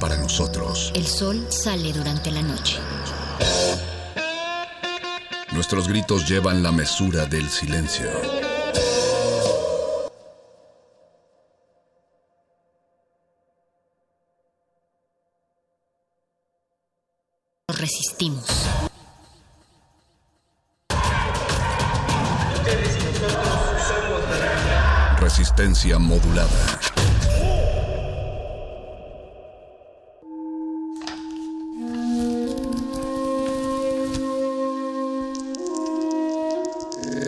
Para nosotros. El sol sale durante la noche. Nuestros gritos llevan la mesura del silencio. Resistimos. Resistencia modulada.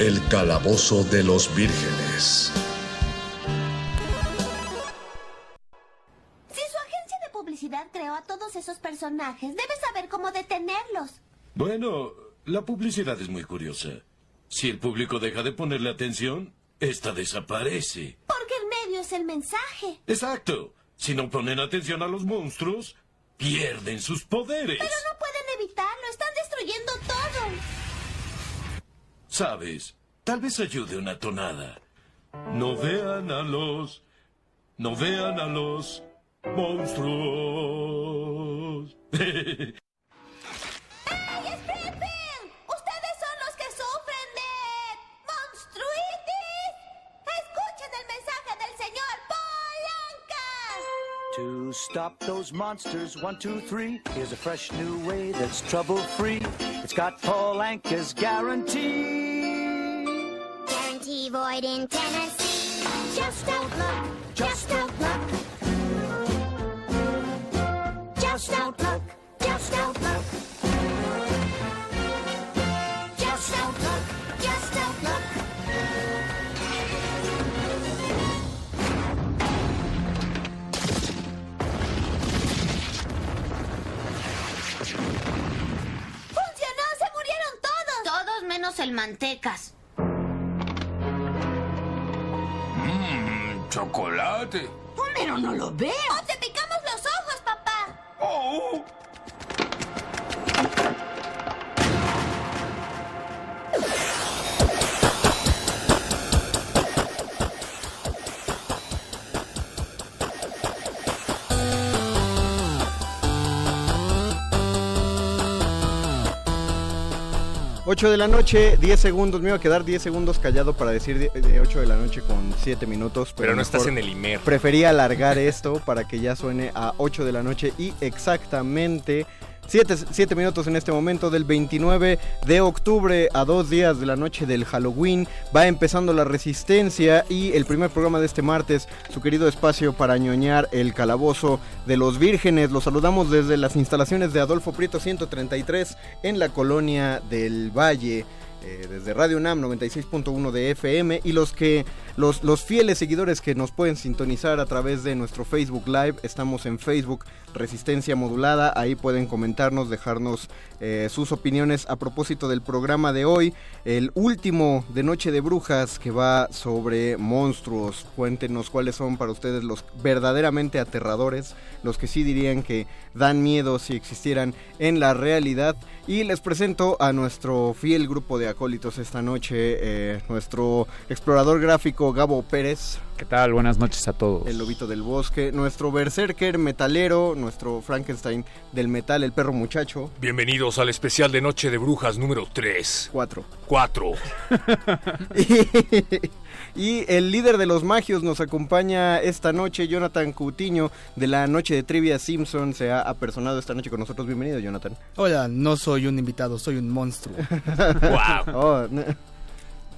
El calabozo de los vírgenes. Si su agencia de publicidad creó a todos esos personajes, debe saber cómo detenerlos. Bueno, la publicidad es muy curiosa. Si el público deja de ponerle atención, esta desaparece. Porque el medio es el mensaje. Exacto. Si no ponen atención a los monstruos, pierden sus poderes. Pero no pueden evitarlo, están destruyendo todo. Sabes, tal vez ayude una tonada. No vean a los... No vean a los monstruos. ¡Ey, Springfield! Ustedes son los que sufren de... monstruitis. Escuchen el mensaje del señor Polanca. To stop those monsters, one, two, three. Here's a fresh new way that's trouble free. It's got Paul Anka's guarantee. Void in Tennessee. Just just. Just just. Just just. ¡Funcionó! ¡Se murieron todos! Todos menos el mantecas. Chocolate. Pero no lo veo. ¡Oh, te picamos los ojos, papá! Oh. Ocho de la noche, 10 segundos. Me iba a quedar 10 segundos callado para decir de, de 8 de la noche con 7 minutos. Pero no estás en el IMER. Prefería alargar esto para que ya suene a 8 de la noche y exactamente 7, minutos en este momento del 29 de octubre a dos días de la noche del Halloween. Va empezando la resistencia y el primer programa de este martes, su querido espacio para ñoñar el calabozo de los vírgenes. Los saludamos desde las instalaciones de Adolfo Prieto 133 en la colonia del Valle. Eh, desde Radio UNAM 96.1 de FM y los que los, los fieles seguidores que nos pueden sintonizar a través de nuestro Facebook Live, estamos en Facebook Resistencia Modulada, ahí pueden comentarnos, dejarnos eh, sus opiniones a propósito del programa de hoy, el último de Noche de Brujas que va sobre monstruos, cuéntenos cuáles son para ustedes los verdaderamente aterradores, los que sí dirían que dan miedo si existieran en la realidad. Y les presento a nuestro fiel grupo de acólitos esta noche, eh, nuestro explorador gráfico Gabo Pérez. ¿Qué tal? Buenas noches a todos. El lobito del bosque, nuestro berserker metalero, nuestro Frankenstein del metal, el perro muchacho. Bienvenidos al especial de Noche de Brujas número 3. 4. 4. y, el líder de los magios nos acompaña esta noche, Jonathan Coutinho, de la Noche de Trivia Simpson. Se ha apersonado esta noche con nosotros. Bienvenido, Jonathan. Hola, no soy un invitado, soy un monstruo. ¡Wow! Oh.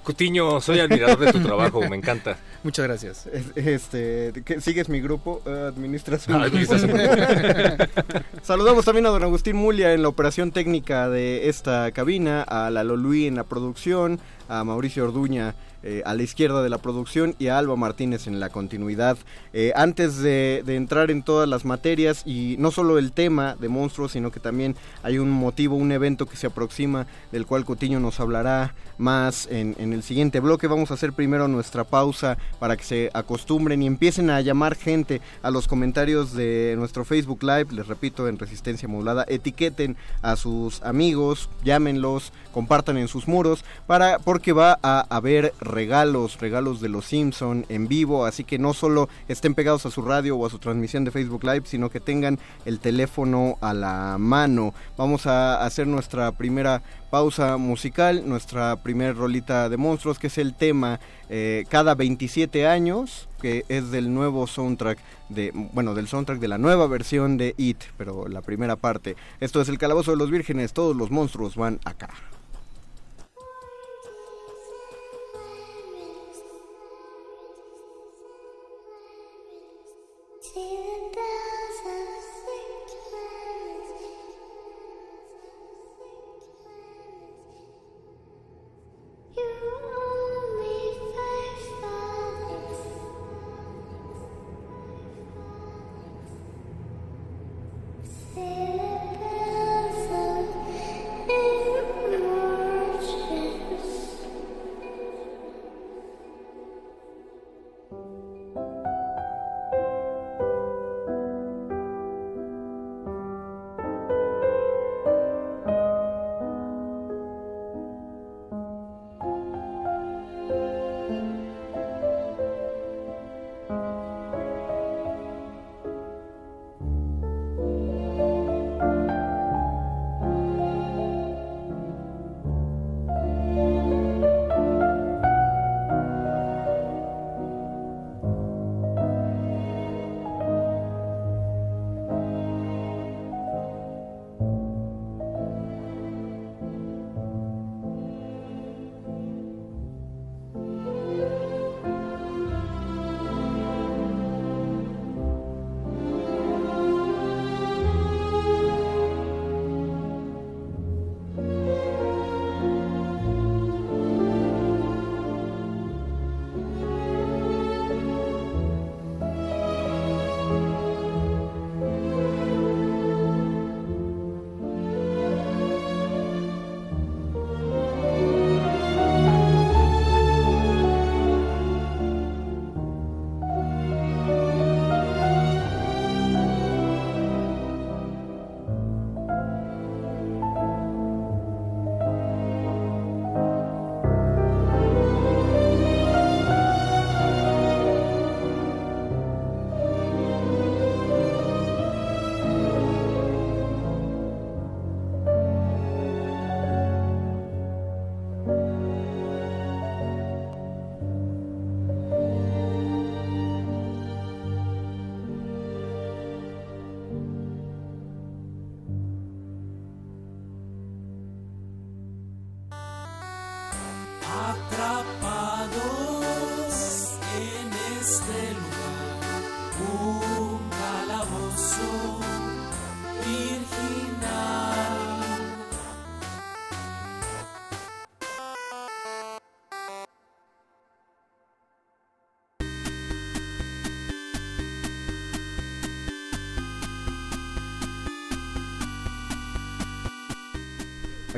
Cutiño, soy admirador de tu trabajo, me encanta. Muchas gracias. Es- Este, ¿qué- ¿Sigues mi grupo? Eh, administración. Ah. Saludamos también a don Agustín Mulia en la operación técnica de esta cabina, a la Lolui en la producción, a Mauricio Orduña eh, a la izquierda de la producción y a Alba Martínez en la continuidad. Eh, antes de, entrar en todas las materias y no solo el tema de monstruos, sino que también hay un motivo, un evento que se aproxima, del cual Cotiño nos hablará más en, en el siguiente bloque. Vamos a hacer primero nuestra pausa para que se acostumbren y empiecen a llamar gente a los comentarios de nuestro Facebook Live. Les repito, en Resistencia Modulada, etiqueten a sus amigos, llámenlos, compartan en sus muros, para, porque va a haber regalos, regalos de los Simpson en vivo, así que no solo estén pegados a su radio o a su transmisión de Facebook Live, sino que tengan el teléfono a la mano. Vamos a hacer nuestra primera pausa musical, nuestra primer rolita de monstruos, que es el tema eh, cada 27 años, que es del nuevo soundtrack de, bueno, del soundtrack de la nueva versión de It, pero la primera parte. Esto es el Calabozo de los Vírgenes, todos los monstruos van acá.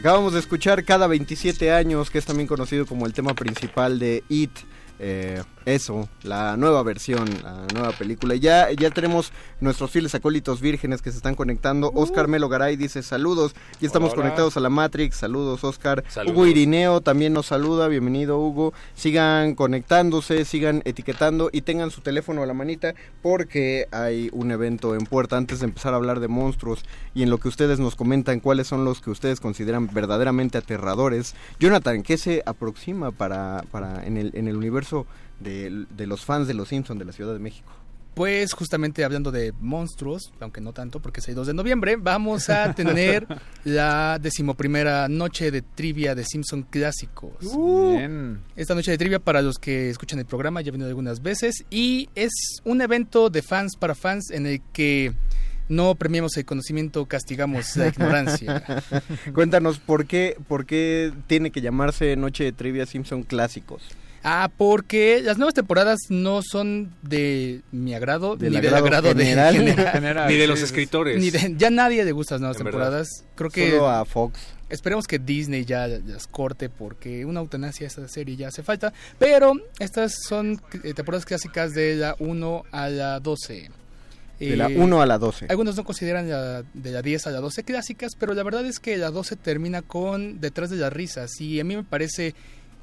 Acabamos de escuchar cada 27 años, que es también conocido como el tema principal de It, eh, eso, la nueva versión, la nueva película. Ya, ya tenemos nuestros fieles acólitos vírgenes que se están conectando. Oscar Melo Garay dice saludos. Ya estamos Hola. conectados a la Matrix. Saludos, Oscar. Saludos. Hugo Irineo también nos saluda. Bienvenido, Hugo. Sigan conectándose, sigan etiquetando y tengan su teléfono a la manita porque hay un evento en puerta. Antes de empezar a hablar de monstruos y en lo que ustedes nos comentan cuáles son los que ustedes consideran verdaderamente aterradores. Jonathan, ¿qué se aproxima para, para en, el, en el universo de, de los fans de Los Simpson de la Ciudad de México? Pues justamente hablando de monstruos, aunque no tanto porque es el 2 de noviembre, vamos a tener la decimoprimera noche de trivia de Simpson clásicos. Bien. Esta noche de trivia para los que escuchan el programa ya he venido algunas veces y es un evento de fans para fans en el que no premiamos el conocimiento, castigamos la ignorancia. Cuéntanos, ¿por qué, ¿por qué tiene que llamarse Noche de Trivia Simpson Clásicos? Ah, porque las nuevas temporadas no son de mi agrado, Del ni del agrado agrado de general. general. Ni de los escritores. Ni de- ya nadie le gusta las nuevas En verdad. temporadas. Creo que Solo a Fox. esperemos que Disney ya las corte porque una eutanasia a esta serie ya hace falta. Pero estas son eh, temporadas clásicas de la 1 a la 12. De la Eh, 1 a la 12. Algunos no consideran la, de la 10 a la 12 clásicas, pero la verdad es que la 12 termina con Detrás de las risas y a mí me parece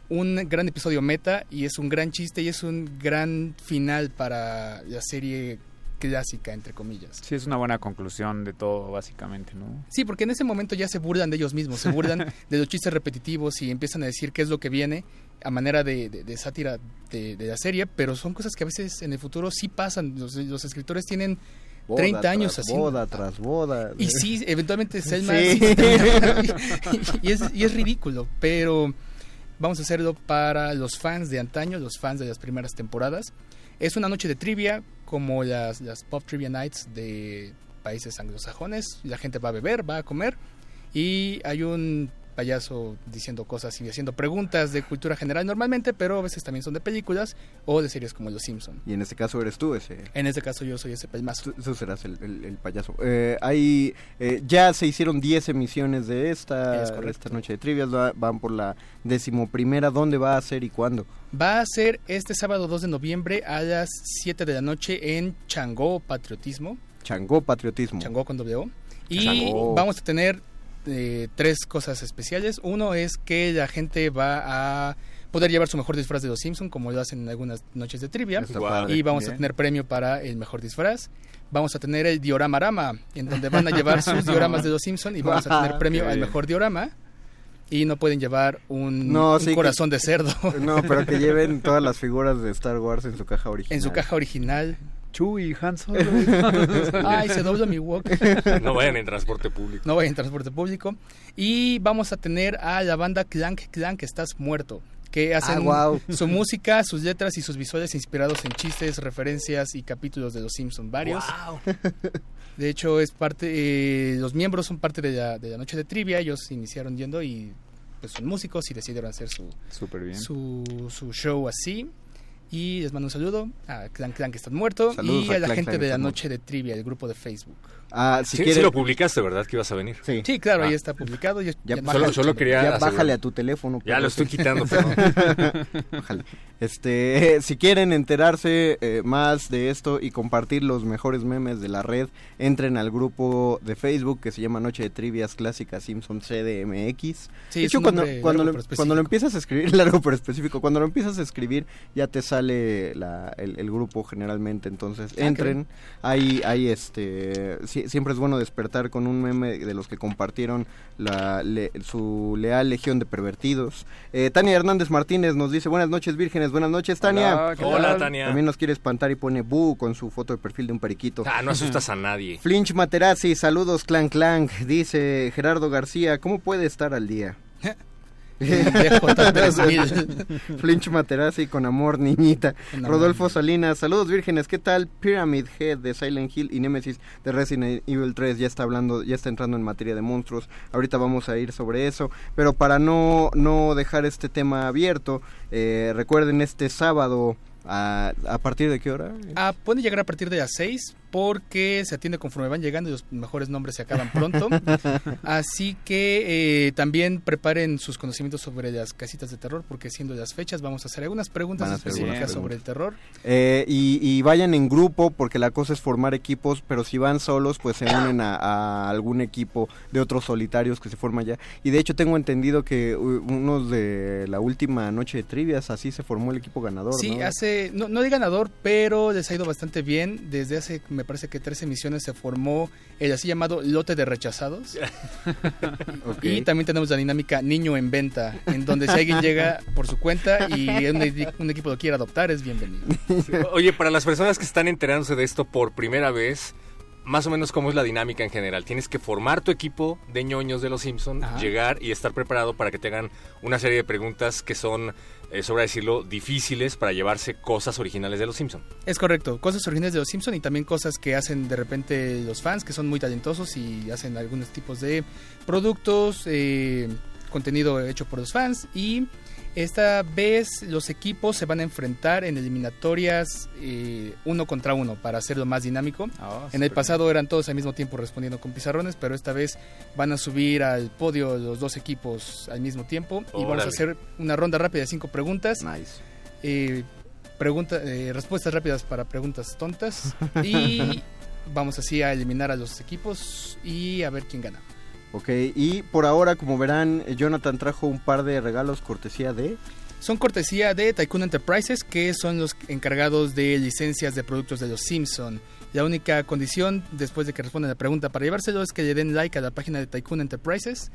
un gran episodio meta y es un gran chiste y es un gran final para la serie clásica, entre comillas. Sí, es una buena conclusión de todo, básicamente, ¿no? Sí, porque en ese momento ya se burlan de ellos mismos, se burlan de los chistes repetitivos y empiezan a decir qué es lo que viene a manera de, de- de sátira de, de la serie, pero son cosas que a veces en el futuro sí pasan. Los, los escritores tienen Boda 30 años haciendo... Boda tras boda. Y sí, eventualmente Selma Sí. y es, y es ridículo, pero vamos a hacerlo para los fans de antaño, los fans de las primeras temporadas. Es una noche de trivia, como las, Pop Trivia Nights de países anglosajones. La gente va a beber, va a comer, y hay un payaso diciendo cosas y haciendo preguntas de cultura general normalmente, pero a veces también son de películas o de series como Los Simpson. Y en este caso eres tú ese. En este caso yo soy ese pelmazo. Tú, tú serás el, el- el payaso. Eh, hay, eh, ya se hicieron 10 emisiones de esta, Es esta noche de trivias. va- van por la decimoprimera. ¿Dónde va a ser y cuándo? Va a ser este sábado 2 de noviembre a las 7 de la noche en Changó Patriotismo. Changó Patriotismo. Changó con O. Y Changó. vamos a tener eh, tres cosas especiales. Uno es que la gente va a poder llevar su mejor disfraz de los Simpson, como lo hacen en algunas noches de trivia. Y vamos a tener premio para el mejor disfraz. Vamos a tener el dioramarama, en donde van a llevar sus dioramas de los Simpson y vamos a tener premio Qué al mejor diorama. Y no pueden llevar un, No, un sí que- corazón de cerdo. No, pero que lleven todas las figuras de Star Wars en su caja original. En su caja original. Chuy, Han Solo. Ay, se dobla mi wok. No vayan en transporte público. No vayan en transporte público. Y vamos a tener a la banda Clank Clank Estás Muerto. Que hacen Ah, su música, sus letras y sus visuales inspirados en chistes, referencias y capítulos de Los Simpson varios. De hecho, es parte, eh, los miembros son parte de la, de la noche de trivia. Ellos iniciaron yendo y pues son músicos y decidieron hacer su, Súper bien. su, su show así. Y les mando un saludo a Clan Clan que están muerto Saludos y a a la Clan gente Clan de la noche de trivia, el grupo de Facebook. Ah, si sí, quieres- sí lo publicaste, ¿verdad? Que ibas a venir. Sí. Sí, claro, Ah. ahí está publicado. Ya, Ya, ya Solo, bájale. solo quería ya bájale a tu teléfono. Ya lo estoy quitando, pero... Ojalá. Este, si quieren enterarse eh, más de esto y compartir los mejores memes de la red, entren al grupo de Facebook que se llama Noche de Trivias Clásicas Simpson CDMX. Sí, de es hecho, un cuando, cuando, largo lo, pero cuando lo empiezas a escribir, largo pero específico, cuando lo empiezas a escribir ya te sale la- el, el grupo generalmente, entonces Ah, entren, hay, hay este, si- siempre es bueno despertar con un meme de los que compartieron la, le- su leal legión de pervertidos. Eh, Tania Hernández Martínez nos dice, buenas noches vírgenes, buenas noches Tania. Hola, ¿qué Hola? Tania. También nos quiere espantar y pone bu con su foto de perfil de un periquito. Ah, no asustas a nadie. Flinch Materazzi, saludos Clan Clan, dice Gerardo García, ¿cómo puede estar al día? DJ3000. Flinch Materazzi con amor, niñita. Con amor. Rodolfo Salinas, saludos vírgenes, ¿qué tal? Pyramid Head de Silent Hill y Nemesis de Resident Evil 3 ya está hablando, ya está entrando en materia de monstruos. Ahorita vamos a ir sobre eso, pero para no, no dejar este tema abierto, eh, recuerden este sábado, a, ¿a partir de qué hora? Ah, pueden llegar a partir de las 6, porque se atiende conforme van llegando y los mejores nombres se acaban pronto. Así que eh, también preparen sus conocimientos sobre las casitas de terror, porque siendo las fechas vamos a hacer algunas preguntas específicas algunas sobre el terror. Eh, y, y vayan en grupo porque la cosa es formar equipos, pero si van solos pues se unen a, a algún equipo de otros solitarios que se forman ya. Y de hecho tengo entendido que unos de la última noche de trivias así se formó el equipo ganador. Sí, ¿no? hace, no, no de ganador, pero les ha ido bastante bien. Desde hace, me parece que tres emisiones se formó el así llamado lote de rechazados. Y también tenemos la dinámica niño en venta, en donde si alguien llega por su cuenta y un, equipo lo quiere adoptar, es bienvenido. Oye, para las personas que están enterándose de esto por primera vez, más o menos cómo es la dinámica en general. Tienes que formar tu equipo de ñoños de los Simpson, Ajá. llegar y estar preparado para que te hagan una serie de preguntas que son, eh, sobre decirlo, difíciles para llevarse cosas originales de los Simpson. Es correcto, cosas originales de los Simpson y también cosas que hacen de repente los fans, que son muy talentosos y hacen algunos tipos de productos, eh, contenido hecho por los fans y esta vez los equipos se van a enfrentar en eliminatorias eh, uno contra uno para hacerlo más dinámico. Ah, en el pasado eran todos al mismo tiempo respondiendo con pizarrones, pero esta vez van a subir al podio los dos equipos al mismo tiempo y vamos a hacer una ronda rápida de cinco preguntas. Nice. Eh, pregunta, eh, respuestas rápidas para preguntas tontas y vamos así a eliminar a los equipos y a ver quién gana. Ok, y por ahora, como verán, Jonathan trajo un par de regalos cortesía de... Son cortesía de Tycoon Enterprises, que son los encargados de licencias de productos de los Simpson. La única condición, después de que respondan la pregunta para llevárselo, es que le den like a la página de Tycoon Enterprises.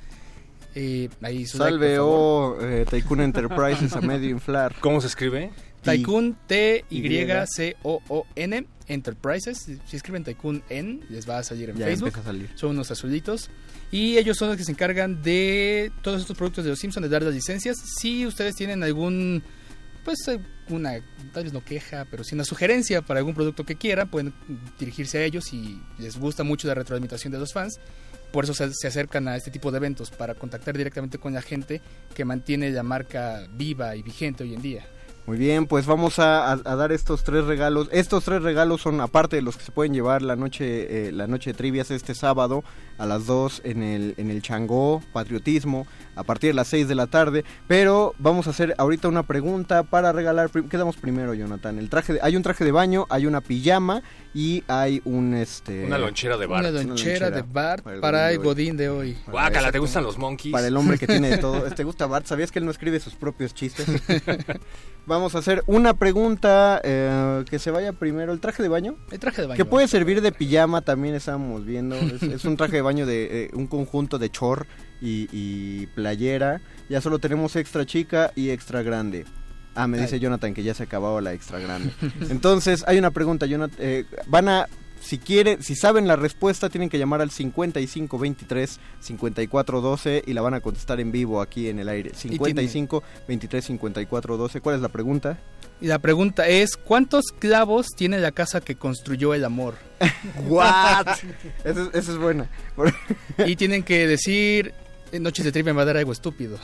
Eh, ahí su like, Salve o eh, Tycoon Enterprises a medio inflar. ¿Cómo se escribe? Tycoon T-Y-C-O-O-N Enterprises. Si escriben Tycoon N, les va a salir en Ya Facebook. empieza a salir. Son unos azulitos. Y ellos son los que se encargan de todos estos productos de los Simpsons, de dar las licencias. Si ustedes tienen algún, pues, una, tal vez no queja, pero si una sugerencia para algún producto que quieran, pueden dirigirse a ellos y les gusta mucho la retroalimentación de los fans. Por eso se, acercan a este tipo de eventos, para contactar directamente con la gente que mantiene la marca viva y vigente hoy en día. Muy bien, pues vamos a, a- a dar estos tres regalos. Estos tres regalos son aparte de los que se pueden llevar la noche, eh, la noche de trivias este sábado a las 2 en el, en el Changó, Patriotismo, a partir de las 6 de la tarde. Pero vamos a hacer ahorita una pregunta para regalar. ¿Qué damos primero, Jonathan? El traje de- hay un traje de baño, hay una pijama y hay un este Una lonchera de bar. Una lonchera de Bart para el para el Godín de hoy. Guácala, ¿te gustan los monkeys? Para el hombre que tiene de todo. ¿Te gusta Bart? ¿Sabías que él no escribe sus propios chistes? Vamos a hacer una pregunta eh, que se vaya primero. ¿El traje de baño? El traje de baño. Que puede servir de pijama, también estábamos viendo. Es, es un traje de baño de eh, un conjunto de chor y, y playera. Ya solo tenemos extra chica y extra grande. Ah, me dice. Jonathan que ya se acabó la extra grande. Entonces, hay una pregunta, Jonathan. eh, van a, si quieren, si saben la respuesta, tienen que llamar al 5523 5412 y la van a contestar en vivo aquí en el aire. 55 23 54 12. ¿Cuál es la pregunta? Y la pregunta es, ¿cuántos clavos tiene la casa que construyó el amor? What? Esa es, esa es buena. y tienen que decir, "En Noches de Trivia me va a dar algo estúpido.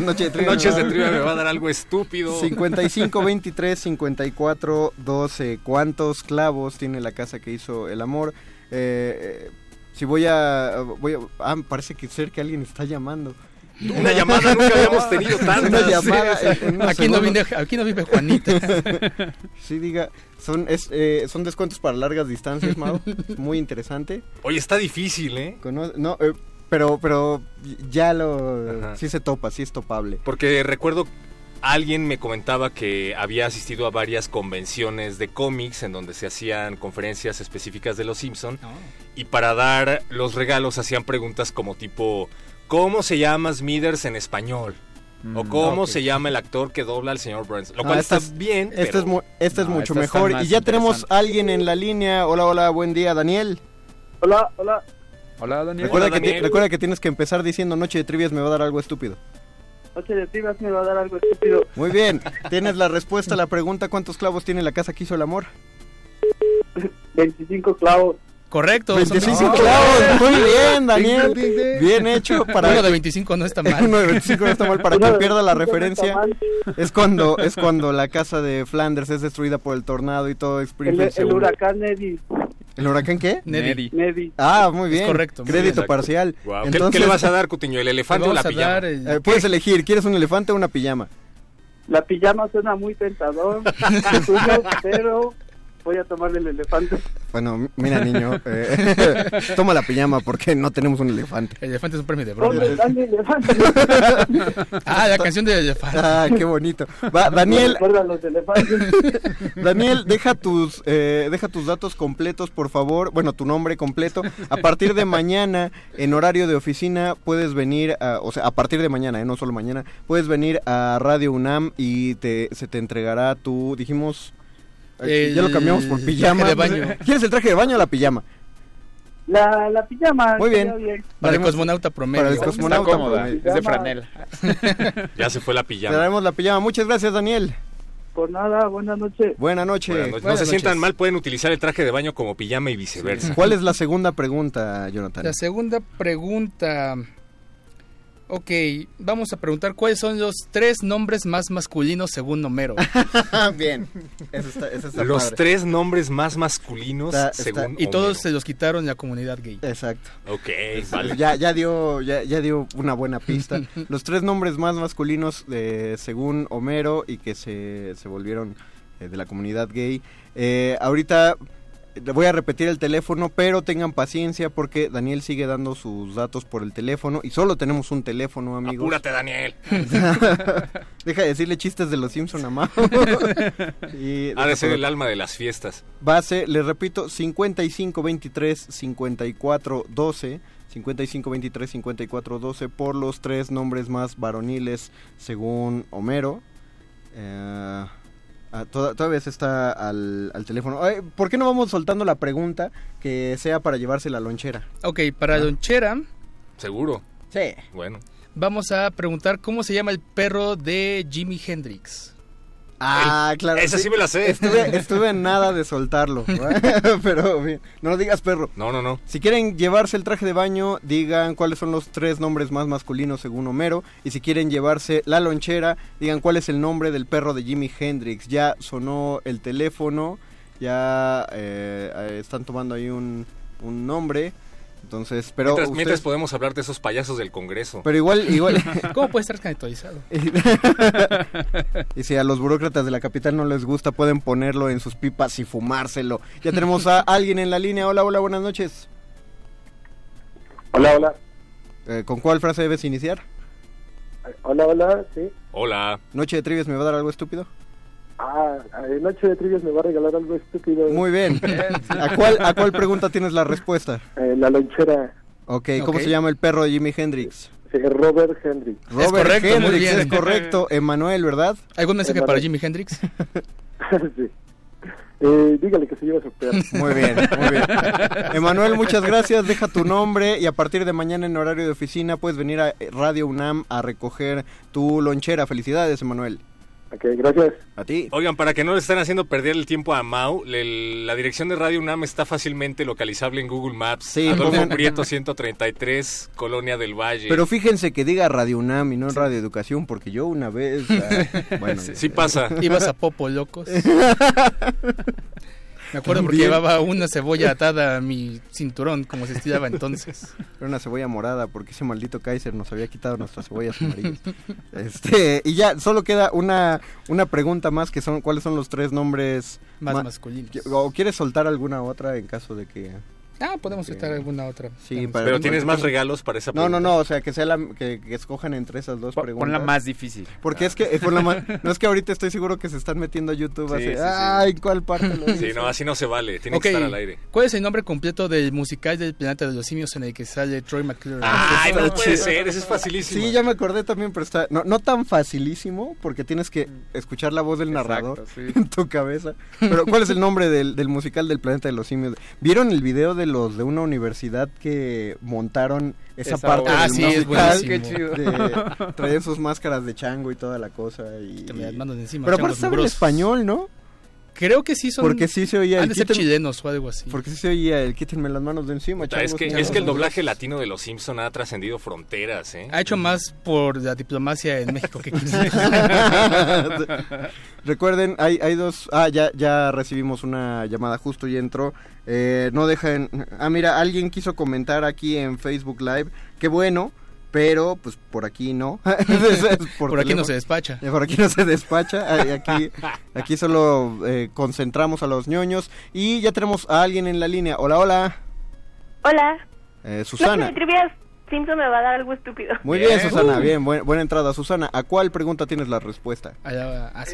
Noche de trivia. Noches de trivia me va a dar algo estúpido. 55 23 54 12. ¿Cuántos clavos tiene la casa que hizo el amor? Eh, eh, si voy a, voy a. Ah, parece que ser que alguien está llamando. Una llamada, nunca habíamos tenido tantas. Una llamada. en- en unos Aquí no, vive, aquí no vive Juanita. Sí, diga. Son, es, eh, son descuentos para largas distancias, Mau. Es muy interesante. Oye, está difícil, ¿eh? Cono- no, eh, pero, pero ya lo. Ajá. Sí se topa, sí es topable. Porque recuerdo alguien me comentaba que había asistido a varias convenciones de cómics en donde se hacían conferencias específicas de los Simpson y para dar los regalos hacían preguntas como tipo ¿cómo se llama Smithers en español? O cómo ok. se llama el actor que dobla al señor Burns. Lo cual está es- bien. Este pero- es, mu- este es No, mucho mejor. Y ya tenemos a alguien en la línea. Hola, hola, buen día, Daniel. Hola, hola. Hola, Daniel. Recuerda, Hola, que Daniel. recuerda que tienes que empezar diciendo Noche de Trivias me va a dar algo estúpido. Noche de trivias me va a dar algo estúpido. Muy bien, tienes la respuesta a la pregunta ¿cuántos clavos tiene la casa que hizo el amor? 25 clavos. Correcto. son 25 25 clavos, muy bien Daniel, bien hecho para Uno de 25 no está mal. Uno de 25 no está mal para que pierda la 25 no está referencia. Es cuando es cuando la casa de Flanders es destruida por el tornado y todo El, Springfield el hunde. huracán Eddie. ¿El huracán qué? Neddy. Neddy. Ah, muy bien. Es correcto, muy Crédito bien. parcial. Guau, ¿qué- qué le vas a dar, Cutiño? ¿El elefante Le o la pijama? dar el- Eh, puedes elegir, ¿quieres un elefante o una pijama? La pijama suena muy tentador, pero voy a tomarle el elefante. Bueno, mira niño, eh, toma la pijama porque no tenemos un elefante. El elefante es un premio de broma. Elefante. Ah, la canción del elefante. Ah, qué bonito. Va, Daniel, los. Daniel, deja tus, eh, deja tus datos completos, por favor. Bueno, tu nombre completo. A partir de mañana, en horario de oficina, puedes venir, a- o sea, a partir de mañana, eh, no solo mañana, puedes venir a Radio UNAM y te, se te entregará tu, dijimos, ya lo cambiamos por El pijama. traje de baño. ¿Quieres el traje de baño o la pijama? La, la pijama. Muy bien. Para el cosmonauta promedio. Para el Está cosmonauta cómoda, promedio. es de franela. Ya se fue la pijama. daremos la pijama. Muchas gracias, Daniel. Por nada, buenas noches. Buenas noches. Buenas. No Buenas se sientan mal, pueden utilizar el traje de baño como pijama y viceversa. ¿Cuál es la segunda pregunta, Jonathan? La segunda pregunta. Ok, vamos a preguntar cuáles son los tres nombres más masculinos según Homero. Bien. Eso está, eso está Los padre. tres nombres más masculinos Está- está- según y todos Homero. se los quitaron la comunidad gay. Exacto. Ok, vale. Ya, ya dio, ya, ya dio una buena pista. Los tres nombres más masculinos de, según Homero y que se, se volvieron eh, de la comunidad gay. Eh, ahorita voy a repetir el teléfono, pero tengan paciencia porque Daniel sigue dando sus datos por el teléfono y solo tenemos un teléfono, amigos. Apúrate, Daniel. Deja de decirle chistes de los Simpson a Mao. Y Ha de ser el alma de las fiestas. Base, les repito, 5523 5412 5523 5412 por los tres nombres más varoniles según Homero. Eh, ah, toda- todavía se está al, al teléfono. Ay, ¿Por qué no vamos soltando la pregunta que sea para llevarse la lonchera? Ok, para lonchera ¿Seguro? Sí. Bueno. vamos a preguntar cómo se llama el perro de Jimi Hendrix. Ah, claro. Esa sí me la sé. Estuve, estuve en nada de soltarlo. Pero bien, no lo digas perro. No, no, no. Si quieren llevarse el traje de baño, digan cuáles son los tres nombres más masculinos según Homero. Y si quieren llevarse la lonchera, digan cuál es el nombre del perro de Jimi Hendrix. Ya sonó el teléfono, ya eh, eh, están tomando ahí un, un nombre. Entonces, pero mientras, ustedes- mientras podemos hablar de esos payasos del Congreso. pero igual, igual. ¿Cómo puede estar actualizado? y si a los burócratas de la capital no les gusta, pueden ponerlo en sus pipas y fumárselo. Ya tenemos a alguien en la línea. Hola, hola, buenas noches. Hola, hola. Eh, ¿Con cuál frase debes iniciar? Hola, hola, sí. Hola. ¿Noche de trivias me va a dar algo estúpido? Ah, en Noche de Trivias me va a regalar algo estúpido. Muy bien. ¿A cuál, ¿A cuál pregunta tienes la respuesta? Eh, la lonchera. Ok, ¿cómo Ok. se llama el perro de Jimi Hendrix? Robert Henry. Robert correcto, muy Hendrix, bien. es correcto. Emanuel, ¿verdad? ¿Algún mensaje Emanuel. para Jimi Hendrix? sí. Eh, dígale que se lleva su perro. Muy bien, muy bien. Emanuel, muchas gracias. Deja tu nombre y a partir de mañana en horario de oficina puedes venir a Radio UNAM a recoger tu lonchera. Felicidades, Emanuel. Ok, gracias. A ti. Oigan, para que no le estén haciendo perder el tiempo a Mau, le- la dirección de Radio UNAM está fácilmente localizable en Google Maps. Sí, Adolfo pongan- Prieto 133, Colonia del Valle. Pero fíjense que diga Radio UNAM y no Radio Educación, porque yo una vez... ah, bueno, Sí, sí pasa. Ibas a Popo Locos. Me acuerdo porque llevaba una cebolla atada a mi cinturón, como se estilaba entonces. Era una cebolla morada porque ese maldito Kaiser nos había quitado nuestras cebollas amarillas. Este, y ya solo queda una una pregunta más que son cuáles son los tres nombres Más ma- masculinos. ¿O quieres soltar alguna otra en caso de que Ah, podemos citar alguna otra. Sí, para- Pero tienes más regalos para esa No, no, pregunta. no, o sea, que sea la que, que escojan entre esas dos Pon- preguntas. Ponla más difícil. Porque es que eh, pon la ma- no es que ahorita estoy seguro que se están metiendo a YouTube Sí, así, sí, sí. ay, ¿cuál parte lo Sí, dice?" no, así no se vale. Tiene Ok, que estar al aire. ¿cuál es el nombre completo del musical del Planeta de los Simios en el que sale Troy McClure? Ay, no puede chido. ser, ese es facilísimo. Sí, ya me acordé también, pero está no, no tan facilísimo porque tienes que escuchar la voz del narrador Exacto, sí. en tu cabeza. Pero ¿cuál es el nombre del, del musical del Planeta de los Simios? ¿Vieron el video de los de una universidad que montaron esa, Esa parte. Ah, del sí, es musical? buenísimo. Qué chido. de- traían sus máscaras de chango y toda la cosa y, encima, pero aparte estaba en mugrosos. español, ¿no? Creo que sí son. Porque sí se oía Han el de ser quiten- chilenos o algo así. Porque sí se oía el quítenme las manos de encima, Puta, es, chavos, que, chavos, es que el chavos. doblaje latino de Los Simpson ha trascendido fronteras, ¿eh? Ha hecho más por la diplomacia en México que aquí. Recuerden, hay, hay dos... Ah, ya, ya recibimos una llamada justo y entró. Eh, no dejen... Ah, mira, alguien quiso comentar aquí en Facebook Live. Qué bueno, pero pues por aquí no. Por aquí no se despacha. Eh, Por aquí no se despacha. Aquí, aquí solo eh, concentramos a los ñoños. Y ya tenemos a alguien en la línea. Hola, hola. Hola. Eh, Susana. trivias Simpson me va a dar algo estúpido. Muy bien, Susana, Uh. bien, buen- buena entrada. Susana, ¿a cuál pregunta tienes la respuesta? Allá va, ah.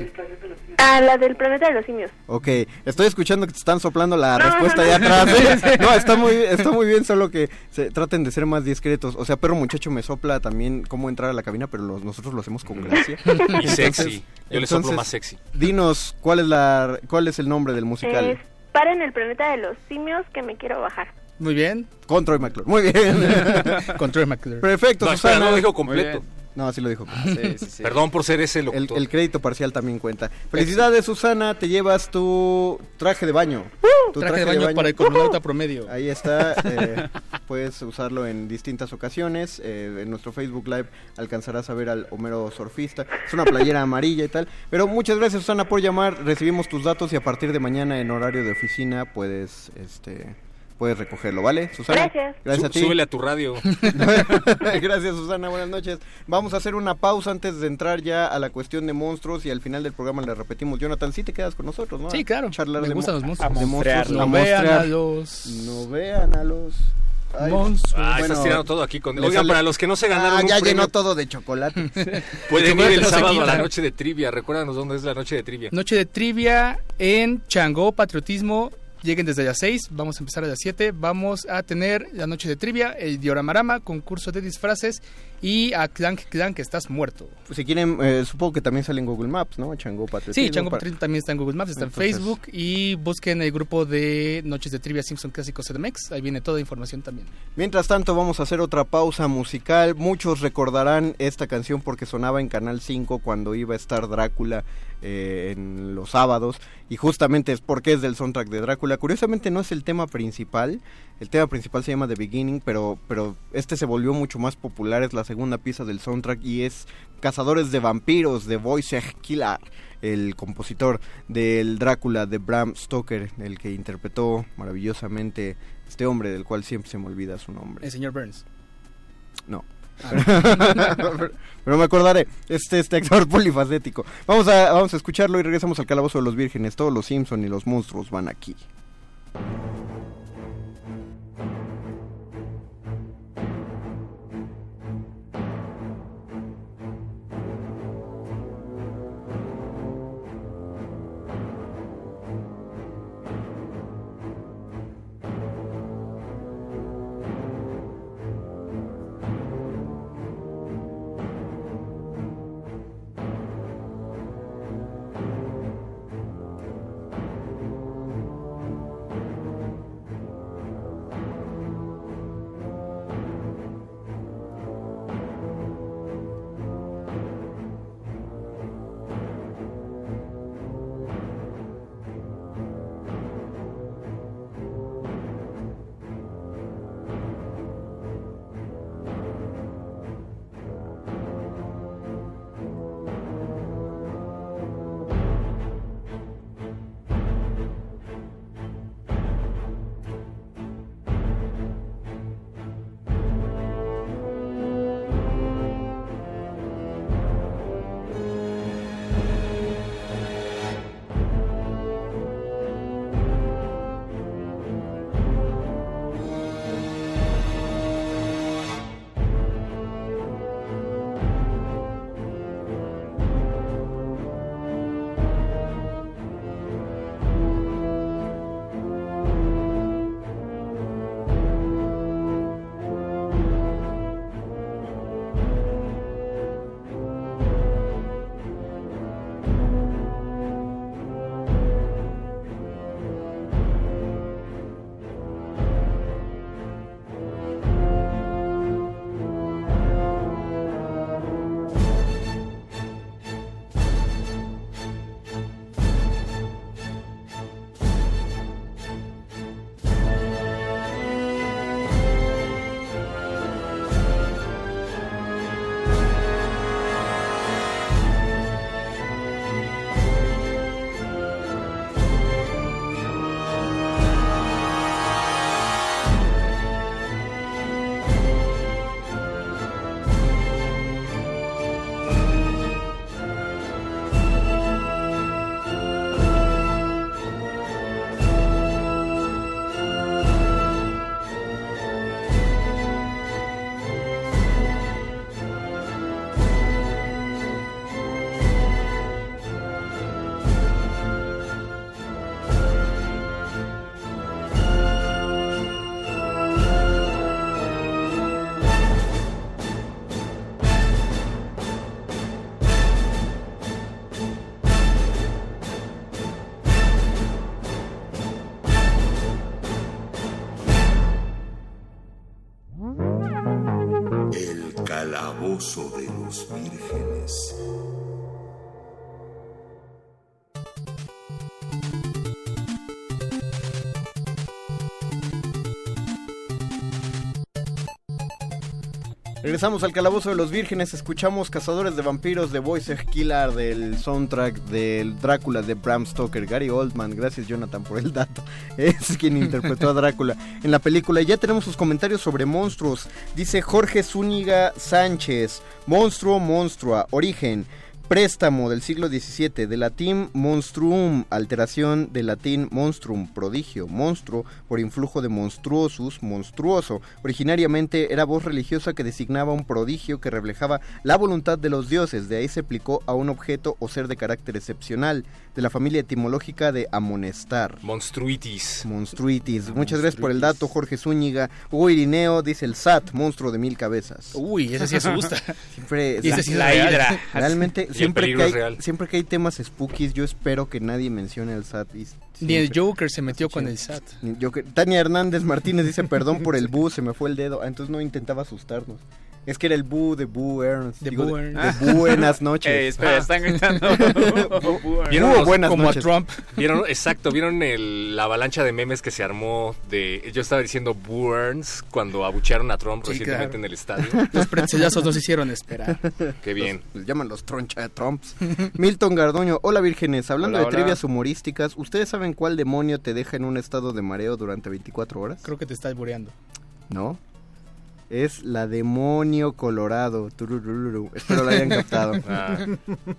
Ah, la del planeta de los simios. Ok, estoy escuchando que te están soplando la No, respuesta no, allá no. atrás. ¿eh? No, está muy, está muy bien, solo que se, traten de ser más discretos. O sea, perro muchacho me sopla también cómo entrar a la cabina, pero los- nosotros lo hacemos con gracia. Y sexy. Yo le soplo más sexy. Dinos, ¿cuál es, la, ¿cuál es el nombre del musical? Es para en el planeta de los simios que me quiero bajar. Muy bien. Con Troy McClure. Muy bien. Con Troy McClure. Perfecto, No, espera, Susana. no lo dijo completo. No, así lo dijo. Perdón por ser ese El, locutor. el crédito parcial también cuenta. Felicidades, Susana. Te llevas tu traje de baño. Tu Traje de baño para el cosmonauta promedio. Ahí está. eh, puedes usarlo en distintas ocasiones. eh, en nuestro Facebook Live alcanzarás a ver al Homero Surfista. Es una playera amarilla y tal. Pero muchas gracias, Susana, por llamar. Recibimos tus datos y a partir de mañana en horario de oficina puedes, este, puedes recogerlo, ¿vale, Susana? Gracias. Gracias a ti. Súbele a tu radio. Gracias Susana, buenas noches. Vamos a hacer una pausa antes de entrar ya a la cuestión de monstruos y al final del programa le repetimos. Jonathan, sí te quedas con nosotros, ¿no? Sí, claro. Charlar Me de gustan los monstruos. de A monstruos, No vean a los- No vean a los... Ay, Monstruos. Ah, bueno, estás tirando todo aquí con... le Oigan, sale- para los que no se ganaron Ah, un ya premio, llenó todo de chocolate. pueden ir el no sábado a la noche de trivia. Recuérdanos dónde es la noche de trivia. Noche de trivia en Changó Patriotismo. Lleguen desde las 6, vamos a empezar a las 7. Vamos a tener la noche de trivia, el dioramarama, concurso de disfraces y a Clank Clank, estás muerto. si quieren, eh, supongo que también sale en Google Maps, ¿no? Chango Patriotismo. Sí, Chango Patriotismo también está en Google Maps, está Entonces- en Facebook y busquen el grupo de Noches de Trivia Simpson Clásicos CDMX. Ahí viene toda la información también. Mientras tanto, vamos a hacer otra pausa musical. Muchos recordarán esta canción porque sonaba en Canal 5 cuando iba a estar Drácula eh, en los sábados. Y justamente es porque es del soundtrack de Drácula. Curiosamente no es el tema principal. El tema principal se llama The Beginning, pero, pero este se volvió mucho más popular. Es la segunda pieza del soundtrack y es Cazadores de Vampiros de Wojciech Killer, el compositor del Drácula de Bram Stoker, el que interpretó maravillosamente este hombre del cual siempre se me olvida su nombre. El señor Burns. No. Pero me acordaré, este, este actor polifacético. Vamos a, vamos a escucharlo y regresamos al Calabozo de los Vírgenes. Todos los Simpson y los monstruos van aquí. Regresamos al Calabozo de los Vírgenes, escuchamos Cazadores de Vampiros de Voice Killer del soundtrack del Drácula de Bram Stoker, Gary Oldman, gracias Jonathan por el dato, es quien interpretó a Drácula en la película. Ya tenemos sus comentarios sobre monstruos, dice Jorge Zúñiga Sánchez, monstruo, monstrua, origen. Préstamo del siglo XVII, de latín monstruum, alteración del latín monstrum, prodigio, monstruo, por influjo de monstruosus, monstruoso. Originariamente era voz religiosa que designaba un prodigio que reflejaba la voluntad de los dioses, de ahí se aplicó a un objeto o ser de carácter excepcional, de la familia etimológica de amonestar. Monstruitis. Monstruitis. Muchas gracias por el dato, Jorge Zúñiga. Hugo Irineo dice el SAT, monstruo de mil cabezas. Uy, ese sí asusta. Siempre Y ese sí es la hidra. Realmente, siempre que, hay, real. siempre que hay temas spookies, yo espero que nadie mencione el SAT. y Ni el Joker se metió con el SAT. Joker. Tania Hernández Martínez dice, perdón por el bu, se me fue el dedo. Ah, entonces no intentaba asustarnos. Es que era el bu de Bu Ernst. De Digo, Boo de, Ernst. de buenas noches. Ey, espera, están gritando. ¿Vieron los- buenas Como a noches. Trump. ¿Vieron? Exacto, ¿vieron el- la avalancha de memes que se armó de... Yo estaba diciendo Burns cuando abuchearon a Trump Sí, recientemente claro. en el estadio. Los pretzelazos nos hicieron esperar. Qué bien. Llaman los troncha Trumps. Milton Gardoño, hola vírgenes, hablando Hola, de hola. trivias humorísticas, ¿ustedes saben cuál demonio te deja en un estado de mareo durante 24 horas? Creo que te está albureando. ¿No? Es la demonio colorado. Tururururu. Espero lo hayan captado. Ah,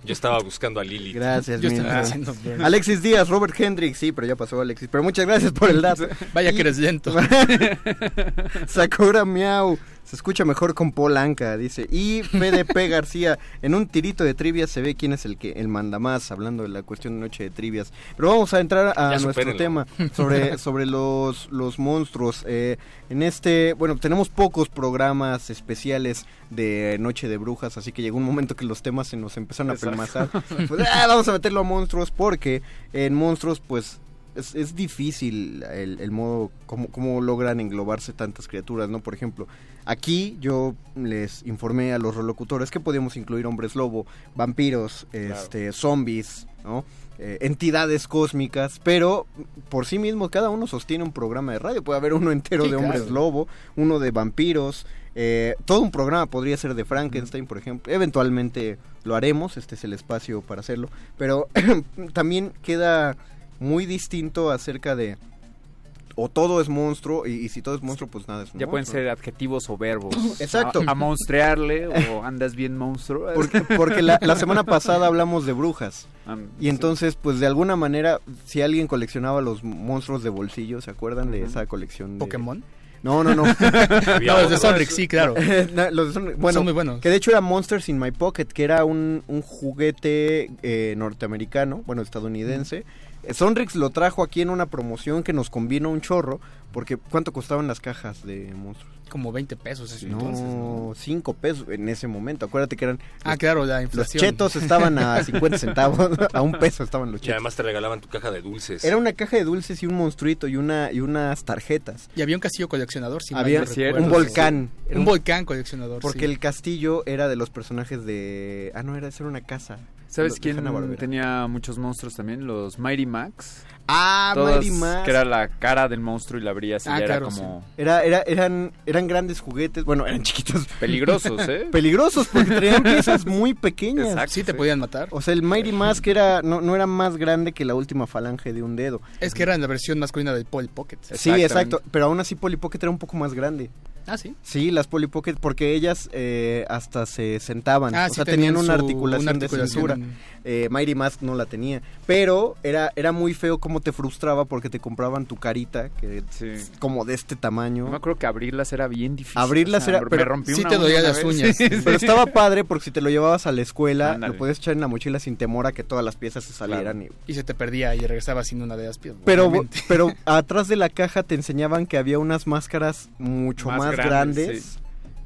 yo estaba buscando a Lily. Gracias, Yo Milton. estaba haciendo. Alexis Díaz, Robert Hendricks, sí, pero ya pasó Alexis. Pero muchas gracias por el dato. Vaya Y- que eres lento. Sakura Miau. Se escucha mejor con Polanca, dice. Y PDP García, en un tirito de trivias se ve quién es el que el manda más, hablando de la cuestión de noche de trivias. Pero vamos a entrar a Ya nuestro supérenlo. tema sobre, sobre los, los monstruos. Eh, en este, bueno, tenemos pocos programas especiales de Noche de Brujas, así que llegó un momento que los temas se nos empezaron a pelmazar. Pues, ah, vamos a meterlo a monstruos porque en monstruos, pues es, es difícil el, el modo, cómo, cómo logran englobarse tantas criaturas, ¿no? Por ejemplo, aquí yo les informé a los relocutores que podíamos incluir hombres lobo, vampiros, este, zombies, ¿no? Eh, entidades cósmicas, pero por sí mismos cada uno sostiene un programa de radio. Puede haber uno entero Sí, de hombres claro. lobo, uno de vampiros, eh, todo un programa podría ser de Frankenstein, por ejemplo. Eventualmente lo haremos, este es el espacio para hacerlo, pero también queda muy distinto acerca de o todo es monstruo y, y si todo es monstruo pues nada es un Ya pueden monstruo. ser adjetivos o verbos. Exacto. A, a monstrearle o andas bien monstruo. Porque, porque la, la semana pasada hablamos de brujas. Ah, Y entonces, pues de alguna manera, si alguien coleccionaba los monstruos de bolsillo, ¿se acuerdan de esa colección? de- ¿Pokémon? No, no, no. No, los de. Sonic, sí, claro. No, los de Sonic- bueno, Son muy buenos. que de hecho era Monsters in My Pocket, que era un, un juguete eh, norteamericano, bueno, estadounidense. Sonrix lo trajo aquí en una promoción que nos convino un chorro, porque ¿cuánto costaban las cajas de monstruos? Como 20 pesos ese entonces. No, 5 pesos en ese momento. Acuérdate que eran... Ah, claro, la Los inflación. chetos estaban a 50 centavos, a un peso estaban los Y chetos. además te regalaban tu caja de dulces. Era una caja de dulces y un monstruito y una y unas tarjetas. Y había un castillo coleccionador, si Había no recuerdo. un volcán. Un volcán coleccionador, Porque sí. el castillo era de los personajes de... Ah, no, era, era una casa. ¿Sabes quién tenía muchos monstruos también? Los Mighty Max. Ah, Todos, Mighty Max. Que era la cara del monstruo y la abrías y Ah, ya claro, era como Era, era, eran, eran grandes juguetes, bueno, eran chiquitos. peligrosos, ¿eh? Peligrosos porque traían piezas muy pequeñas. Exacto. Sí te podían matar. O sea, el Mighty Mask era, no, no era más grande que la última falange de un dedo. Es que era la versión masculina del Polly Pocket. Sí, exacto. Pero aún así Polly Pocket era un poco más grande. Ah, sí. Sí, las Polly Pocket, porque ellas eh, hasta se sentaban. Ah, o sí, sea, tenían, tenían una, su- articulación una de cintura. Eh, Mighty Mask no la tenía. Pero era, era muy feo cómo te frustraba porque te compraban tu carita, que Sí. es como de este tamaño. Yo me acuerdo que abrirlas era bien difícil. Abrirlas era- me pero rompí sí una te dolía las vez. uñas. Sí, Pero estaba padre porque si te lo llevabas a la escuela, lo podías echar en la mochila sin temor a que todas las piezas se salieran. y- Y se te perdía y regresaba sin una de las piezas. Pero, obviamente. pero atrás de la caja te enseñaban que había unas máscaras mucho más, Más grandes. grandes,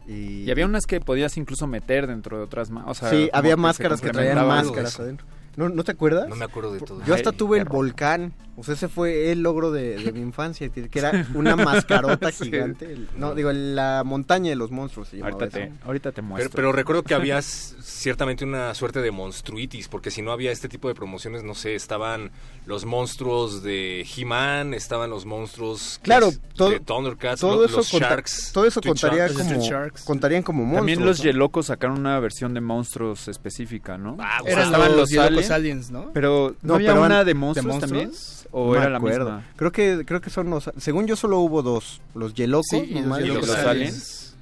y... Y había unas que podías incluso meter dentro de otras más. O sea, sí, había máscaras que traían máscaras adentro. ¿No, ¿No te acuerdas? No me acuerdo de todo. Yo hasta Ay, tuve el volcán. O sea, ese fue el logro de, de mi infancia, que, era una mascarota Sí. gigante. No, digo, la montaña de los monstruos se Ahorita te, ahorita te muestro. pero recuerdo que había ciertamente una suerte de monstruitis, porque si no había este tipo de promociones, no sé, estaban los monstruos de He-Man, estaban los monstruos Claro, es todo- de Thundercats, todo lo- eso los conta- Sharks. todo eso contaría Sharks. como contarían como monstruos. También los ¿no? Yelocos sacaron una versión de monstruos específica, ¿no? Ah, O sea, Eran estaban los los Yelocos aliens, aliens, ¿no? Pero no, No, había pero una de monstruos, monstruos? también o No era la acuerdo. misma. Creo que creo que son los según yo solo hubo dos, los Yelocos Sí, y los nomás, ¿Y Yelocos los aliens. aliens?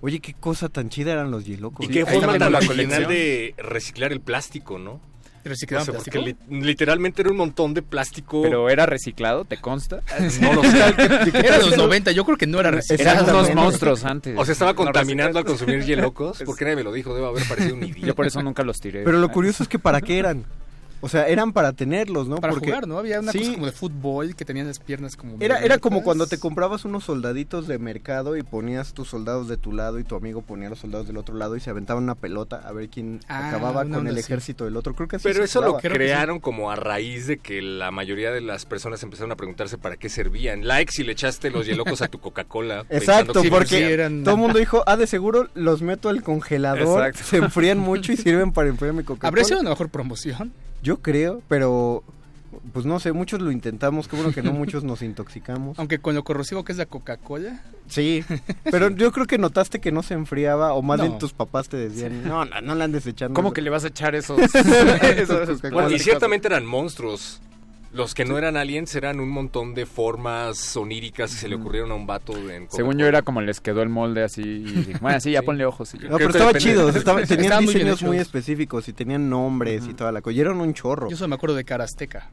Oye, qué cosa tan chida eran los Yelocos. Y qué ahí forma tan la original colección. de reciclar el plástico, ¿no? Porque li- literalmente era un montón de plástico. Pero era reciclado, ¿te consta? no lo sé. Era los 90, yo creo que no era reciclado. Eran unos monstruos antes. O sea, estaba No contaminando al consumir Yelocos. ¿Por qué nadie me lo dijo? Debo haber parecido un idiota. Yo por eso nunca los tiré. Pero lo curioso es que para qué eran. O sea, eran para tenerlos, ¿no? Para Porque jugar, ¿no? Había una Sí. cosa como de fútbol que tenían las piernas como... Era, era como cuando te comprabas unos soldaditos de mercado y ponías tus soldados de tu lado y tu amigo ponía los soldados del otro lado y se aventaban una pelota a ver quién Ah, acababa con el ejército del otro. Creo que así Pero se eso lo jugaba. Crearon como a raíz de que la mayoría de las personas empezaron a preguntarse para qué servían. Like si le echaste los Yelocos a tu Coca-Cola. Exacto, que porque sí, eran- todo el mundo dijo, ah, de seguro los meto al congelador, Exacto. se enfrían mucho y sirven para enfriar mi Coca-Cola. ¿Habría sido una mejor promoción? Yo creo, pero pues no sé, muchos lo intentamos, qué bueno que no muchos nos intoxicamos. Aunque con lo corrosivo que es la Coca-Cola. Sí, pero yo creo que notaste que no se enfriaba o más No. bien tus papás te decían, no, no, no la andes echando. ¿Cómo que le vas a echar esos? Coca-Cola. Bueno, y ciertamente eran monstruos. Los que no eran aliens eran un montón de formas oníricas que se le ocurrieron a un vato en Según yo era como les quedó el molde así. y dije, bueno, sí, ya Sí. ponle ojos. y ya. No, pero estaba chido, estaba- tenían Estaban diseños muy específicos y tenían nombres y toda la cosa. Y eran un chorro. Yo solo me acuerdo de Cara Azteca,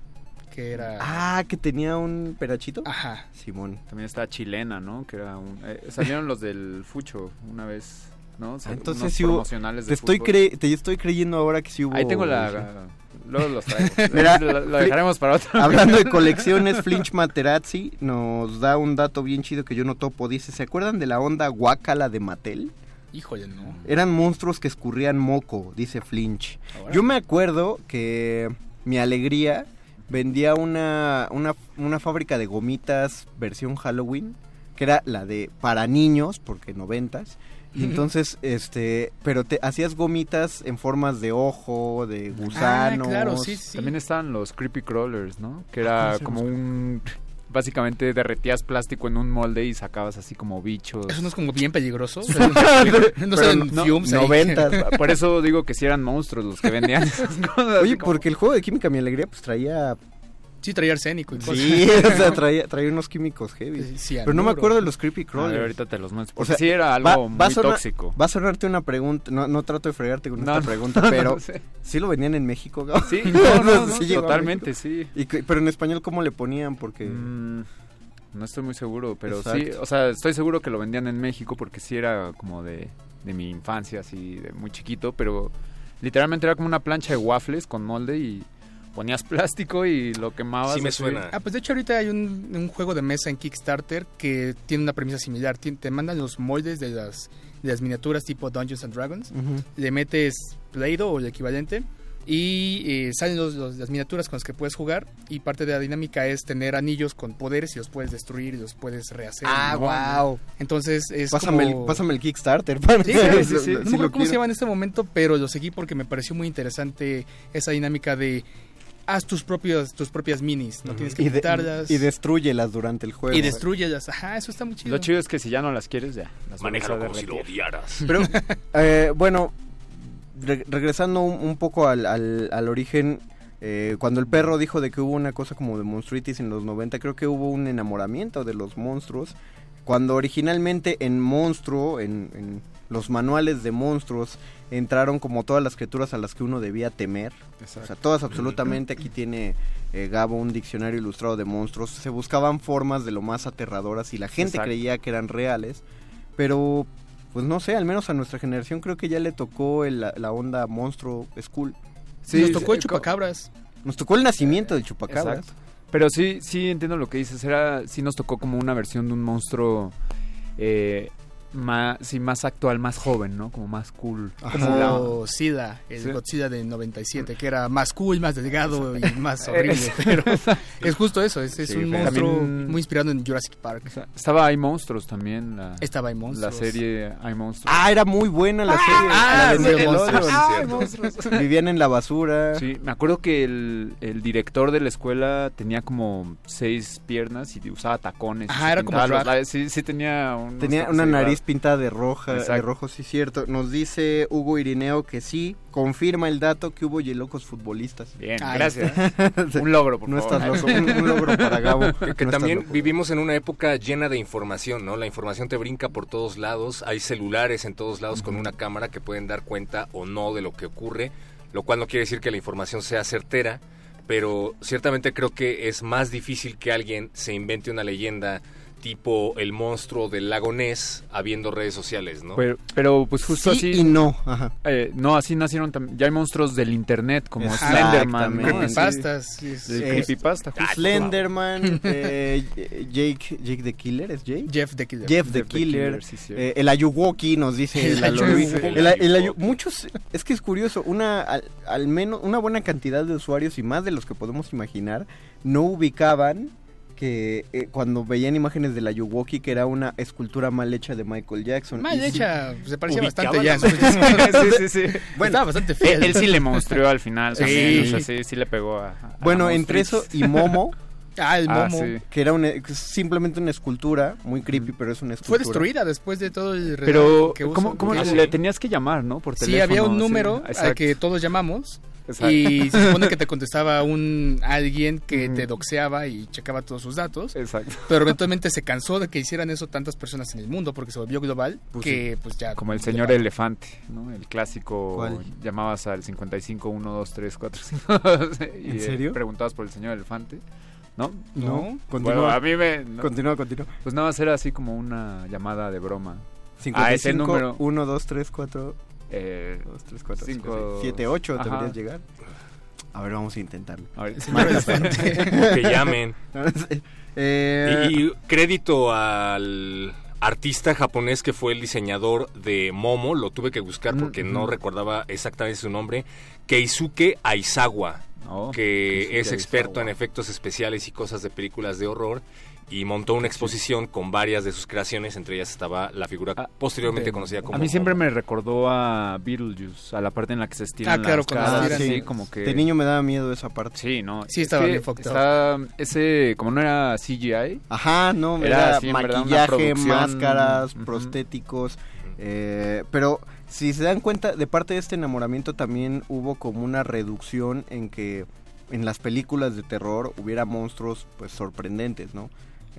que era... Ah, que tenía un perachito. Ajá. Simón. También estaba chilena, ¿no? Que era un, eh, salieron los del Fucho una vez, ¿no? O sea, Ah, Entonces sí hubo, promocionales te estoy, cre- te estoy creyendo ahora que sí hubo. Ahí tengo la... Luego los traigo. Mira, lo, lo dejaremos para otro. Hablando de colecciones, Flinch Materazzi nos da un dato bien chido que yo no topo. Dice, ¿se acuerdan de la onda guácala de Mattel? Híjole, no. Eran monstruos que escurrían moco, dice Flinch. Ahora. Yo me acuerdo que mi alegría vendía una, una, una fábrica de gomitas versión Halloween, que era la de para niños, porque noventas. Y entonces, este, pero te hacías gomitas en formas de ojo, de gusanos. Ah, claro, sí, sí. También estaban los creepy crawlers, ¿no? Que era ¿cómo se como un... Básicamente derretías plástico en un molde y sacabas así como bichos. Eso no es como bien peligroso. O sea, no salen no- fumes. Por eso digo que si eran monstruos los que vendían esas cosas. Oye, como- porque el juego de química Mi Alegría pues traía... Sí, traía arsénico y cosas. Sí, o sea, traía, traía unos químicos heavy. Sí. Pero no me acuerdo de los creepy ver, crawlers. ahorita te los muestro. O sea, sí era algo va- muy va a sonar- tóxico. Va a sonarte una pregunta, no, no trato de fregarte con No, esta no. pregunta, pero No sé. ¿sí lo vendían en México? Gabo? Sí, no, no, no, Sí totalmente, sí. Y pero en español, ¿cómo le ponían? Porque... Mm, no estoy muy seguro, pero sí, o sea, estoy seguro que lo vendían en México porque sí era como de, de mi infancia, así, de muy chiquito, pero literalmente era como una plancha de waffles con molde y ponías plástico y lo quemabas. Sí me así. suena. Ah, pues de hecho ahorita hay un, un juego de mesa en Kickstarter que tiene una premisa similar. Te mandan los moldes de las, de las miniaturas tipo Dungeons and Dragons. Le metes Play-Doh o el equivalente y eh, salen los- los- las miniaturas con las que puedes jugar y parte de la dinámica es tener anillos con poderes y los puedes destruir y los puedes rehacer. Ah, ¿no? wow. Entonces es Pásame, como... el, pásame el Kickstarter. para- Sí, sí, sí, lo- sí. lo- No lo acuerdo cómo se llama en este momento, pero lo seguí porque me pareció muy interesante esa dinámica de haz tus propios tus propias minis, no tienes que Y, de- y destruyelas durante el juego. y destruyelas. Ajá, eso está muy chido. Lo chido es que si ya no las quieres, ya. Las Manéjalo como si lo odiaras. Pero, eh, bueno, re- regresando un, un poco al, al- al origen, eh, cuando el perro dijo de que hubo una cosa como de monstruitis en los 90, creo que hubo un enamoramiento de los monstruos. Cuando originalmente en Monstruo, en, en los manuales de monstruos, entraron como todas las criaturas a las que uno debía temer. O sea, todas absolutamente. Aquí tiene eh, Gabo un diccionario ilustrado de monstruos. Se buscaban formas de lo más aterradoras y la gente Exacto. creía que eran reales. Pero, pues no sé, al menos a nuestra generación creo que ya le tocó el- la, onda monstruo school. Sí, Nos tocó el sí, chupacabras. Nos tocó el nacimiento del chupacabras. Exacto. Pero sí, sí entiendo lo que dices. Era, sí nos tocó como una versión de un monstruo eh, más, sí, más actual, más joven, ¿no? Como más cool. Como la- Sida, el Sí. Godzilla de 97, que era más cool, más delgado y más horrible. Pero es justo eso, es, es Sí, un monstruo también- muy inspirado en Jurassic Park. Estaba Hay Monstruos también. La, Estaba Hay Monstruos. La serie Hay Monstruos. Ah, era muy buena la serie. ah, la de sí, Nickelodeon. monstruos. Ah, monstruos. Vivían en la basura. Sí, me acuerdo que el, el director de la escuela tenía como seis piernas y usaba tacones. se era como labios. Sí, sí tenía Tenía una nariz raros. pintada de roja, de rojo, sí cierto. Nos dice Hugo Irineo que sí, confirma el dato que hubo yelocos futbolistas. Bien, gracias. Un logro, por no favor. estás loco, un, un logro para Gabo. Que, que No estás también loco. vivimos en una época llena de información, ¿no? La información te brinca por todos lados, hay celulares en todos lados con una cámara que pueden dar cuenta o no de lo que ocurre, lo cual no quiere decir que la información sea certera, pero ciertamente creo que es más difícil que alguien se invente una leyenda tipo el monstruo del lago Ness habiendo redes sociales, ¿no? Pero, pero, pues justo Sí así. y no, ajá. Eh, no, así nacieron también. Ya hay monstruos del internet como. Slenderman. ¿no? Creepypastas, Sí. sí, creepypasta. justo. Slenderman, eh, Jake, Jake the Killer, ¿es Jake? Jeff the Killer. Jeff the Jeff the Killer, eh, el Ayuwoki nos dice El. El- el Ayu- muchos, es que es curioso, una al, al menos una buena cantidad de usuarios y más de los que podemos imaginar no ubicaban que eh, cuando veían imágenes del Ayuwoki que era una escultura mal hecha de Michael Jackson. Mal sí, hecha, se parecía bastante ya. sí, sí, sí. Bueno, Estaba bastante feo. Él, él sí le monstruó al final Sí. también. O sea, sí, sí le pegó a. a Bueno, la entre eso y Momo, Ah, el Ah, momo. sí. que era una, simplemente una escultura, muy creepy, pero es una Fue escultura. destruida después de todo el Pero, que ¿cómo, cómo Ah, le sí. tenías que llamar, no? Por Sí, teléfono. había un sí. número al Exacto. que todos llamamos Exacto. y se supone que te contestaba un alguien que te doxeaba y checaba todos sus datos. Exacto. Pero eventualmente se cansó de que hicieran eso tantas personas en el mundo porque se volvió global Pues que pues ya Como el señor global. elefante, ¿no? El clásico. ¿Cuál? Llamabas al 55 1 2 3 4 5. y, ¿En eh, serio? preguntabas por el señor elefante. ¿No? No, continúa. Bueno, a mí me. no. Continúa, continúa. Pues nada más era así como una llamada de broma. 55, Ah, ese número. 1, 2, 3, 4, Eh, 2, 3, 4, Cinco- 7, 8 Ajá. deberías llegar. A ver, vamos a intentarlo. a ver, elefante. que llamen. Eh, Y, y crédito al artista japonés que fue el diseñador de Momo, lo tuve que buscar porque no recordaba exactamente su nombre, Keisuke Aizawa, Oh, que Keisuke es experto Aizawa. en efectos especiales y cosas de películas de horror y montó una exposición con varias de sus creaciones, entre ellas estaba la figura Ah, posteriormente de- conocida como A mí siempre me recordó a Beetlejuice, a la parte en la que se estiran Ah, claro, las cuando caras, se estiran. sí, como que... De niño me daba miedo esa parte. Sí, no. Sí, es estaba bien está ese, como no era CGI, Ajá, no, Era así, verdad, maquillaje, máscaras, prostéticos. eh, pero si se dan cuenta, de parte de este enamoramiento también hubo como una reducción en que en las películas de terror hubiera monstruos pues sorprendentes, ¿no?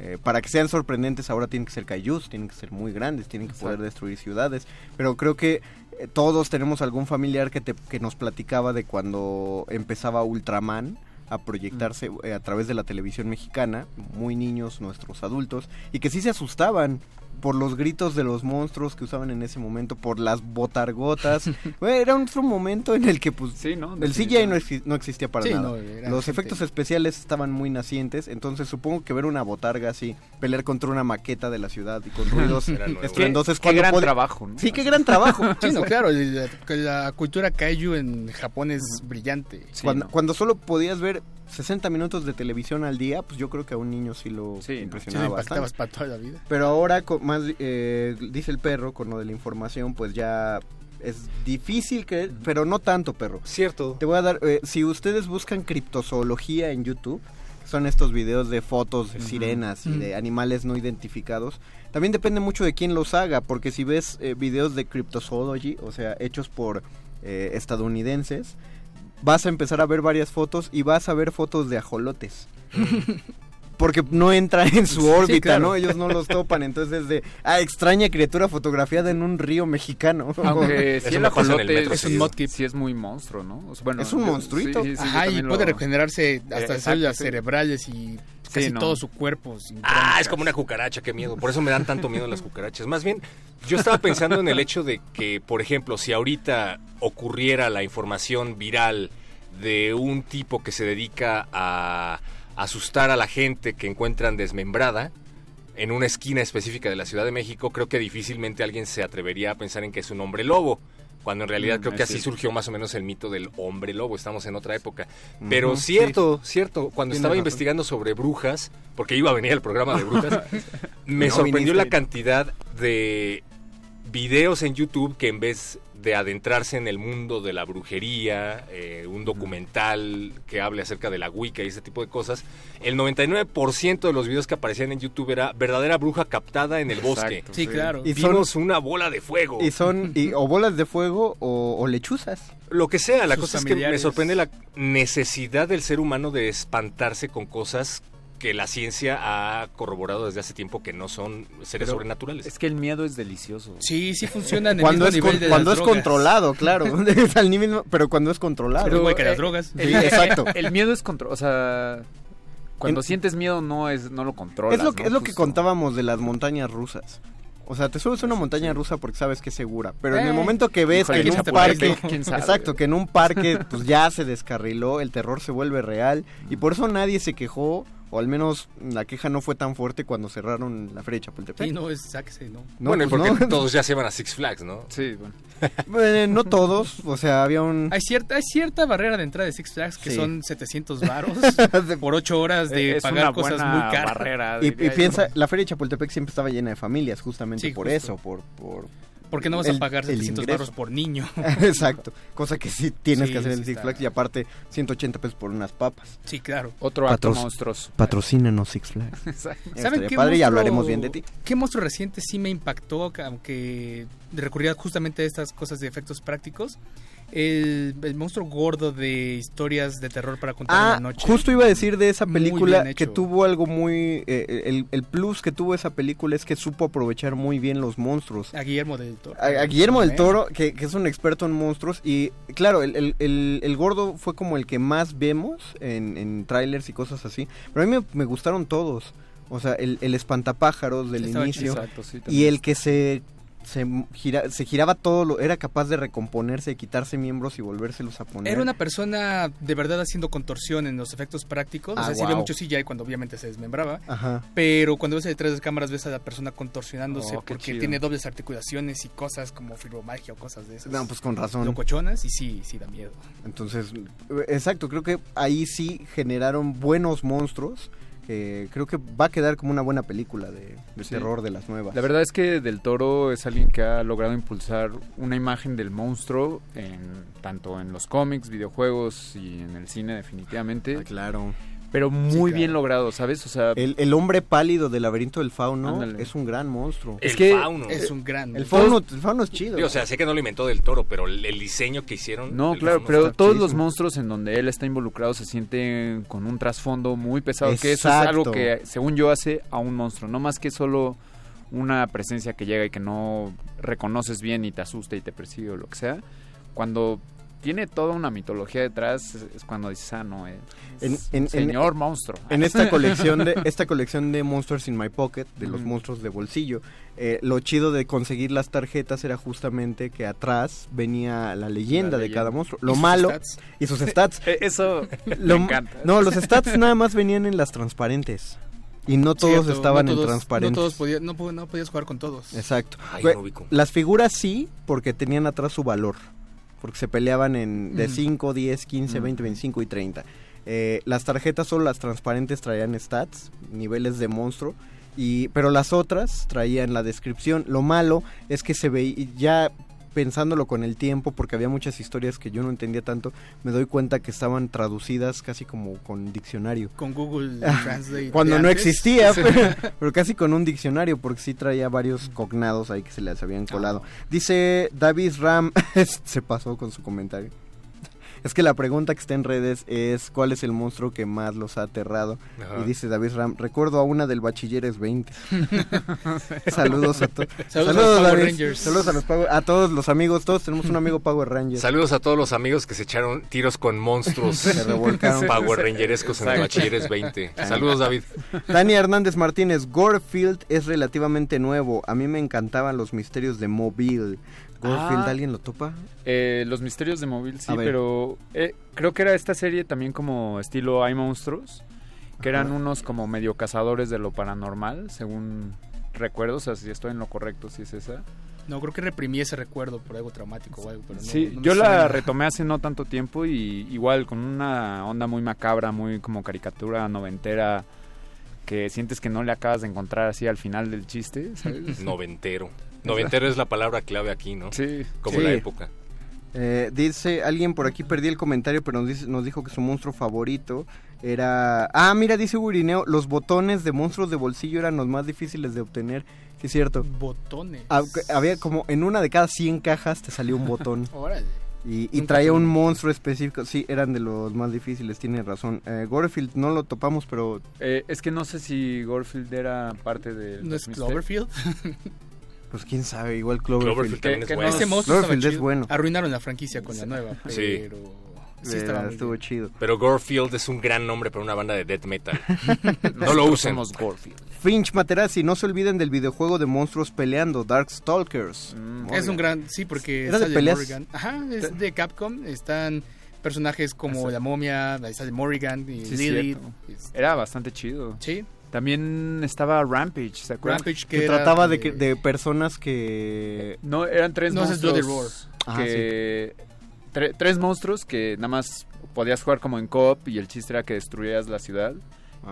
Eh, para que sean sorprendentes ahora tienen que ser kaijus, tienen que ser muy grandes, tienen que poder destruir ciudades. Pero creo que eh, todos tenemos algún familiar que, te, que nos platicaba de cuando empezaba Ultraman a proyectarse eh, a través de la televisión mexicana, muy niños, nuestros adultos, y que sí se asustaban por los gritos de los monstruos que usaban en ese momento, por las botargotas. Era otro momento en el que pues sí, ¿no? el CGI no, exi- no existía para Sí, nada. no, Los gente- efectos especiales estaban muy nacientes, entonces supongo que ver una botarga así, pelear contra una maqueta de la ciudad y con ruidos estruendosos. Qué cuando gran trabajo, ¿no? Sí, qué gran trabajo. Sí, no, claro, la, la cultura kaiju en Japón es brillante. cuando, ¿no? cuando solo podías ver 60 minutos de televisión al día, pues yo creo que a un niño sí lo Sí, ¿no? Sí, impresionaba bastante. para toda la vida. Pero ahora, con más eh, dice el perro, con lo de la información, pues ya es difícil creer, pero no tanto, perro. Cierto. Te voy a dar, eh, si ustedes buscan criptozoología en YouTube, son estos videos de fotos de sirenas y de animales no identificados. También depende mucho de quién los haga, porque si ves eh, videos de cryptozoology, o sea, hechos por eh, estadounidenses, vas a empezar a ver varias fotos y vas a ver fotos de ajolotes. Porque no entra en su Sí, órbita, claro. ¿no? Ellos no los topan, entonces es de, ah, extraña criatura fotografiada en un río mexicano. Aunque sí el ajolote metro es, un sí es muy monstruo, ¿no? O sea, bueno, Es un monstruito. sí, Ajá, y puede lo- regenerarse hasta Eh, exacto, células sí. cerebrales y casi no. todo su cuerpo. Ah, es como una cucaracha, qué miedo. Por eso me dan tanto miedo las cucarachas. Más bien, yo estaba pensando en el hecho de que, por ejemplo, si ahorita ocurriera la información viral de un tipo que se dedica a asustar a la gente que encuentran desmembrada, en una esquina específica de la Ciudad de México, creo que difícilmente alguien se atrevería a pensar en que es un hombre lobo. Cuando en realidad Mm, creo que así surgió más o menos el mito del hombre lobo. Estamos en otra época. Pero cierto, cierto. Cuando estaba investigando sobre brujas, porque iba a venir el programa de brujas, me No sorprendió viniste. la cantidad de videos en YouTube que en vez de adentrarse en el mundo de la brujería, eh, un documental que hable acerca de la Wicca y ese tipo de cosas, el 99% de los videos que aparecían en YouTube era verdadera bruja captada en el bosque. Sí, sí. claro. Y Y son- vimos una bola de fuego. Y son y, o bolas de fuego o, o lechuzas. Lo que sea, la Sus cosa es que me sorprende la necesidad del ser humano de espantarse con cosas que la ciencia ha corroborado desde hace tiempo que no son seres Pero sobrenaturales. Es que el miedo es delicioso. Sí, sí funciona en el Cuando mismo es, nivel con- de las cuando es drogas. controlado, claro. Es al mismo- pero cuando es controlado. Pero igual que las eh, drogas. el- Sí, exacto. El miedo es control, o sea, cuando En- sientes miedo no es no lo controlas. Es lo que, ¿no? es lo que Justo. contábamos de las montañas rusas. O sea, te subes a una montaña rusa porque sabes que es segura, pero en Eh, el momento que ves híjole, que en ¿quién un parque, creer? ¿Quién sabe? exacto, que en un parque pues ya se descarriló, el terror se vuelve real y por eso nadie se quejó o al menos la queja no fue tan fuerte cuando cerraron la feria de Chapultepec. Sí, no, es, sáquese, ¿no? No, bueno, y pues porque no. todos ya se van a Six Flags, ¿no? Sí, bueno. No todos, o sea, había un Hay cierta, hay cierta barrera de entrada de Six Flags que Sí. son 700 varos por 8 horas de Es pagar una cosas buena muy caras. barrera, y, piensa, la feria de Chapultepec siempre estaba llena de familias, justamente Sí, por justo. eso, por, por Porque no vas el- a pagar el 700 ingreso. baros por niño. Exacto, cosa que sí tienes Sí, que hacer en Six. Flags y aparte 180 pesos por unas papas. Sí, claro. Otro acto Patro- monstruoso. Patrocínanos Six Flags. Exacto. ¿Saben qué padre y hablaremos bien de ti. ¿Qué monstruo reciente sí me impactó, aunque recurría justamente a estas cosas de efectos prácticos? El, el monstruo gordo de historias de terror para contar en Ah, la noche. justo iba a decir de esa película que tuvo algo muy... eh, el, el plus que tuvo esa película es que supo aprovechar muy bien los monstruos. A Guillermo del Toro. A, a Guillermo del ¿Eh? Toro, que, que es un experto en monstruos, y claro, el, el- el- el gordo fue como el que más vemos en, en trailers y cosas así, pero a mí me, me gustaron todos. O sea, el, el espantapájaros del Estaba inicio. Exacto, sí, y el que se, se, gira- se giraba todo, lo, era capaz de recomponerse, de quitarse miembros y volvérselos a poner. Era una persona de verdad haciendo contorsión en los efectos prácticos. Ah, o sea, sí wow. mucho CGI cuando obviamente se desmembraba. Ajá. Pero cuando ves detrás de las cámaras ves a la persona contorsionándose Oh, porque chido. tiene dobles articulaciones y cosas como fibromagia o cosas de esas. No, pues con razón. Locochonas y sí, sí da miedo. Entonces, exacto, creo que ahí sí generaron buenos monstruos. Que creo que va a quedar como una buena película de, de Sí. terror de las nuevas. La verdad es que Del Toro es alguien que ha logrado impulsar una imagen del monstruo en tanto en los cómics, videojuegos y en el cine definitivamente. Ah, claro. Pero muy bien logrado, ¿sabes? O sea, El, el hombre pálido del laberinto del fauno Ándale. es un gran monstruo. El Es que fauno. Es un gran. El fauno, el fauno es chido. O sea, sé que no lo inventó del toro, pero el, el diseño que hicieron. No, claro, pero todos chidísimo. los monstruos en donde él está involucrado se sienten con un trasfondo muy pesado, que eso es algo que, según yo, hace a un monstruo, no más que solo una presencia que llega y que no reconoces bien y te asusta y te persigue o lo que sea. Cuando tiene toda una mitología detrás, es, cuando dices, ah, no, es En- en- en- señor monstruo. En esta colección de esta colección de Monsters in My Pocket, de los monstruos de bolsillo, eh, lo chido de conseguir las tarjetas era justamente que atrás venía la leyenda La de cada monstruo. Lo malo stats. y sus stats. Eh, Eso Lo- me encanta. No, los stats nada más venían en las transparentes. Y no todos Cierto, estaban no en transparentes. No, todos podía- no, no podías jugar con todos. Exacto. Ay. Las figuras sí, porque tenían atrás su valor. Porque se peleaban en de Ujú. 5, 10, 15, 20, 25 y 30. Eh, las tarjetas solo las transparentes traían stats, niveles de monstruo. Y, pero las otras traían la descripción. Lo malo es que se veía, ya pensándolo con el tiempo, porque había muchas historias que yo no entendía tanto, me doy cuenta que estaban traducidas casi como con diccionario. Con Google Ah, Translate. Cuando no antes. existía, pero, pero casi con un diccionario, porque sí traía varios cognados ahí que se les habían colado. Dice David Ram, se pasó con su comentario. Es que la pregunta que está en redes es ¿cuál es el monstruo que más los ha aterrado? Ajá. Y dice David Ram, recuerdo a una del Bachilleres 20. Saludos a todos. Saludos a los Power David. Rangers. Saludos a los Power- a todos los amigos, todos tenemos un amigo Power Ranger. Saludos a todos los amigos que se echaron tiros con monstruos Se revolcaron. Power Rangerescos en el. Bachilleres 20. Saludos, David. Dani Hernández Martínez, Gorefield es relativamente nuevo. A mí me encantaban los misterios de Mobile. Gorefield, Ah. ¿alguien lo topa? Eh, los misterios de móvil, sí, pero eh, creo que era esta serie también como estilo Hay monstruos. que eran unos como medio cazadores de lo paranormal, según recuerdo, o sea, si estoy en lo correcto, si es esa. No, creo que reprimí ese recuerdo por algo traumático o algo, pero no, Sí, no yo la retomé hace no tanto tiempo y igual con una onda muy macabra, muy como caricatura noventera, que sientes que no le acabas de encontrar así al final del chiste, ¿sabes? Noventero. Noventero es la palabra clave aquí, ¿no? Sí. Como Sí. la época. Eh, dice alguien por aquí, perdí el comentario, pero nos, dice- nos dijo que su monstruo favorito era... Ah, mira, dice Urineo, los botones de monstruos de bolsillo eran los más difíciles de obtener. Sí, es cierto. Botones. Ah, Había como en una de cada 100 cajas te salía un botón. Órale. Y, y traía un monstruo específico. Sí, eran de los más difíciles, tiene razón. Eh, Gorefield no lo topamos, pero... Eh, es que no sé si Gorfield era parte de... ¿No es Cloverfield? Pues quién sabe, igual Cloverfield. Cloverfield también es Que no, bueno. ese monstruo Cloverfield es bueno. Arruinaron la franquicia con la nueva, Sí. pero sí estaba muy estuvo bien. chido. Pero Gorefield es un gran nombre para una banda de death metal. no lo usen. Somos Gorfield. Finch Materazzi, no se olviden del videojuego de monstruos peleando, Darkstalkers. Es un gran, sí, porque ¿Era de peleas? Morrigan. Ajá, es de Capcom, están personajes como la momia, ahí sale Morrigan y Sí, Lilith. cierto. Era bastante chido. Sí. También estaba Rampage, ¿se acuerdan? Rampage Que que era trataba de, de- que- de personas que... No, eran tres No, es monstruos. Bloody Roar. que tre- tres monstruos que nada más podías jugar como en co-op y el chiste era que destruías la ciudad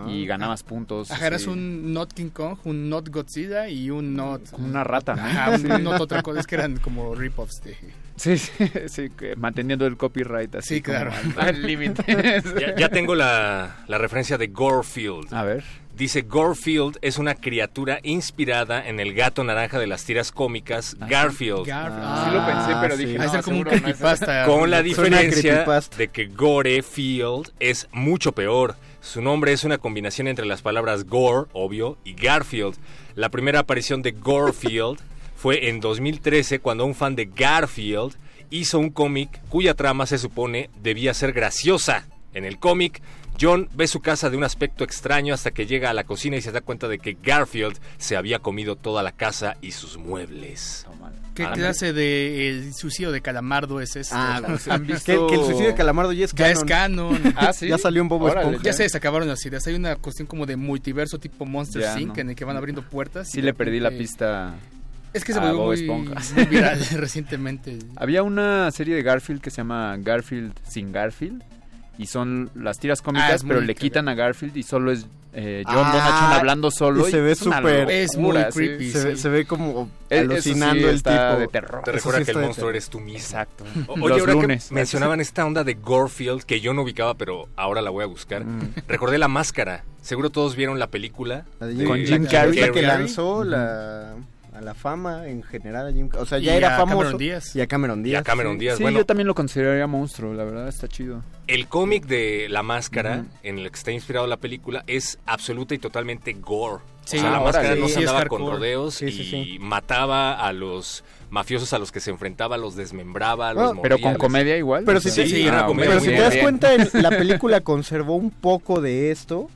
y ganabas puntos. Ajá, eras un Not King Kong, un Not Godzilla y un Not... Como una rata, ¿no? Ajá, un Sí. Not otra cosa, es que eran como rip-offs de... Sí, sí, sí, manteniendo el copyright así Sí, como claro. al- al límite. Ya, ya tengo la, la referencia de Gorefield. A ver. Dice Gorefield es una criatura inspirada en el gato naranja de las tiras cómicas Garfield. Garfield. Ah, sí lo pensé, pero dije, Va a no, ser como un no. Con la diferencia de que Gorefield es mucho peor. Su nombre es una combinación entre las palabras Gore, obvio, y Garfield. La primera aparición de Gorefield fue en 2013 cuando un fan de Garfield hizo un cómic cuya trama se supone debía ser graciosa. En el cómic, John ve su casa de un aspecto extraño hasta que llega a la cocina y se da cuenta de que Garfield se había comido toda la casa y sus muebles. ¿Qué clase de el suicidio de Calamardo es este? Ah, ¿Han que, visto- que el suicidio de Calamardo ya es Ya es canon. canon. Ah, sí. Ya salió en Bobo Órale, Esponja. Ya se desacabaron las ideas. Hay una cuestión como de multiverso tipo Monster Ya, Inc. no. en el que van abriendo puertas. Sí y le perdí la pista. Es que se volvió muy, Esponja. muy viral recientemente. Había una serie de Garfield que se llama Garfield sin Garfield. Y son las tiras Ah, cómicas, es pero le quitan a Garfield y solo es eh, John Ah, Bonachon hablando solo. y se ve súper- Es muy sí. creepy. Se, ve, sí. se ve como eso alucinando sí el está tipo. de terror. Te recuerda sí que el monstruo eres tú mismo. Exacto. O- Oye, Los ahora lunes. que mencionaban esta onda de Gorefield que yo no ubicaba, pero ahora la voy a buscar. Mm. Recordé la máscara. Seguro todos vieron la película. La de de- Con Jim Carrey. la que lanzó la, a la fama en general a Jim O sea, ya Y era a famoso. Cameron Díaz. Y a Cameron Y Díaz. a Cameron Díaz. Sí, bueno, yo también lo consideraría monstruo, la verdad está chido. el cómic de La Máscara, Ujú. en el que está inspirado la película, es absoluta y totalmente gore. Sí, o sea, la máscara no Sí, se es andaba con rodeos Sí, sí, y sí. mataba a los mafiosos a los que se enfrentaba, los desmembraba, los Bueno, Pero mordía, con les- comedia igual. Pero o si sea, te, Sí, era ah, comedia pero si te das cuenta, en- la película conservó un poco de esto,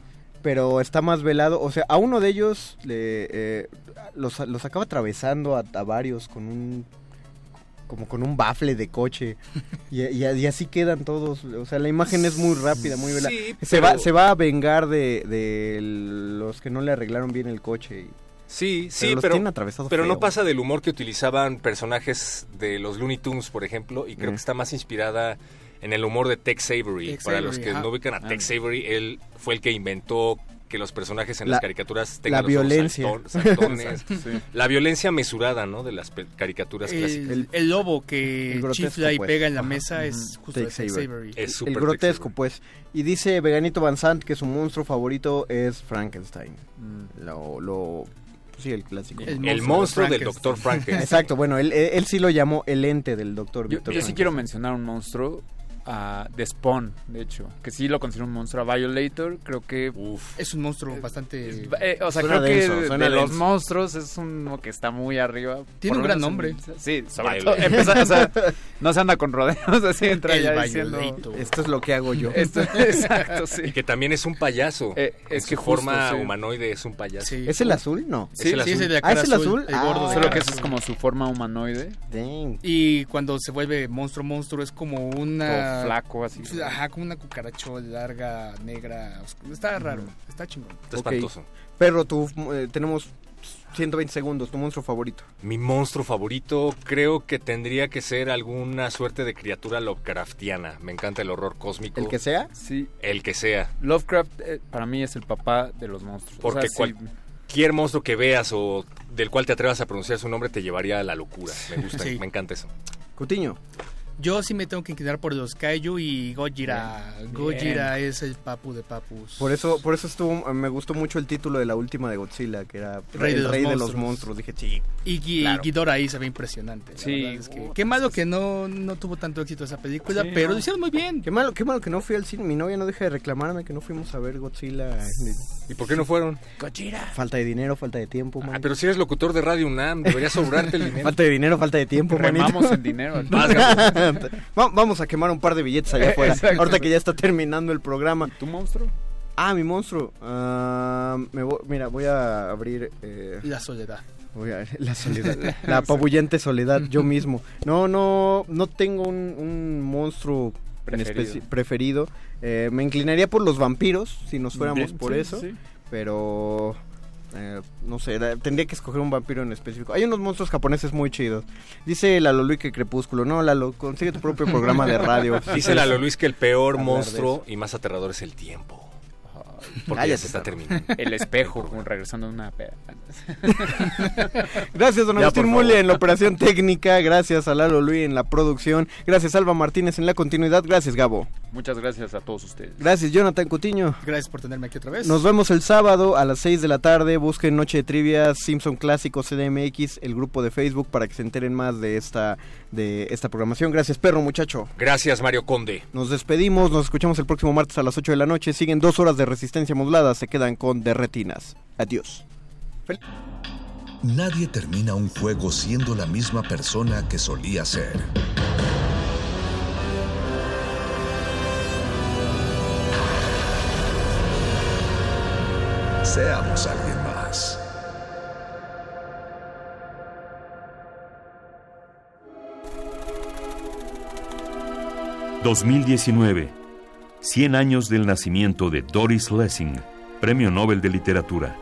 pero está más velado. O sea, a uno de ellos le, eh, los, los acaba atravesando a, a varios con un como con un bafle de coche y, y- y así quedan todos o sea la imagen es muy rápida muy velada Sí, se pero- va se va a vengar de, de los que no le arreglaron bien el coche y- Sí, sí, pero pero, pero no pasa del humor que utilizaban personajes de los Looney Tunes, por ejemplo, y creo Mm. que está más inspirada en el humor de Tex Avery. Tex Para Avery, los que no ubican a Ah. Tex Avery, él fue el que inventó que los personajes en La- las caricaturas tengan la violencia. saltón- saltones. sí. la violencia mesurada, ¿no? De las caricaturas clásicas. El, el lobo que El chifla y pues. pega en la Ajá. mesa es justo Tex Tex Avery. Avery. Es súper el grotesco Avery. pues y dice Veganito Van Sant que su monstruo favorito es Frankenstein Mm. lo, lo sí el clásico El El monstruo monstruo de del Frankenstein. Doctor Frankenstein. Exacto, bueno, él, él, él sí lo llamó el ente del doctor Yo, Víctor yo sí quiero mencionar un monstruo ah, de Spawn, de hecho, que sí lo considero un monstruo. A Violator, creo que... Uf. Es un monstruo bastante... eh, o sea, Suena creo denso, que suena de los monstruos es uno que está muy arriba. Tiene un gran nombre. en- sí, sobre todo. empezar, o sea, no se anda con rodeos, así entra El ya diciendo... Violator. Esto es lo que hago yo. Esto, exacto, Y sí. que también es un payaso. Eh, es que justo, forma sí. humanoide es un payaso. Sí. ¿Es el azul? No. Sí, el Sí, azul. la Ah, ¿es el azul? El gordo Ah. de Solo que esa es como su forma humanoide. Dang. Y cuando se vuelve monstruo monstruo es como una Está Flaco, así. Ajá, como una cucarachola larga, negra. oscura. Está raro, está chingón. Ok. Perro, tú, eh, tenemos 120 segundos, tu monstruo favorito. Mi monstruo favorito creo que tendría que ser alguna suerte de criatura Lovecraftiana. Me encanta el horror cósmico. ¿El que sea? Sí. El que sea. Lovecraft eh, para mí es el papá de los monstruos. O Porque sí, cualquier monstruo que veas o del cual te atrevas a pronunciar su nombre te llevaría a la locura. Me gusta, Sí. me encanta eso. Cutiño. Yo sí me tengo que inclinar por los Kaiju y Gojira. Bien. Gojira es el papu de papus. Por eso, por eso estuvo, me gustó mucho el título de la última de Godzilla, que era Rey de el los rey de los monstruos. monstruos. Dije, sí. Y, Claro. Ghidorah ahí se ve impresionante. Sí. es que- qué malo que no, no tuvo tanto éxito esa película, Sí, pero no. lo hicieron muy bien. Qué malo, qué malo que no fui al cine. Mi novia no deja de reclamarme que no fuimos a ver Godzilla. ¿Y por qué no fueron? Godzilla. Falta de dinero, falta de tiempo, man. Ah, pero si eres locutor de Radio UNAM, debería sobrarte el dinero. Falta de dinero, falta de tiempo, manito. Remamos en dinero. Va- Vamos a quemar un par de billetes allá afuera. Exacto. Ahorita que ya está terminando el programa. ¿Tu monstruo? Ah, mi monstruo. Ah, me voy- mira, voy a abrir. eh, La soledad. voy a- la soledad. La apabullente soledad, yo mismo. No, no, no tengo un, un monstruo Preferido. Eh, me inclinaría por los vampiros, si nos fuéramos Bien, por sí, eso. sí. Pero. Eh, no sé, tendría que escoger un vampiro en específico. Hay unos monstruos japoneses muy chidos. Dice Lalo Luis que Crepúsculo. No, Lalo, consigue tu propio programa de radio. Dice Lalo Luis que el peor monstruo y más aterrador es el tiempo. Porque ya Cállate, se está terminando. El espejo, como regresando de una peda. Gracias, don Ya, Agustín Mule en la operación técnica. Gracias a Lalo Luis en la producción. Gracias, Alba Martínez en la continuidad. Gracias, Gabo. Muchas gracias a todos ustedes. Gracias, Jonathan Cutiño. Gracias por tenerme aquí otra vez. Nos vemos el sábado a las 6 de la tarde. Busquen Noche de Trivia, Simpson Clásico CDMX, el grupo de Facebook, para que se enteren más de esta, de esta programación. Gracias, perro, muchacho. Gracias, Mario Conde. Nos despedimos, nos escuchamos el próximo martes a las 8 de la noche. Siguen dos horas de resistencia modulada, se quedan con Derretinas. Adiós. Nadie termina un juego siendo la misma persona que solía ser. Seamos alguien más. ...2019... ...100 años del nacimiento de Doris Lessing... ...Premio Nobel de Literatura...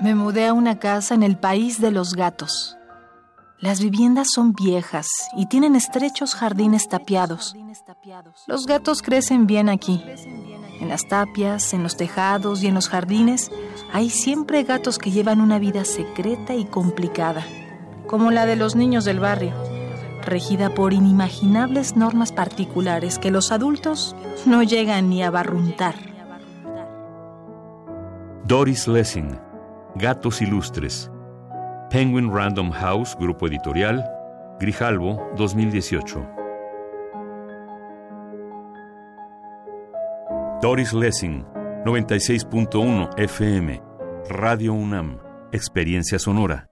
Me mudé a una casa en el país de los gatos. Las viviendas son viejas y tienen estrechos jardines tapiados. Los gatos crecen bien aquí. En las tapias, en los tejados y en los jardines hay siempre gatos que llevan una vida secreta y complicada, como la de los niños del barrio, regida por inimaginables normas particulares que los adultos no llegan ni a barruntar. Doris Lessing, Gatos Ilustres. Penguin Random House, Grupo Editorial, Grijalvo, 2018. Doris Lessing, 96.1 FM, Radio UNAM, Experiencia Sonora.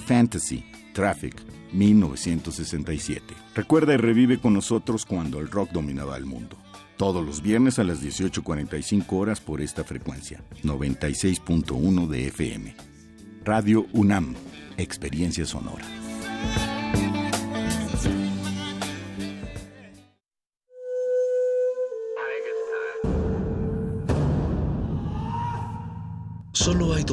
Fantasy, Traffic, 1967. Recuerda y revive con nosotros cuando el rock dominaba el mundo. Todos los viernes a las 18.45 horas por esta frecuencia, 96.1 de FM. Radio UNAM, Experiencia Sonora.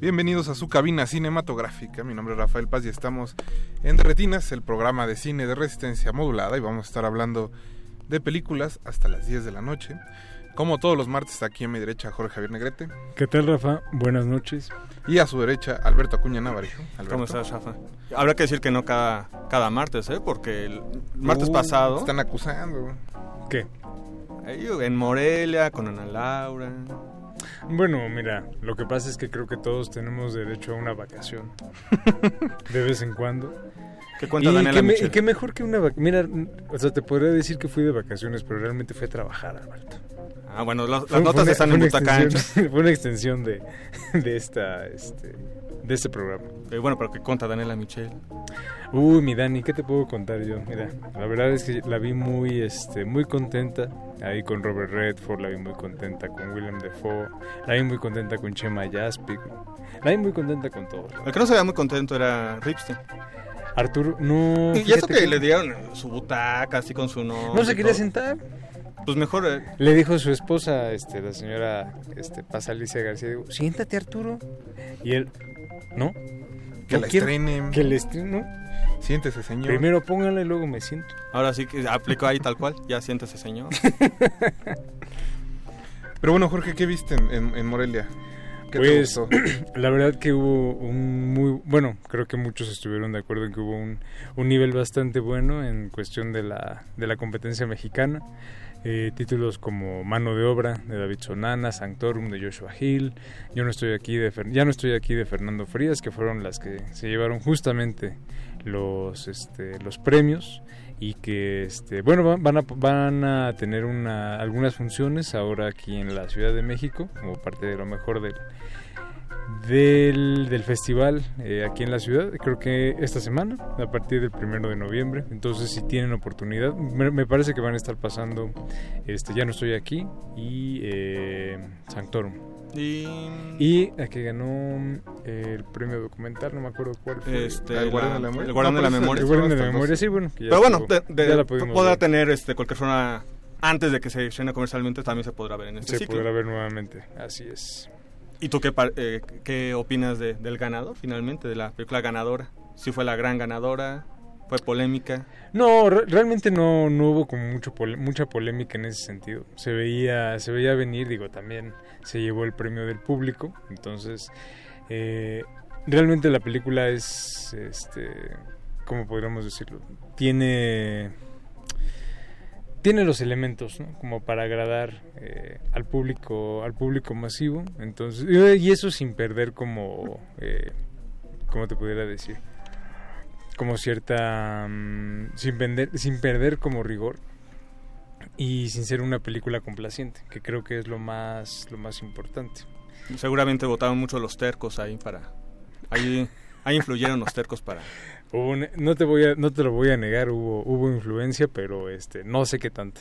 Bienvenidos a su cabina cinematográfica. Mi nombre es Rafael Paz y estamos en De Retinas, el programa de cine de resistencia modulada. Y vamos a estar hablando de películas hasta las 10 de la noche. Como todos los martes, aquí a mi derecha Jorge Javier Negrete. ¿Qué tal, Rafa? Buenas noches. Y a su derecha Alberto Acuña Navarijo. Alberto. ¿Cómo estás, Rafa? Habrá que decir que no cada, cada martes, ¿eh? Porque el martes Uh, pasado... Están acusando. ¿Qué? Ahí, en Morelia, con Ana Laura... Bueno, mira, lo que pasa es que creo que todos tenemos derecho a una vacación. de vez en cuando. ¿Qué cuenta y qué, me- y qué mejor que una vacación. Mira, o sea, te podría decir que fui de vacaciones, pero realmente fui a trabajar, Alberto. Ah, bueno, las, notas están en Ancha. Fue una extensión de, de esta, este, de este programa. Eh, bueno, pero ¿qué cuenta Daniela Michel? Uy, mi Dani, ¿qué te puedo contar yo? Mira, la verdad es que la vi muy, este, muy contenta ahí con Robert Redford, la vi muy contenta con William Defoe, la vi muy contenta con Chema Jaspic, la vi muy contenta con todos. El que no se veía muy contento era Ripstein. Arturo, no. Y eso que le dieron su butaca así con su nombre. No se quería todo. sentar. Pues mejor... eh, Le dijo su esposa, este, la señora este, Paz Alicia García, digo, siéntate Arturo. Y él, ¿no? Que No la quiero estrenen. Que la estrenen, Siéntese, señor. Primero póngala y luego me siento. Ahora sí que aplicó ahí tal cual. Ya siéntese, señor. Pero bueno, Jorge, ¿qué viste en, en- en Morelia? ¿Qué te Pues gustó? la verdad que hubo un muy bueno, creo que muchos estuvieron de acuerdo en que hubo un, un nivel bastante bueno en cuestión de la, de la competencia mexicana. Eh, títulos como Mano de Obra de David Sonana, Sanctorum de Joshua Hill, Yo no estoy aquí de Fer- ya no estoy aquí de Fernando Frías, que fueron las que se llevaron justamente los este, los premios y que este bueno van, a van a tener una algunas funciones ahora aquí en la Ciudad de México como parte de lo mejor del del, del festival eh, aquí en la ciudad, creo que esta semana, a partir del primero de noviembre. Entonces, si tienen oportunidad, me, me parece que van a estar pasando este Ya no estoy aquí y eh, Sanctorum. Y... Y la que ganó eh, el premio documental, no me acuerdo cuál fue. Este, El Guardián de la Memoria. el Guardián de No, la pero Memoria. El Guardián de la Estas Memoria, sí, bueno. que ya Pero bueno, estuvo- de- de- ya la pudimos podrá ver. tener este, cualquier persona antes de que se estrene comercialmente también se podrá ver en este Se ciclo. podrá ver nuevamente, así es. ¿Y tú qué, eh, qué opinas de- del ganador finalmente, de la película ganadora? ¿Si fue la gran ganadora? ¿Fue polémica? No, re- realmente no, no hubo como mucho mucha polémica en ese sentido. Se veía, se veía venir, digo, también se llevó el premio del público, entonces eh, realmente la película es, este, ¿cómo podríamos decirlo? Tiene tiene los elementos ¿no? como para agradar eh, al público al público masivo. Entonces y eso sin perder como eh, cómo te pudiera decir como cierta mm, sin vender sin perder como rigor y sin ser una película complaciente que creo que es lo más lo más importante. Seguramente votaron mucho los tercos ahí para... Ahí, ahí influyeron los tercos para... Hubo un- no te voy a no te lo voy a negar hubo hubo influencia pero este no sé qué tanto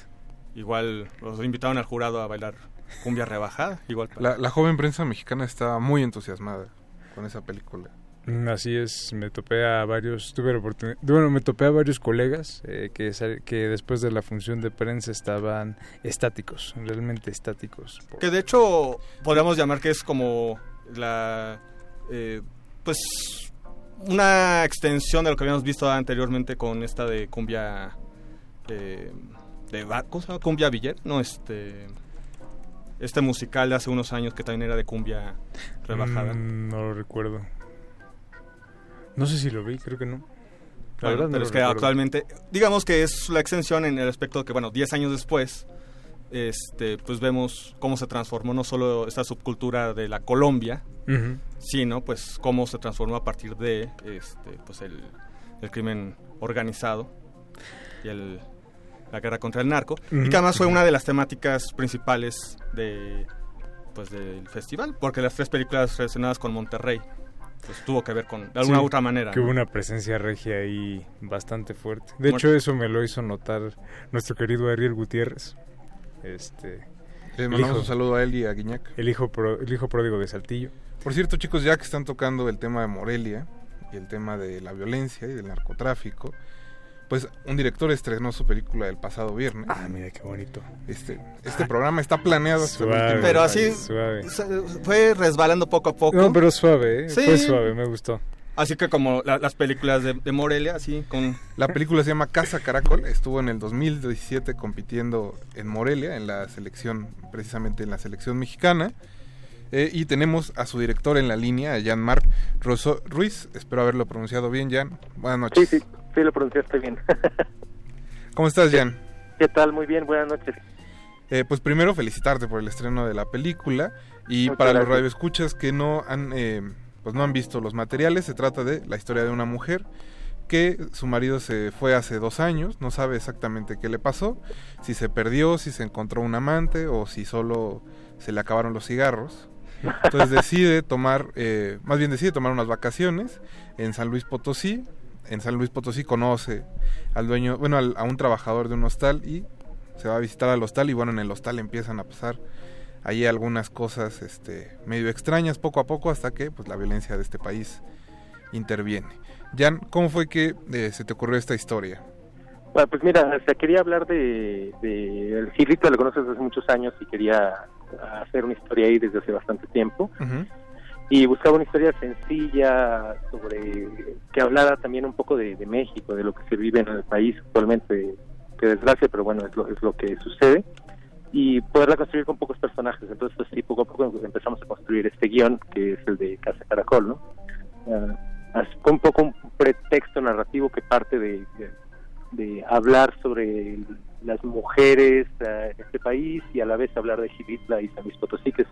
Igual los invitaron al jurado a bailar cumbia rebajada. Igual para- La, la joven prensa mexicana estaba muy entusiasmada con esa película. Mm, Así es, me topé a varios, tuve la oportunidad, bueno, me topé a varios colegas eh, que, sal- que después de la función de prensa estaban estáticos, realmente estáticos. Que de hecho podríamos llamar que es como la... eh, pues una extensión de lo que habíamos visto anteriormente con esta de cumbia... eh, de, ¿Cómo se llama? Cumbia Villar, no, este... Este musical de hace unos años que también era de cumbia rebajada. Mm, no lo recuerdo. No sé si lo vi, creo que no. La Bueno, verdad no pero es que recuerdo. actualmente, digamos que es la extensión en el aspecto de que, bueno, 10 años después, este, pues vemos cómo se transformó no solo esta subcultura de la Colombia, sino pues cómo se transformó a partir de este, pues el, el crimen organizado y el, la guerra contra el narco, y que además fue una de las temáticas principales de pues del festival, porque las tres películas relacionadas con Monterrey pues tuvo que ver con de alguna Sí, u otra manera. Que ¿no? hubo una presencia regia ahí bastante fuerte. De hecho, eso me lo hizo notar nuestro querido Ariel Gutiérrez. Este, Le el mandamos hijo- un saludo a él y a Guiñac. El hijo, pro- el hijo pródigo de Saltillo. Por cierto, chicos, ya que están tocando el tema de Morelia y el tema de la violencia y del narcotráfico, pues un director estrenó su película el pasado viernes. Ah, mira qué bonito. Este, este programa está planeado último Pero así fue resbalando poco a poco. No, pero suave, ¿eh? Sí. Fue suave, me gustó. Así que como la- las películas de, de Morelia, así con... La película se llama Casa Caracol, estuvo en el 2017 compitiendo en Morelia, en la selección, precisamente en la selección mexicana. Eh, y tenemos a su director en la línea, a Jan-Marc Rosso Ruiz. Espero haberlo pronunciado bien, Jan. Buenas noches. Sí, sí, sí lo pronunciaste bien. ¿Cómo estás, Jan? ¿Qué tal? Muy bien, buenas noches. Eh, pues primero felicitarte por el estreno de la película y Muchas para los radioescuchas que no han eh, pues no han visto los materiales. Se trata de la historia de una mujer que su marido se fue hace dos años no sabe exactamente qué le pasó si se perdió si se encontró un amante o si solo se le acabaron los cigarros. Entonces decide tomar eh, más bien decide tomar unas vacaciones en San Luis Potosí. En San Luis Potosí conoce al dueño bueno al- a un trabajador de un hostal y se va a visitar al hostal y bueno, en el hostal empiezan a pasar ahí algunas cosas este medio extrañas poco a poco hasta que pues la violencia de este país interviene. Jan, ¿cómo fue que eh, se te ocurrió esta historia? Bueno, pues mira, sea, quería hablar de, de el Gilito, lo conoces desde hace muchos años y quería hacer una historia ahí desde hace bastante tiempo. Y buscaba una historia sencilla sobre que hablara también un poco de, de México, de lo que se vive en el país actualmente, que desgracia, pero bueno, es lo, es lo que sucede. Y poderla construir con pocos personajes. Entonces, pues, sí, poco a poco empezamos a construir este guion, que es el de Casa Caracol, ¿no? Es un poco un pretexto narrativo que parte de, de, hablar sobre las mujeres en este país y a la vez hablar de Gilitla y San Luis Potosí, que es,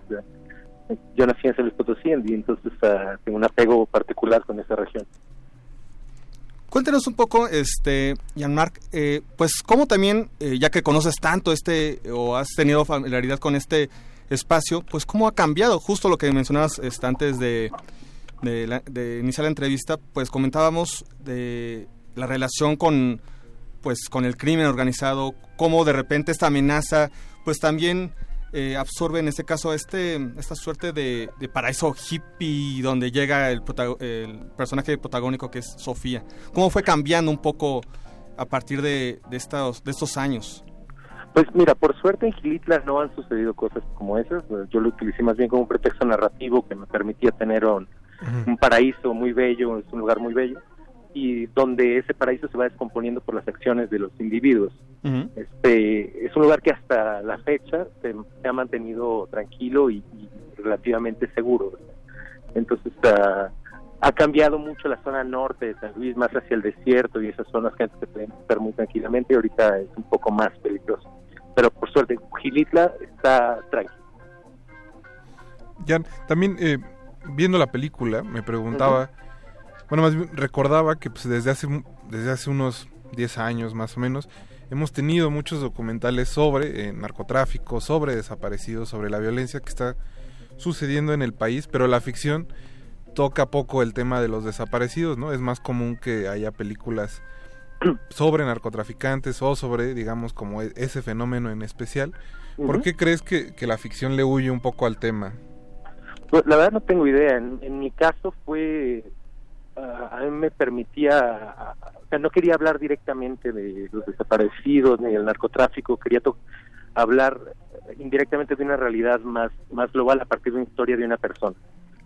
yo nací en San Luis Potosí y entonces ah, tengo un apego particular con esa región. Cuéntenos un poco, este, Jean-Marc, eh, pues cómo también, eh, ya que conoces tanto este, o has tenido familiaridad con este espacio, pues cómo ha cambiado, justo lo que mencionabas este, antes de, de, la- de iniciar la entrevista, pues comentábamos de la relación con, pues con el crimen organizado, cómo de repente esta amenaza, pues también eh, absorbe en este caso este esta suerte de, de paraíso hippie donde llega el, el personaje protagónico que es Sofía. ¿Cómo fue cambiando un poco a partir de, de estos, de estos años? Pues mira, por suerte en Gilitla no han sucedido cosas como esas. Yo lo utilicé más bien como un pretexto narrativo que me permitía tener un, un paraíso muy bello, es un lugar muy bello, y donde ese paraíso se va descomponiendo por las acciones de los individuos. Este es un lugar que hasta la fecha se, se ha mantenido tranquilo y, y relativamente seguro. Entonces ah, ha cambiado mucho la zona norte de San Luis, más hacia el desierto y esas zonas que antes se podían estar muy tranquilamente y ahorita es un poco más peligroso. Pero por suerte, Gilitla está tranquilo. Jan, también eh, viendo la película me preguntaba, bueno, más bien recordaba que pues, desde, hace, desde hace unos 10 años más o menos hemos tenido muchos documentales sobre eh, narcotráfico, sobre desaparecidos, sobre la violencia que está sucediendo en el país, pero la ficción toca poco el tema de los desaparecidos, ¿no? Es más común que haya películas sobre narcotraficantes o sobre, digamos, como e- ese fenómeno en especial. ¿Por qué crees que, que la ficción le huye un poco al tema? Pues, la verdad no tengo idea. En, en mi caso fue, a mí me permitía, o sea, no quería hablar directamente de los desaparecidos ni del narcotráfico, quería to- hablar indirectamente de una realidad más, más global a partir de una historia de una persona.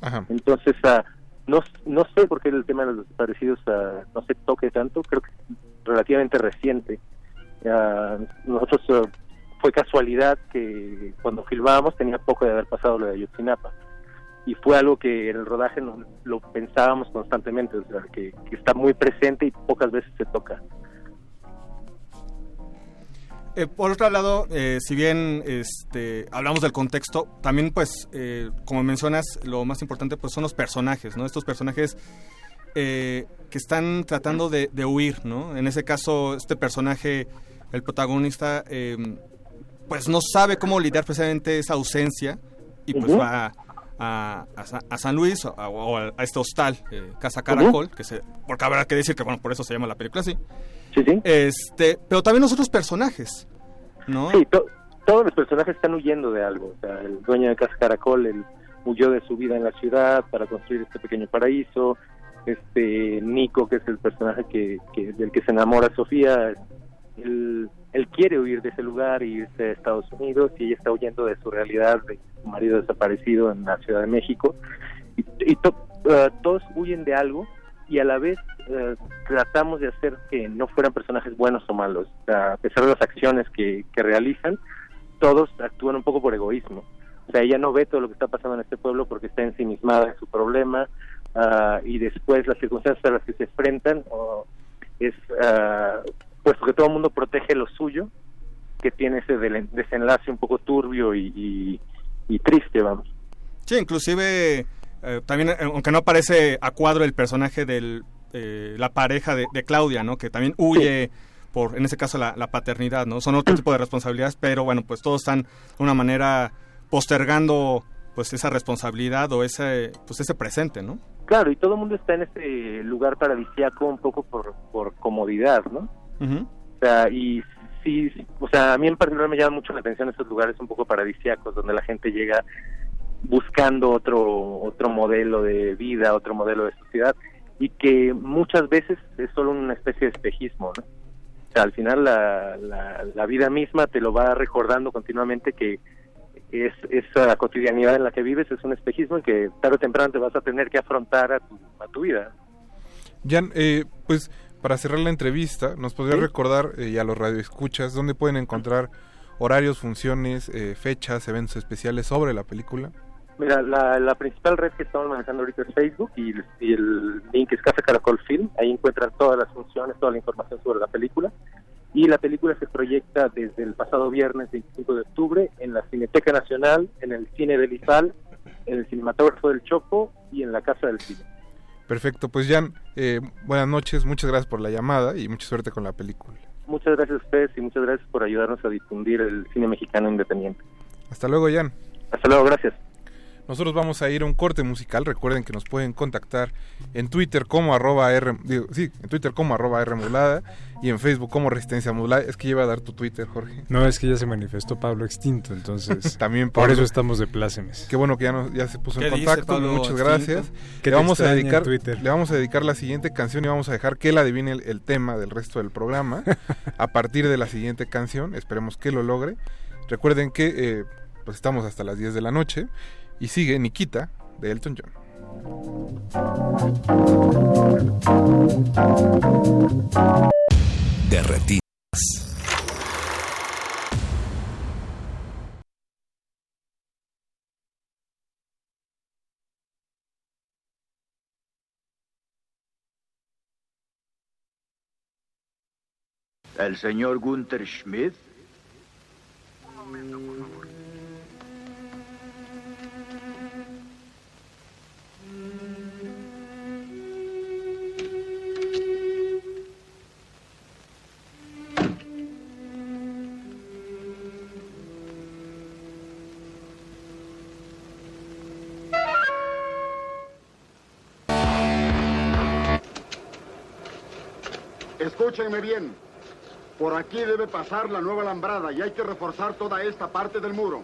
Ajá. Entonces, ah, no, no sé por qué el tema de los desaparecidos ah, no se toque tanto, creo que es relativamente reciente. Ah, nosotros fue casualidad que cuando filmábamos tenía poco de haber pasado lo de Ayotzinapa y fue algo que en el rodaje no- lo pensábamos constantemente, o sea, que, que está muy presente y pocas veces se toca. Eh, por otro lado, eh, si bien este, hablamos del contexto, también pues, eh, como mencionas, lo más importante pues son los personajes, ¿no? Estos personajes eh, que están tratando de, de huir, ¿no? En ese caso, este personaje, el protagonista, eh, pues no sabe cómo lidiar precisamente esa ausencia y pues Ujú. va a, a a San Luis o, o a, a este hostal, eh, Casa Caracol, que se, porque habrá que decir que, bueno, por eso se llama la película así. Sí, sí. Este, pero también los otros personajes, ¿no? Sí, to- todos los personajes están huyendo de algo. O sea, el dueño de Casa Caracol él huyó de su vida en la ciudad para construir este pequeño paraíso. este Nico, que es el personaje que, que- del que se enamora Sofía, él, él quiere huir de ese lugar y irse a Estados Unidos y ella está huyendo de su realidad, de su marido desaparecido en la Ciudad de México. Y, y to- eh, todos huyen de algo y a la vez eh, tratamos de hacer que no fueran personajes buenos o malos. Sea, a pesar de las acciones que, que realizan, todos actúan un poco por egoísmo. O sea, ella no ve todo lo que está pasando en este pueblo porque está ensimismada en su problema ah, y después las circunstancias a las que se enfrentan es ah, puesto que todo el mundo protege lo suyo, que tiene ese desenlace un poco turbio y, y- y triste, vamos. Sí, inclusive eh, también, eh, aunque no aparece a cuadro el personaje de la pareja de, de Claudia, ¿no? Que también huye por, en ese caso, la, la paternidad, ¿no? Son otro tipo de responsabilidades, pero bueno, pues todos están de una manera postergando pues esa responsabilidad o ese, pues ese presente, ¿no? Claro, y todo el mundo está en este lugar paradisiaco un poco por, por comodidad, ¿no? Ujú. O sea, y sí, sí, o sea, a mí en particular me llaman mucho la atención esos lugares un poco paradisiacos donde la gente llega buscando otro otro modelo de vida, otro modelo de sociedad y que muchas veces es solo una especie de espejismo, ¿no? O sea, al final la, la, la vida misma te lo va recordando continuamente que es esa cotidianidad en la que vives es un espejismo y que tarde o temprano te vas a tener que afrontar a tu, a tu vida. Jan, eh, pues para cerrar la entrevista, ¿nos podría Sí. recordar eh, y a los radioescuchas dónde pueden encontrar horarios, funciones, eh, fechas, eventos especiales sobre la película? Mira, la, la principal red que estamos manejando ahorita es Facebook y, el- y el link es Casa Caracol Film. Ahí encuentran todas las funciones, toda la información sobre la película. Y la película se proyecta desde el pasado viernes 25 de octubre en la Cineteca Nacional, en el Cine del Izal, en el Cinematógrafo del Chopo y en la Casa del Cine. Perfecto, pues Jan, eh, buenas noches, muchas gracias por la llamada y mucha suerte con la película. Muchas gracias a ustedes y muchas gracias por ayudarnos a difundir el cine mexicano independiente. Hasta luego, Jan. Hasta luego, gracias. Nosotros vamos a ir a un corte musical. Recuerden que nos pueden contactar en Twitter como arroba R, digo, sí, en Twitter como arroba R modulada y en Facebook como Resistencia Modulada. Es que lleva a dar tu Twitter, Jorge. No, es que ya se manifestó Pablo Extinto, entonces También por Pablo. eso estamos de plácemes. Qué bueno que ya, nos- ya se puso en ¿Qué dice contacto. Pablo Muchas Extinto? gracias. ¿Qué le vamos a dedicar, Twitter? le vamos a dedicar la siguiente canción y vamos a dejar que él adivine el, el tema del resto del programa a partir de la siguiente canción. Esperemos que lo logre. Recuerden que eh, pues estamos hasta las 10 de la noche y sigue Nikita de Elton John. Derretidas. ¿El señor Gunther Schmidt? Escúchenme bien. Por aquí debe pasar la nueva alambrada y hay que reforzar toda esta parte del muro.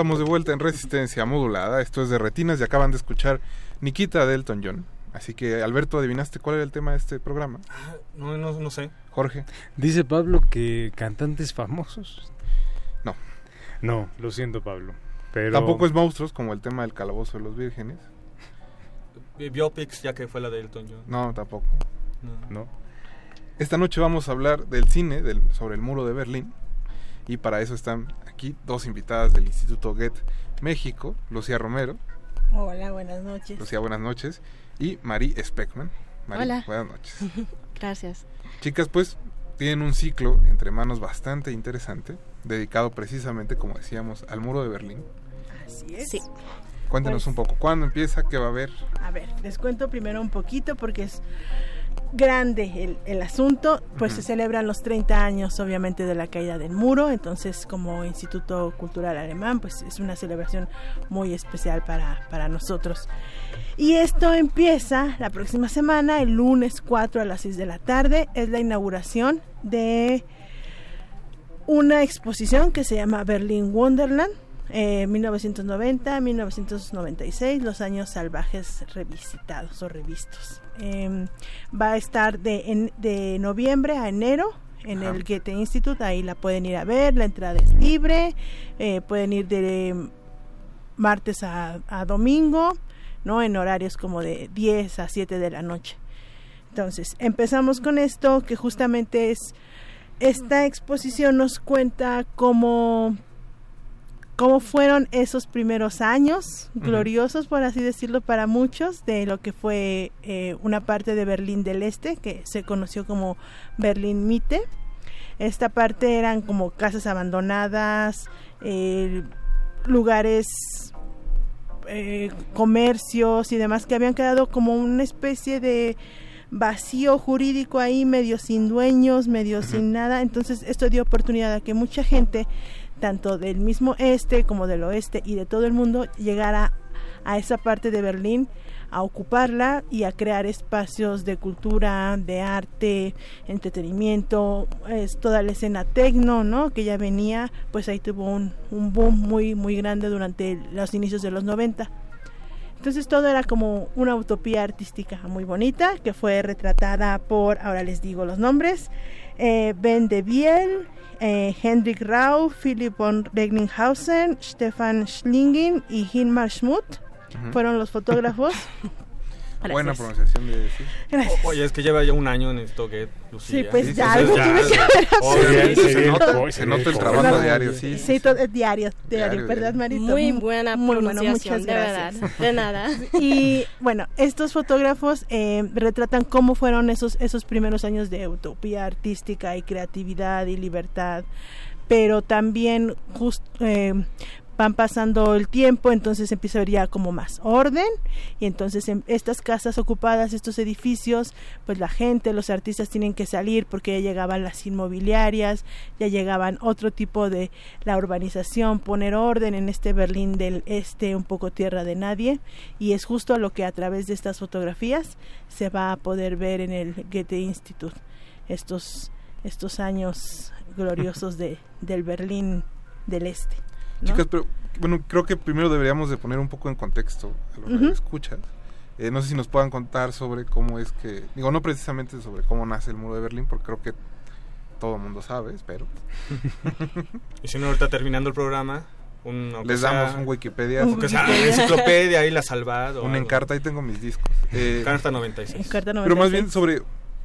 estamos de vuelta en Resistencia Modulada. Esto es de Retinas y acaban de escuchar Nikita de Elton John. Así que, Alberto, ¿adivinaste cuál era el tema de este programa? No, no, no sé. Jorge. Dice Pablo que cantantes famosos. No. No, lo siento, Pablo. Pero... Tampoco es monstruos como el tema del calabozo de los vírgenes. Bi- Biopics, ya que fue la de Elton John. No, tampoco. No. Esta noche vamos a hablar del cine del, sobre el muro de Berlín. Y para eso están aquí dos invitadas del Instituto Goethe México, Lucía Romero. Hola, buenas noches. Lucía, buenas noches. Y Marie Speckman. Marie, Hola. buenas noches. Gracias. Chicas, pues tienen un ciclo entre manos bastante interesante, dedicado precisamente, como decíamos, al muro de Berlín. Así es. Sí. Cuéntenos Pues- un poco, ¿cuándo empieza? ¿Qué va a haber? A ver, les cuento primero un poquito porque es grande el, el asunto. Pues se celebran los 30 años, obviamente, de la caída del muro. Entonces, como Instituto Cultural Alemán, pues es una celebración muy especial para, para nosotros. Y esto empieza la próxima semana, el lunes 4 a las 6 de la tarde. Es la inauguración de una exposición que se llama Berlin Wonderland. eh, 1990-1996, los años salvajes revisitados o revistos. Eh, va a estar de, en- de noviembre a enero en el Goethe Institute, ahí la pueden ir a ver, la entrada es libre, eh, pueden ir de martes a, a domingo, ¿no? En horarios como de 10 a 7 de la noche. Entonces, empezamos con esto, que justamente es, esta exposición nos cuenta cómo, cómo fueron esos primeros años, gloriosos, por así decirlo, para muchos, de lo que fue eh, una parte de Berlín del Este, que se conoció como Berlín Mitte. Esta parte eran como casas abandonadas, eh, lugares eh, comercios y demás que habían quedado como una especie de vacío jurídico ahí, medio sin dueños, medio sin nada. Entonces esto dio oportunidad a que mucha gente, tanto del mismo este como del oeste y de todo el mundo, llegara a esa parte de Berlín a ocuparla y a crear espacios de cultura, de arte, entretenimiento, es toda la escena tecno, ¿no? Que ya venía, pues ahí tuvo un, boom muy muy grande durante los inicios de los 90. Entonces todo era como una utopía artística muy bonita que fue retratada por, ahora les digo los nombres, eh, Ben de Biel, eh, Hendrik Rau, Philipp von Recklinghausen, Stefan Schlingin y Hilmar Schmutt Ujú. fueron los fotógrafos. Buena pronunciación de decir. Gracias. O- Oye, es que lleva ya un año en esto que Lucía. Sí, pues ya, algo tiene que haber obviamente aprendido. se Se nota, nota- se nota el trabajo diario, sí, sí, Sí, todo, diario, diario, Diario, ¿verdad. Marito? Muy buena Muy bueno, pronunciación, muchas de gracias. verdad, de nada. Y bueno, estos fotógrafos eh, retratan cómo fueron esos, esos primeros años de utopía artística y creatividad y libertad, pero también just, eh, van pasando el tiempo, entonces empieza a haber ya como más orden y entonces en estas casas ocupadas, estos edificios, pues la gente, los artistas tienen que salir porque ya llegaban las inmobiliarias, ya llegaban otro tipo de la urbanización, poner orden en este Berlín del Este, un poco tierra de nadie y es justo lo que a través de estas fotografías se va a poder ver en el Goethe Institut estos estos años gloriosos de del Berlín del Este. ¿No? Chicas, pero bueno, creo que primero deberíamos de poner un poco en contexto a lo que Ujú. escuchas. Eh, no sé si nos puedan contar sobre cómo es que, digo, no precisamente sobre cómo nace el muro de Berlín, porque creo que todo el mundo sabe, espero. Y si no, ahorita terminando el programa, un, Les sea- damos un Wikipedia. Aunque sea una enciclopedia ahí la salvado. Una encarta, ahí tengo mis discos. Eh, Carta 96. Encarta Pero más bien sobre,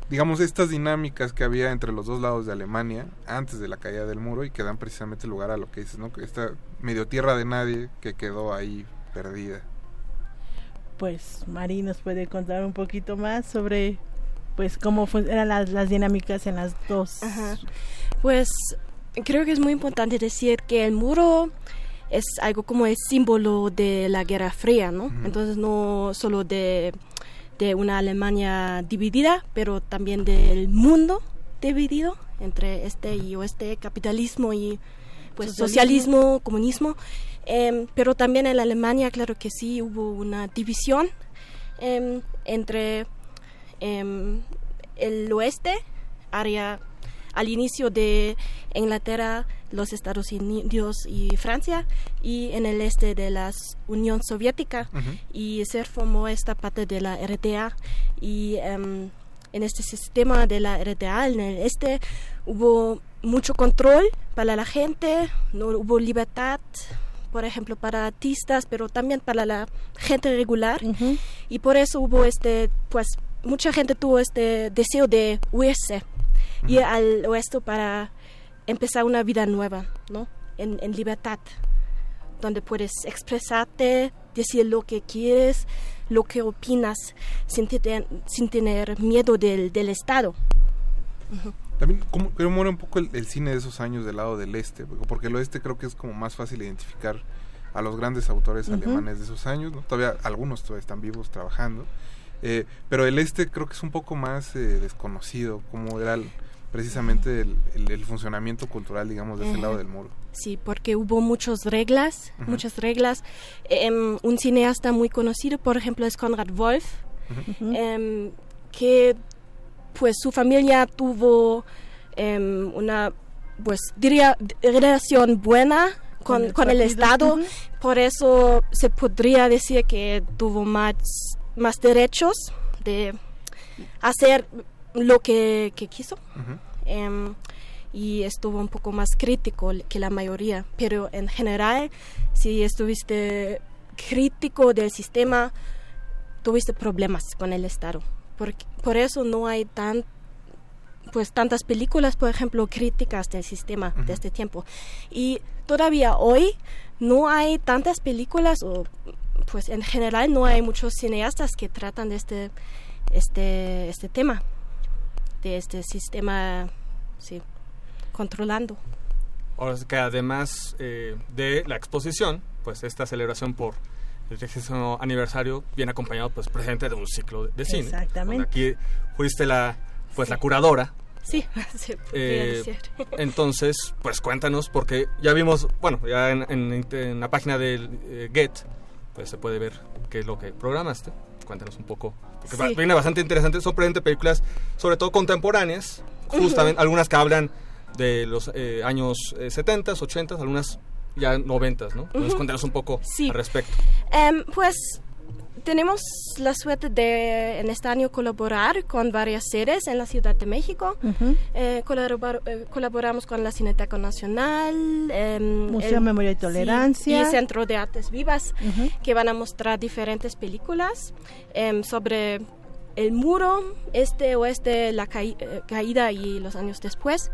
digamos, estas dinámicas que había entre los dos lados de Alemania antes de la caída del muro y que dan precisamente lugar a lo que dices, ¿no? Que esta medio tierra de nadie que quedó ahí perdida. Pues Mari nos puede contar un poquito más sobre pues cómo eran las, las dinámicas en las dos. Ajá. Pues creo que es muy importante decir que el muro es algo como el símbolo de la Guerra Fría, ¿no? Entonces no solo de, de una Alemania dividida, pero también del mundo dividido entre este y oeste, capitalismo y pues Socialismo. socialismo, comunismo. Em, pero también en la Alemania, claro que sí, hubo una división em, entre em, el oeste, área al inicio de Inglaterra, los Estados Unidos y Francia, y en el este de la Unión Soviética, y se formó esta parte de la RDA. Y em, en este sistema de la RDA, en el este, hubo mucho control para la gente, no hubo libertad por ejemplo, para artistas, pero también para la gente regular. Y por eso hubo este, pues, mucha gente tuvo este deseo de huirse, ir al oeste para empezar una vida nueva, ¿no? En, en libertad, donde puedes expresarte, decir lo que quieres, lo que opinas, sin, te- sin tener miedo del, del Estado. También, ¿cómo, cómo era un poco el, el cine de esos años del lado del este? Porque el oeste creo que es como más fácil identificar a los grandes autores alemanes de esos años, ¿no? Todavía algunos todavía están vivos trabajando. Eh, pero el este creo que es un poco más eh, desconocido, como era el- precisamente el, el- el funcionamiento cultural, digamos, de ese lado del muro. Sí, porque hubo muchas reglas, muchas reglas. Em, un cineasta muy conocido, por ejemplo, es Konrad Wolf, em, que pues su familia tuvo em, una, pues diría, relación buena Con con, el con el partido. Estado, por eso se podría decir que tuvo más, más derechos de hacer lo que, que quiso. Em, y estuvo un poco más crítico que la mayoría, pero en general, si estuviste crítico del sistema, tuviste problemas con el Estado. Por, por eso no hay tan, pues, tantas películas, por ejemplo, críticas del sistema de este tiempo. Y todavía hoy no hay tantas películas, o pues en general no hay muchos cineastas que tratan de este, este, este tema, de este sistema, sí, controlando. Ahora es que además eh, de la exposición, pues esta celebración por el 30 aniversario viene acompañado pues precisamente de un ciclo de cine. Exactamente. Aquí fuiste la pues la curadora. Sí, se Eh, decir. entonces, pues cuéntanos, porque ya vimos, bueno, ya en, en- en la página del eh, Get, pues se puede ver qué es lo que programaste. Cuéntanos un poco. Porque Sí. viene bastante interesante. Son películas, sobre todo contemporáneas, justamente algunas que hablan de los eh, años eh, 70, 80, algunas ya 90, ¿no? Entonces, cuéntanos un poco al respecto. Em, pues tenemos la suerte de en este año colaborar con varias sedes en la Ciudad de México. Eh, colaborar- eh, colaboramos con la Cineteca Nacional, em, Museo Memoria y sí, Tolerancia. y Centro de Artes Vivas, que van a mostrar diferentes películas em, sobre el muro este oeste, la caí- eh, caída y los años después.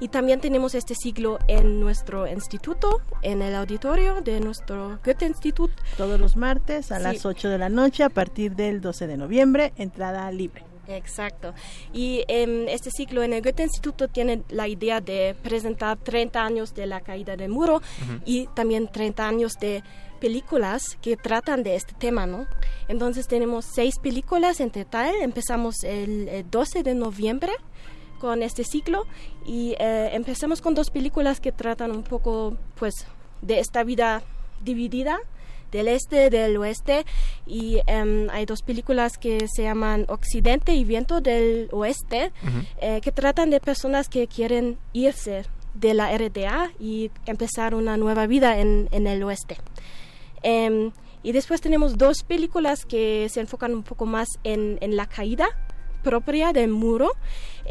Y también tenemos este siglo en nuestro instituto, en el auditorio de nuestro Goethe Institut. Todos los martes a Sí. las 8 de la noche a partir del 12 de noviembre, entrada libre. Exacto. Y em, este ciclo en el Goethe Instituto tiene la idea de presentar 30 años de la caída del muro y también 30 años de películas que tratan de este tema, ¿no? Entonces tenemos seis películas en total. Empezamos el, eh, 12 de noviembre con este ciclo y eh, empezamos con dos películas que tratan un poco, pues, de esta vida dividida del este, del oeste y em, hay dos películas que se llaman Occidente y Viento del Oeste eh, que tratan de personas que quieren irse de la RDA y empezar una nueva vida en, en el oeste. Em, y después tenemos dos películas que se enfocan un poco más en, en la caída propia del muro.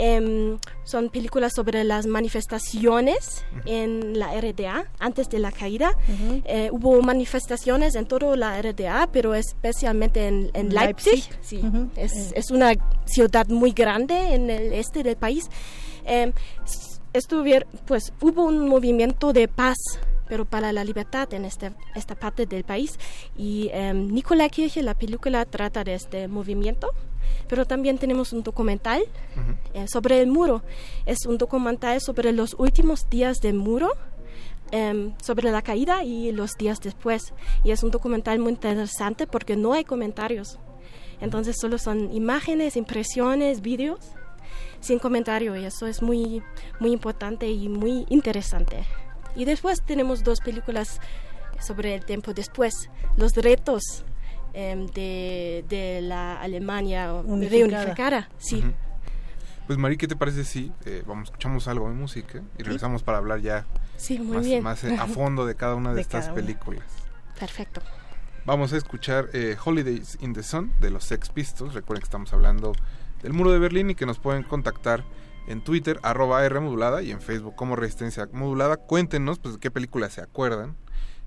Em, son películas sobre las manifestaciones en la RDA antes de la caída. Eh, hubo manifestaciones en toda la RDA, pero especialmente en, en Leipzig. Leipzig. Sí, es, es una ciudad muy grande en el este del país. Estuvier- pues hubo un movimiento de paz pero para la libertad en este, esta parte del país. Y em, Nicola Kirche, la película, trata de este movimiento, pero también tenemos un documental eh, sobre el muro. Es un documental sobre los últimos días del muro. em, sobre la caída y los días después. Y es un documental muy interesante porque no hay comentarios. Entonces solo son imágenes, impresiones, vídeos sin comentario y eso es muy, muy importante y muy interesante. Y después tenemos dos películas sobre el tiempo después, los retos em, de, de la Alemania Unificada. reunificada. Sí. Ujú. Pues Mari, ¿qué te parece si eh, vamos, escuchamos algo de música y regresamos para hablar ya Sí, muy más, bien. más, eh, a fondo de cada una de, De estas una. películas? Perfecto. Vamos a escuchar eh, Holidays in the Sun de los Sex Pistols. Recuerden que estamos hablando del muro de Berlín y que nos pueden contactar en Twitter, arroba R modulada y en Facebook como Resistencia Modulada. Cuéntenos pues, qué películas se acuerdan,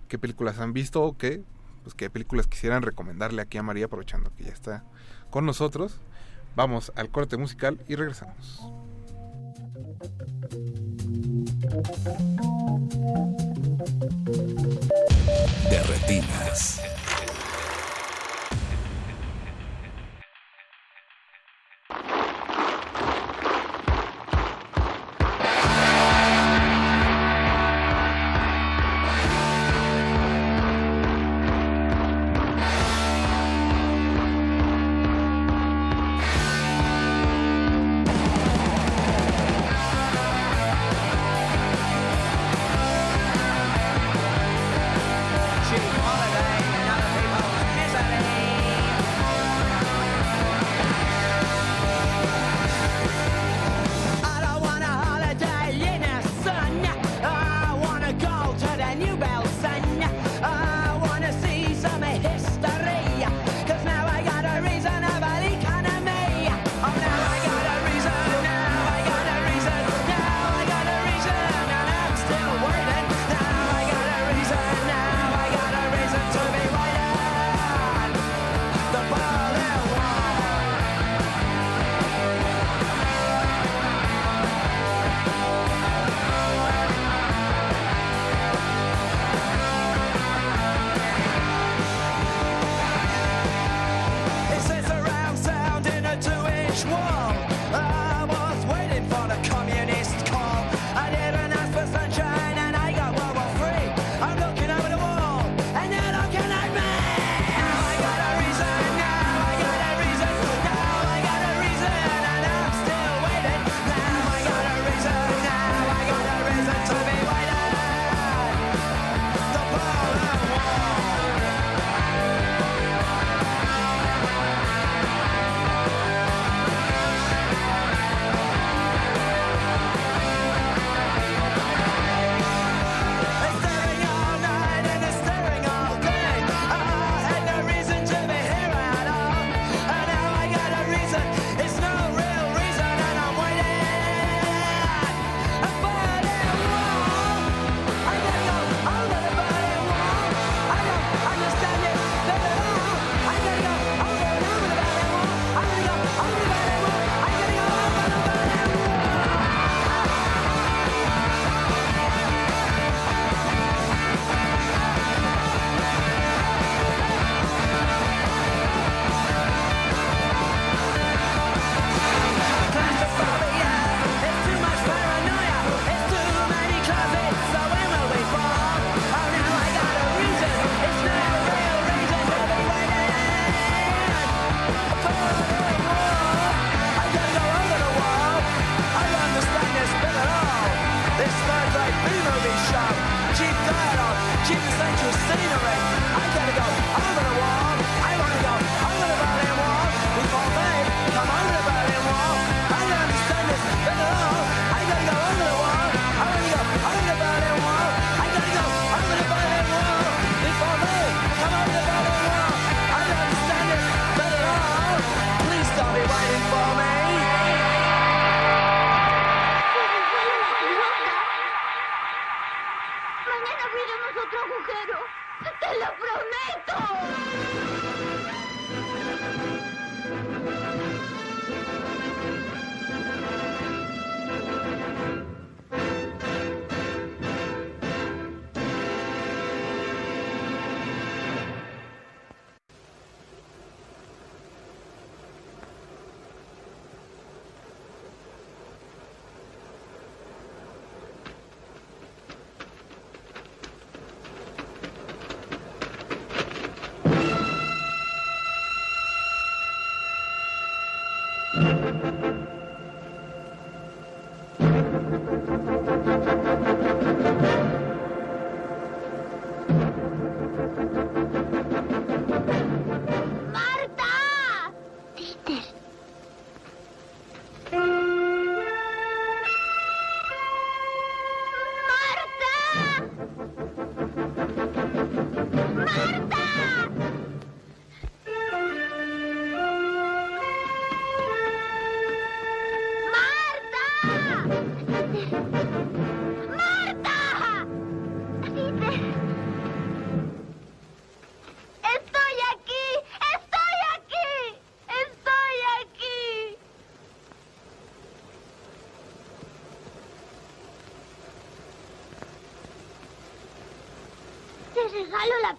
qué películas han visto o qué, pues, qué películas quisieran recomendarle aquí a María aprovechando que ya está con nosotros. Vamos al corte musical y regresamos. de.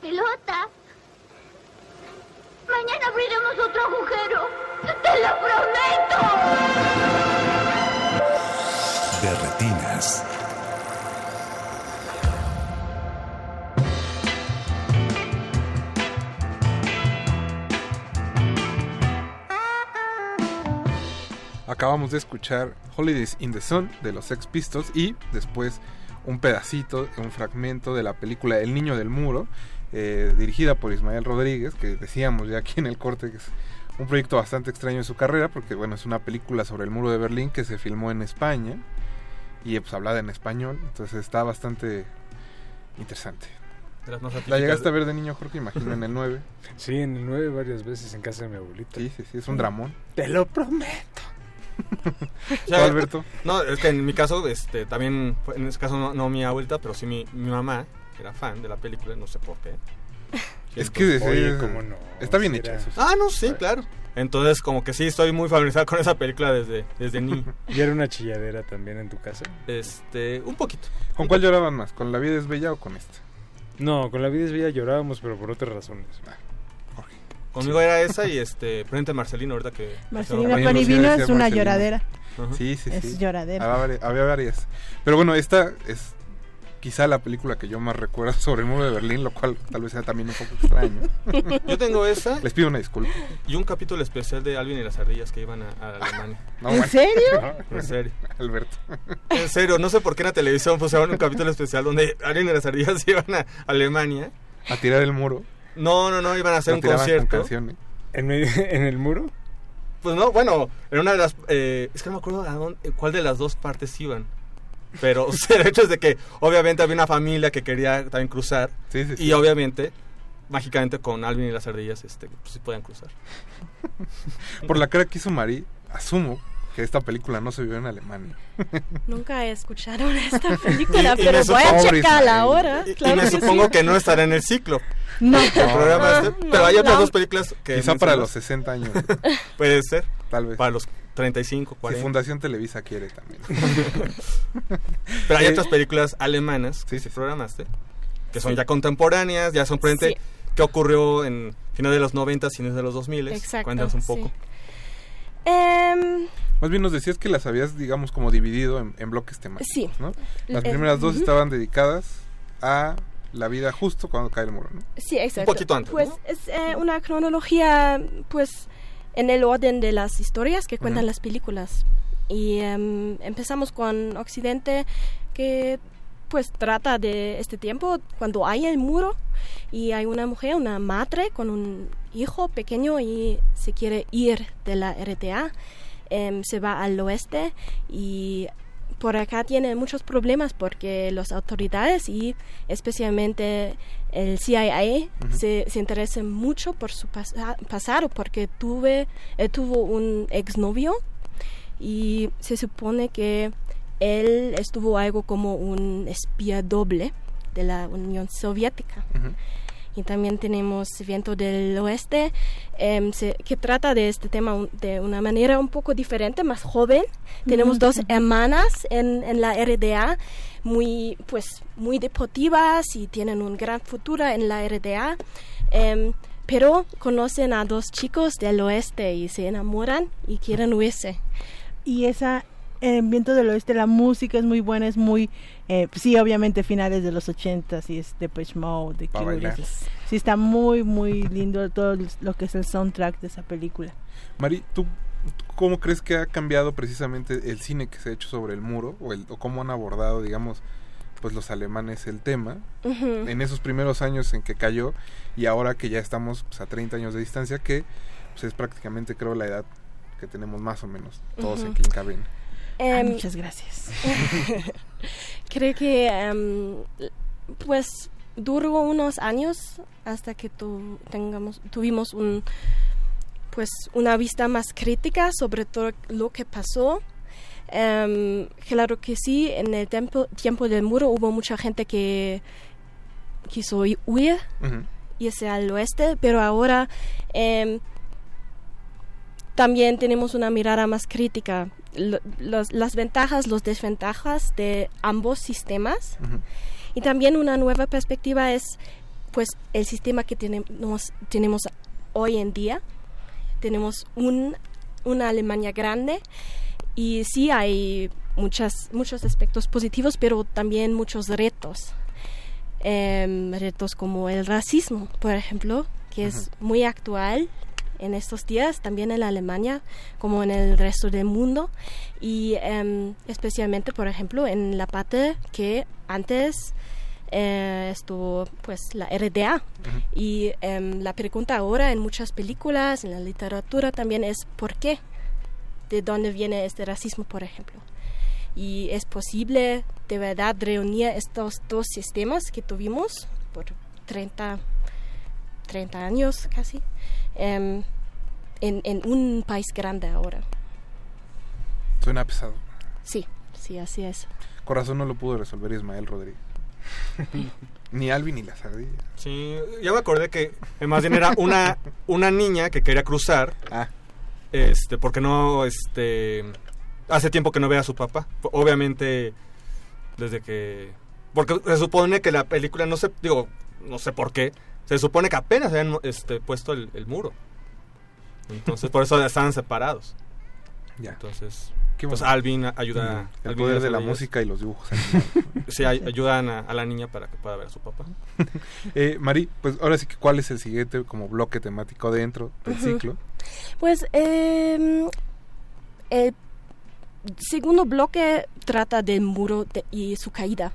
Pelota. Mañana abriremos otro agujero. Te lo prometo. De retinas. Acabamos de escuchar Holidays in the Sun de los Sex Pistols y después un pedacito, un fragmento de la película El Niño del Muro, eh, dirigida por Ismael Rodríguez, que decíamos ya aquí en el corte que es un proyecto bastante extraño en su carrera, porque bueno, es una película sobre el muro de Berlín que se filmó en España y pues hablada en español, entonces está bastante interesante. De las más ¿La llegaste a ver de niño, Jorge? Imagino en el 9. Sí, en el 9 varias veces en casa de mi abuelita. Sí, sí, sí, es un dramón. Te lo prometo. ¿Tú, Alberto? No, es que en mi caso, este, también, en este caso no, no mi abuelita, pero sí mi, mi mamá, era fan de la película, no sé por qué. Es que Oye, cómo no, está bien hecha. era- eso sí. Ah, no, sí, claro. Entonces, como que sí, estoy muy familiarizado con esa película desde, desde niño. ¿Y era una chilladera también en tu casa? Este, un poquito. ¿Con cuál lloraban más? ¿Con La vida es bella o con esta? No, con la vida es bella llorábamos, pero por otras razones. Conmigo era esa y este, Prudente Marcelino, ahorita que... Marcelino Panivino es una Marcelino. lloradera. Sí, sí, sí. Es lloradera. Había, había varias. Pero bueno, esta es quizá la película que yo más recuerdo sobre el muro de Berlín, lo cual tal vez sea también un poco extraño. Yo tengo esa Les pido una disculpa. y un capítulo especial de Alvin y las ardillas que iban a, a Alemania. No, ¿En bueno. serio? En serio. Alberto. En serio, no sé por qué en la televisión pusieron un capítulo especial donde Alvin y las ardillas iban a Alemania. A tirar el muro. No, no, no, iban a hacer Lo un concierto. canciones. ¿En, medio- en el muro? Pues no, bueno, en una de las... eh, es que no me acuerdo a dónde- cuál de las dos partes iban. Pero o sea, el hecho es de que obviamente había una familia que quería también cruzar. Sí, sí, sí. Y obviamente, mágicamente con Alvin y las ardillas, este, pues sí podían cruzar. Por la cara que hizo Mari, asumo que esta película no se vio en Alemania. Nunca he escuchado esta película, Y- y pero voy a checarla ahora. Y, y claro me que supongo sí. que no estará en el ciclo. No. El programa este, no, pero hay otras no. dos películas que... Quizá para los 60 años. Puede ser. Tal vez. Para los 35, Si 40. Fundación Televisa quiere también. Pero hay Eh, otras películas alemanas que sí, sí sí. programaste, que son Sí. ya contemporáneas, ya son frente Sí. que ocurrió en finales de los 90, fines de los 2000. Exacto, Cuéntanos un poco. sí. Em, Más bien nos decías que las habías, digamos, como dividido en, en bloques temáticos, Sí. ¿no? Las Eh, primeras dos estaban dedicadas a la vida justo cuando cae el muro, ¿no? Sí, exacto. poquito antes, Pues ¿no? es eh, una cronología, pues, en el orden de las historias que cuentan Ujú. las películas. Y em, empezamos con Occidente, que pues trata de este tiempo cuando hay el muro y hay una mujer, una madre con un hijo pequeño y se quiere ir de la RTA. Em, se va al oeste y por acá tiene muchos problemas porque las autoridades y especialmente el CIA se, se interesan mucho por su pasa- pasado porque tuve, eh, tuvo un exnovio y se supone que él estuvo algo como un espía doble de la Unión Soviética. Y también tenemos Viento del Oeste, em, se- que trata de este tema un- de una manera un poco diferente, más joven. Tenemos dos hermanas en, en la RDA, muy, pues, muy deportivas y tienen un gran futuro en la RDA. em, pero conocen a dos chicos del oeste y se enamoran y quieren huirse. Y esa, en Viento del Oeste, la música es muy buena, es muy, eh, sí, obviamente finales de los 80 y es Depeche Mode, The Pa' Cure, sí está muy, muy lindo todo lo que es el soundtrack de esa película. Mari, ¿tú ¿Cómo crees que ha cambiado precisamente el cine que se ha hecho sobre el muro o, el, o cómo han abordado, digamos, pues los alemanes el tema en esos primeros años en que cayó y ahora que ya estamos pues, a 30 años de distancia que pues, es prácticamente creo la edad que tenemos más o menos todos en cabina. Em, muchas gracias. Creo que em, pues duró unos años hasta que tu- tengamos tuvimos un pues una vista más crítica sobre todo lo que pasó. Em, claro que sí, en el tiempo, tiempo del muro hubo mucha gente que quiso hu- huir, Ujú. irse al oeste, pero ahora em, también tenemos una mirada más crítica. Los- las ventajas, las desventajas de ambos sistemas. Y también una nueva perspectiva es pues el sistema que tenemos, tenemos hoy en día. Tenemos un, una Alemania grande y sí hay muchas, muchos aspectos positivos, pero también muchos retos. Em, retos como el racismo, por ejemplo, que es muy actual en estos días, también en la Alemania, como en el resto del mundo, y em, especialmente, por ejemplo, en la parte que antes eh, estuvo pues la RDA. Y em, la pregunta ahora en muchas películas, en la literatura también es ¿por qué? ¿De dónde viene este racismo, por ejemplo? Y es posible de verdad reunir estos dos sistemas que tuvimos por 30, 30 años casi em, en, en un país grande ahora. Suena pesado. Sí, sí, así es. Corazón no lo pudo resolver Ismael Rodríguez. ni Alvin ni la sardilla. Sí, ya me acordé que eh, más bien era una, una niña que quería cruzar. Este, porque no, este, hace tiempo que no ve a su papá. Obviamente, desde que, porque se supone que la película, no sé, digo, no sé por qué, se supone que apenas habían este, puesto el, el muro. Entonces, por eso estaban separados. Ya. Entonces, Qué pues bonito. Alvin ayuda. El Alvin poder de la música y los dibujos animados. Sí, ay- ayudan a, a la niña para que pueda ver a su papá. Eh, Mari, pues ahora sí que cuál es el siguiente como bloque temático dentro del ciclo. Pues em, el segundo bloque trata del muro de- y su caída.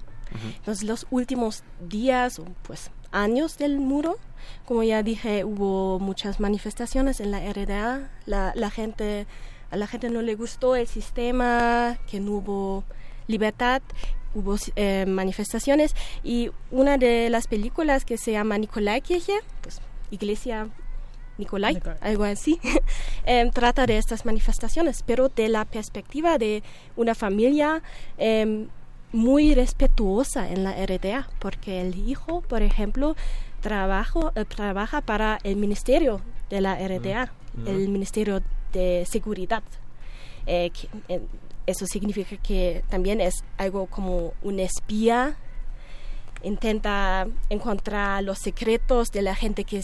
Entonces los últimos días o pues años del muro, como ya dije, hubo muchas manifestaciones en la RDA. La, la gente, a la gente no le gustó el sistema, que no hubo libertad. Hubo eh, manifestaciones y una de las películas que se llama Nikolaikirche, pues iglesia Nicolai, algo así, em, trata de estas manifestaciones, pero de la perspectiva de una familia em, muy respetuosa en la RDA, porque el hijo, por ejemplo, trabajo, eh, trabaja para el ministerio de la RDA, Mm. el Ministerio de Seguridad. Eh, que, eh, eso significa que también es algo como un espía intenta encontrar los secretos de la gente que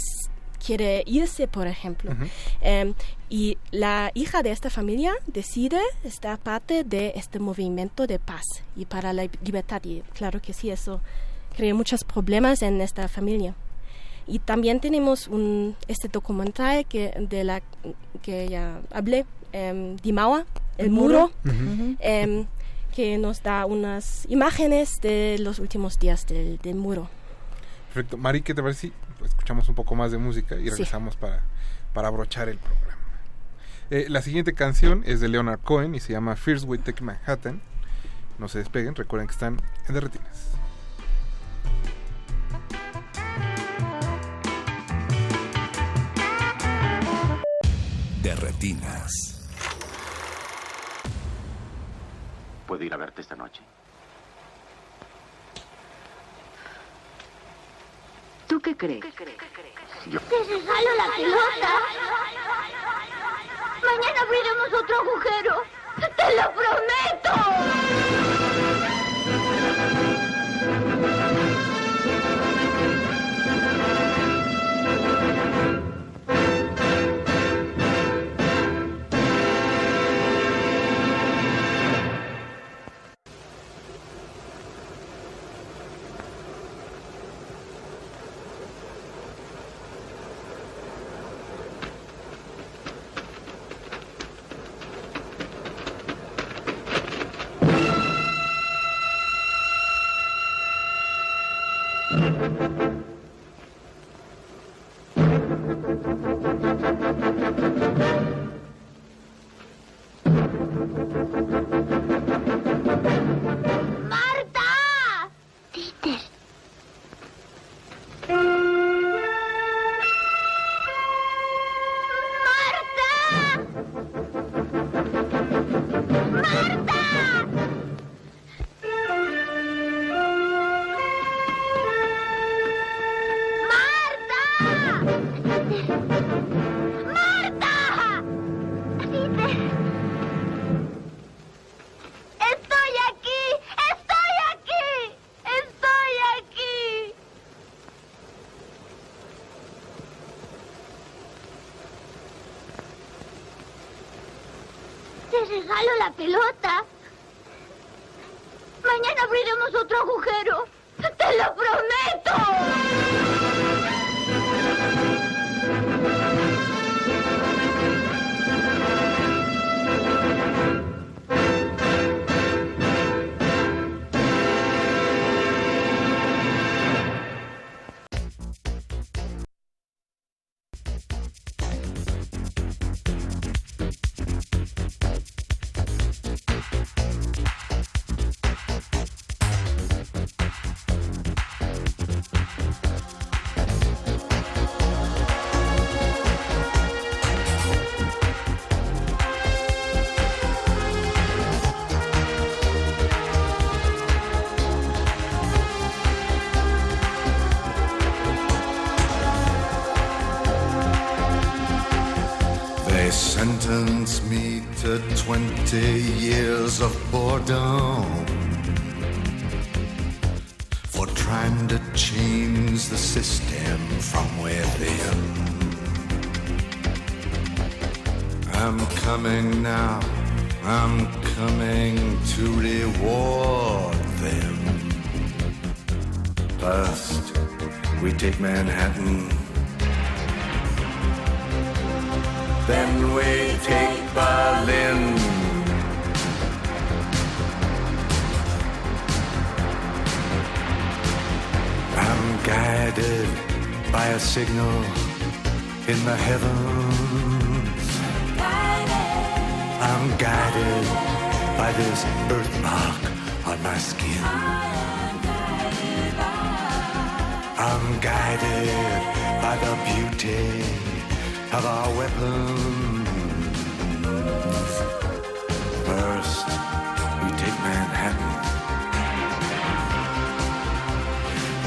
quiere irse, por ejemplo. Em, y la hija de esta familia decide estar parte de este movimiento de paz y para la libertad. Y claro que sí, eso crea muchos problemas en esta familia. Y también tenemos un, este documental que, de la que ya hablé, em, Dimawa, el, El muro, muro. Em, que nos da unas imágenes de los últimos días del, del muro. Perfecto. Mari, ¿qué te parece si escuchamos un poco más de música y Sí. regresamos para, para abrochar el programa? Eh, la siguiente canción es de Leonard Cohen y se llama First We Take Manhattan. No se despeguen, recuerden que están en Derretinas. De retinas. ¿Puedo ir a verte esta noche? ¿Tú qué crees? Yo. ¡Te regalo la pelota! ¡Mañana abriremos otro agujero! ¡Te lo prometo! Pelota. Boredom for trying to change the system from within. I'm coming now, I'm coming to reward them. First, we take Manhattan. Then we take Berlin. Guided by a signal in the heavens. I'm guided by this birthmark on my skin. I'm guided by the beauty of our weapons. First, we take Manhattan.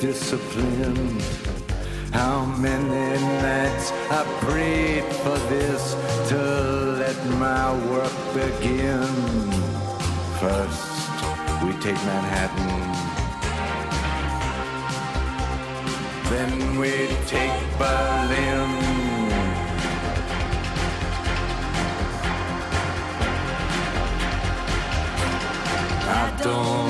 Discipline. How many nights I prayed for this to let my work begin. First, we take Manhattan. Then we take Berlin. I don't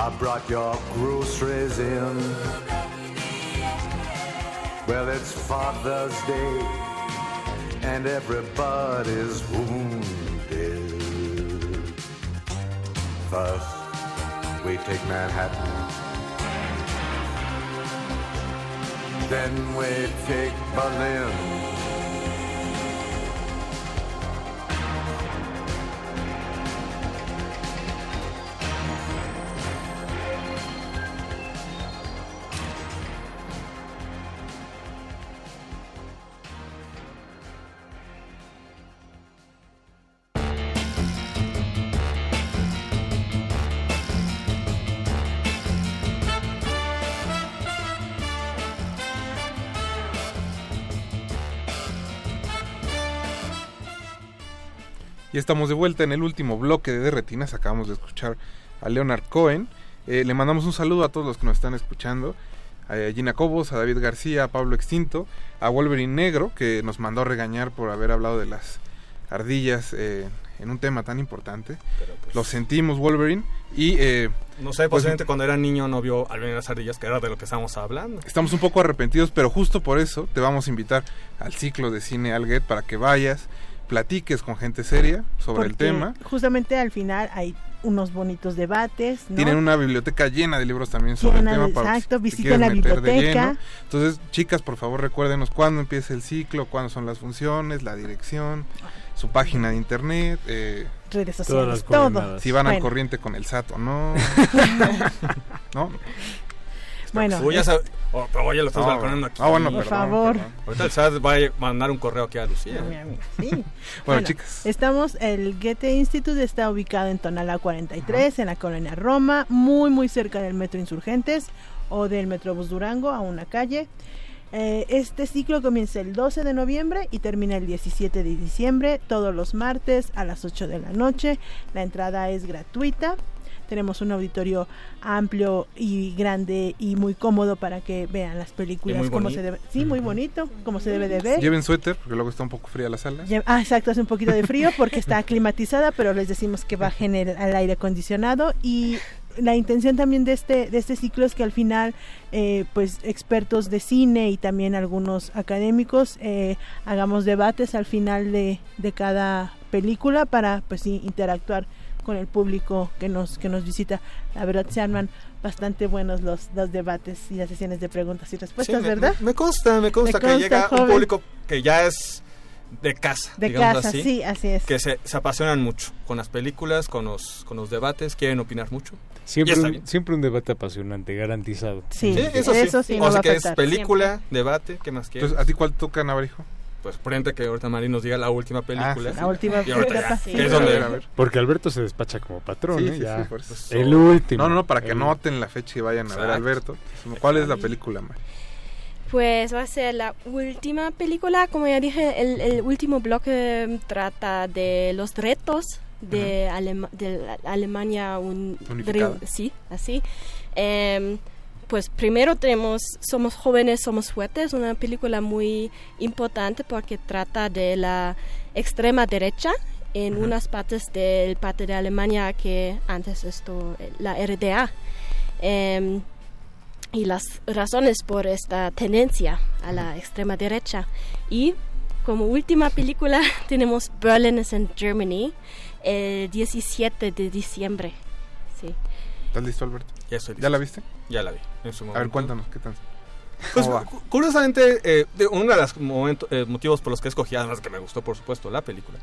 I brought your groceries in. Well, it's Father's Day, and everybody's wounded. First, we take Manhattan. Then we take Berlin. Y estamos de vuelta en el último bloque de Retinas. Acabamos de escuchar a Leonard Cohen. Eh, le mandamos un saludo a todos los que nos están escuchando. A Gina Cobos, a David García, a Pablo Extinto, a Wolverine Negro, que nos mandó a regañar por haber hablado de las ardillas eh, en un tema tan importante. Lo sentimos, Wolverine. Y eh, No sé, pues, posiblemente cuando era niño no vio al venir las ardillas, que era de lo que estábamos hablando. Estamos un poco arrepentidos, pero justo por eso te vamos a invitar al ciclo de cine Alget para que vayas, platiques con gente seria sobre el tema. Justamente al final hay unos bonitos debates. ¿no? Tienen una biblioteca llena de libros también sobre Llena el tema. de- para exacto, si te visiten la biblioteca. Entonces, chicas, por favor, recuérdenos cuándo empieza el ciclo, cuándo son las funciones, la dirección, su página de internet. eh, Redes sociales, todo. Si van al corriente con el SAT o no. ¿No? Bueno, Tú ya sabes- oh, oye, lo estás Ah, balconeando aquí. ah, bueno, Por perdón, favor. perdón. Ahorita el SAT va a mandar un correo aquí a Lucía. Sí. Bueno, chicas. Estamos, el Goethe Institute está ubicado en Tonalá 43, en la colonia Roma, muy muy cerca del Metro Insurgentes o del Metrobús Durango, a una calle. Eh, este ciclo comienza el 12 de noviembre y termina el 17 de diciembre, todos los martes a las 8 de la noche. La entrada es gratuita. Tenemos un auditorio amplio y grande y muy cómodo para que vean las películas muy como se debe, sí, muy bonito, como se debe de ver. Lleven suéter, porque luego está un poco fría la sala. Ah, exacto, hace un poquito de frío porque está climatizada, pero les decimos que generar el aire acondicionado y la intención también de este de este ciclo es que al final eh, pues expertos de cine y también algunos académicos eh, hagamos debates al final de, de cada película para pues sí interactuar con el público que nos que nos visita la verdad se arman bastante buenos los, los debates y las sesiones de preguntas y respuestas Sí, me- verdad Me, me consta, me consta Me que consta, llega un público que ya es de casa. De digamos casa, así, sí, así es. Que se, se apasionan mucho con las películas, con los, con los debates, quieren opinar mucho. Siempre un, siempre un debate apasionante, garantizado. Sí, eso sí. o sea que es película, debate, ¿qué más quieres? Entonces, ¿a ti cuál toca, Navarijo? Pues prende que ahorita Mari nos diga la última película. sí. La última película, sí. es donde... A ver. Porque Alberto se despacha como patrón, Sí, ¿eh? sí, Ya. sí, por eso. El último. No, no, no, para que El- noten la fecha y vayan a ver a. Alberto. ¿Cuál es la película, Mari? Pues va a ser la última película, como ya dije, el, el último bloque trata de los retos de, Alema- de la Alemania un- Unificada. sí, así. Em, pues primero tenemos Somos jóvenes, somos fuertes, una película muy importante porque trata de la extrema derecha en unas partes del parte de Alemania que antes esto la RDA. Em, y las razones por esta tendencia a la extrema derecha. Y como última película tenemos Berlin is in Germany el 17 de diciembre. Sí. ¿Estás listo, Alberto? Ya estoy ¿Ya la viste? Ya la vi, en su A ver, momento. cuéntanos, ¿qué tal? Pues, curiosamente, eh, de- uno de los momentos, eh, motivos por los que escogí, además de que me gustó, por supuesto, la película,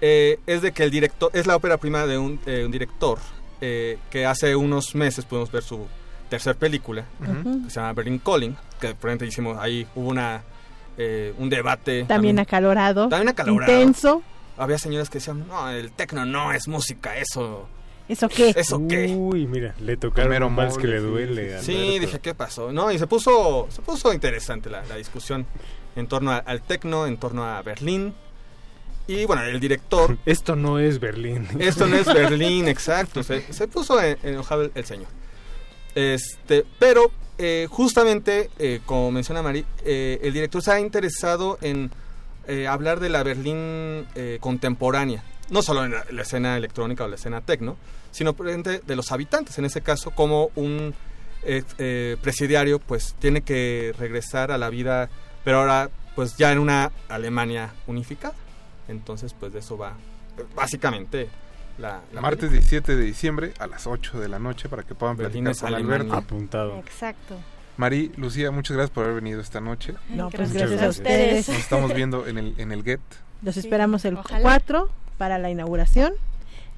eh, es de que el director, es la ópera prima de un, eh, un director eh, que hace unos meses pudimos ver su tercer película, que se llama Berlin Calling, que por ejemplo hicimos ahí, hubo una, eh, un debate. También acalorado. También acalorado. Intenso. Había señoras que decían, no, el tecno no es música, eso... ¿Eso qué? ¿Eso qué? Uy, mira, le tocaron Homero un vals que le duele. Sí, Alberto. dije, ¿qué pasó? No, y se puso, se puso interesante la, la discusión en torno a- al tecno, en torno a Berlín. Y bueno, el director... Esto no es Berlín. Esto no es Berlín, exacto. Se, se puso en- enojado el, el señor. Este, pero eh, justamente, eh, como menciona Mari, eh, el director se ha interesado en eh, hablar de la Berlín eh, contemporánea. No solo en la, la escena electrónica o la escena tecno, sino de los habitantes. En ese caso, como un eh, eh, presidiario, pues tiene que regresar a la vida, pero ahora, pues ya en una Alemania unificada. Entonces, pues de eso va básicamente la, la Martes película. 17 de diciembre a las 8 de la noche para que puedan Berlín platicar con. Alberto. Apuntado. Exacto. Mari, Lucía, muchas gracias por haber venido esta noche. No, pues Muchas gracias a ustedes. Nos estamos viendo en el, en el Get. Los Sí, esperamos el ojalá. 4 para la inauguración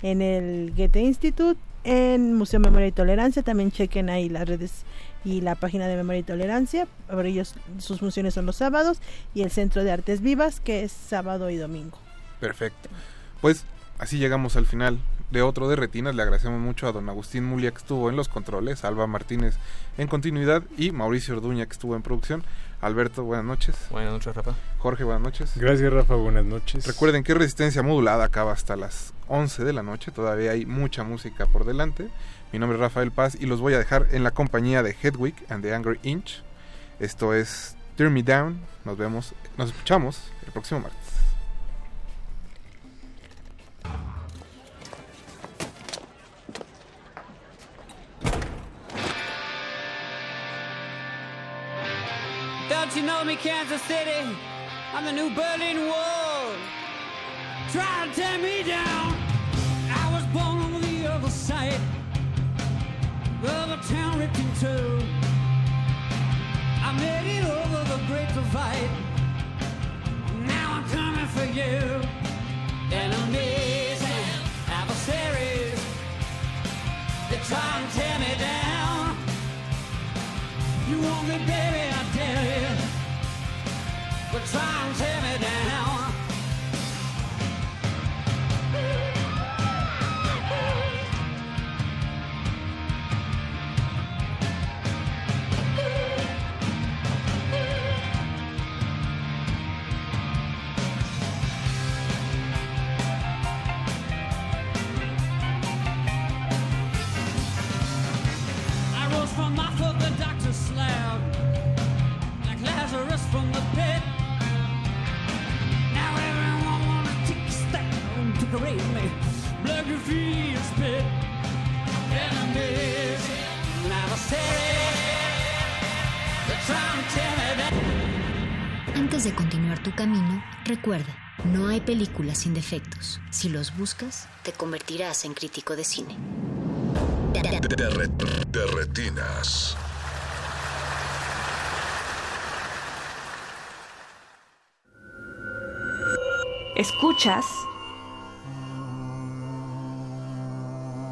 en el Goethe Institute, en Museo Memoria y Tolerancia. También chequen ahí las redes y la página de Memoria y Tolerancia. Por ellos, sus funciones son los sábados. Y el Centro de Artes Vivas, que es sábado y domingo. Perfecto. Pues así llegamos al final de otro de Retinas. Le agradecemos mucho a don Agustín Mulia que estuvo en los controles, Alba Martínez en continuidad y Mauricio Orduña que estuvo en producción. Alberto, buenas noches. Buenas noches, Rafa. Jorge, buenas noches. Gracias, Rafa. Buenas noches. Recuerden que Resistencia Modulada acaba hasta las 11 de la noche. Todavía hay mucha música por delante. Mi nombre es Rafael Paz y los voy a dejar en la compañía de Hedwig and the Angry Inch. Esto es Tear Me Down. Nos vemos, nos escuchamos el próximo martes. Don't you know me, Kansas City? I'm the new Berlin Wall. Try to tear me down. I was born on the other side of a town ripped in two. I made it over the great divide. Now I'm coming for you. Enemies and adversaries. They try and tear me down. You want me, baby, I dare you. But try and tear recuerda, no hay películas sin defectos. Si los buscas, te convertirás en crítico de cine. De, re- de retinas. Escuchas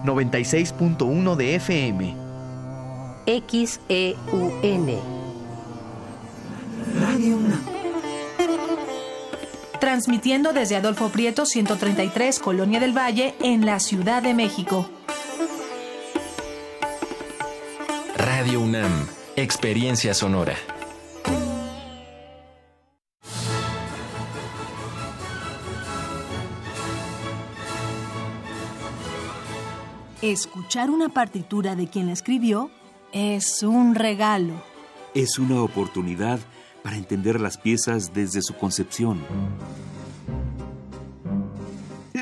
96.1 de FM. XEUN. Transmitiendo desde Adolfo Prieto 133, Colonia del Valle, en la Ciudad de México. Radio UNAM, Experiencia Sonora. Escuchar una partitura de quien la escribió es un regalo. Es una oportunidad para entender las piezas desde su concepción.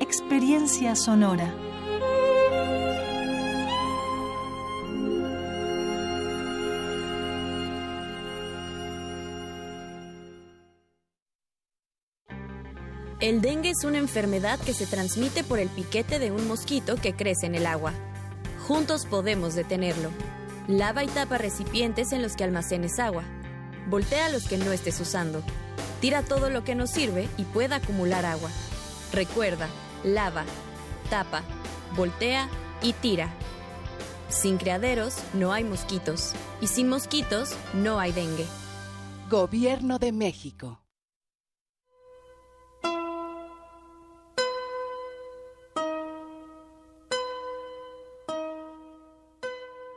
Experiencia sonora. El dengue es una enfermedad que se transmite por el piquete de un mosquito que crece en el agua. Juntos podemos detenerlo. Lava y tapa recipientes en los que almacenes agua. Voltea los que no estés usando. Tira todo lo que no sirve y pueda acumular agua. Recuerda, lava, tapa, voltea y tira. Sin criaderos no hay mosquitos y sin mosquitos no hay dengue. Gobierno de México.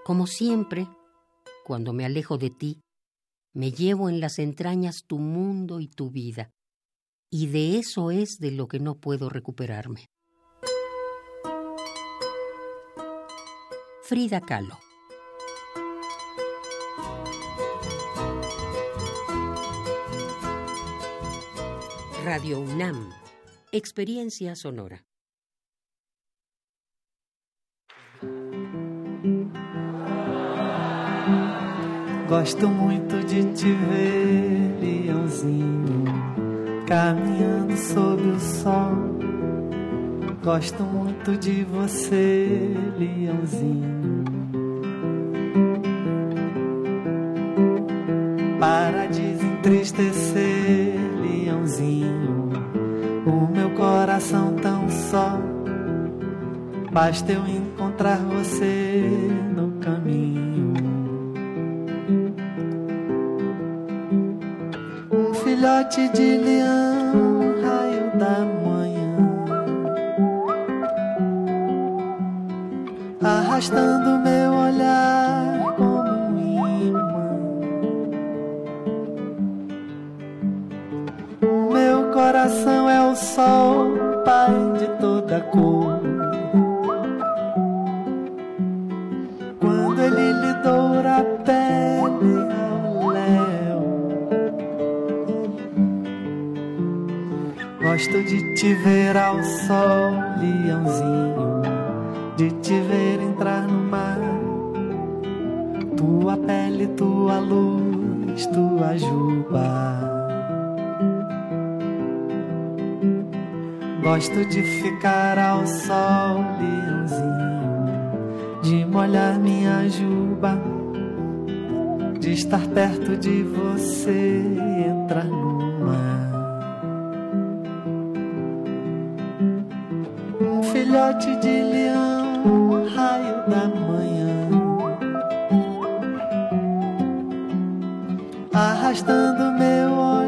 Como siempre, cuando me alejo de ti, me llevo en las entrañas tu mundo y tu vida, y de eso es de lo que no puedo recuperarme. Frida Kahlo. Radio UNAM. Experiencia Sonora. Gosto muito de te ver, leãozinho, caminhando sob o sol. Gosto muito de você, leãozinho. Para desentristecer, leãozinho, o meu coração tão só. Basta eu encontrar você no caminho. Filhote de leão, raio da manhã, arrastando meu olhar como um imã. Meu coração é o sol, pai de toda cor. Gosto de te ver ao sol, leãozinho, de te ver entrar no mar. Tua pele, tua luz, tua juba. Gosto de ficar ao sol, leãozinho, de molhar minha juba, de estar perto de você entrar no filhote de leão, raio da manhã, arrastando meu olhar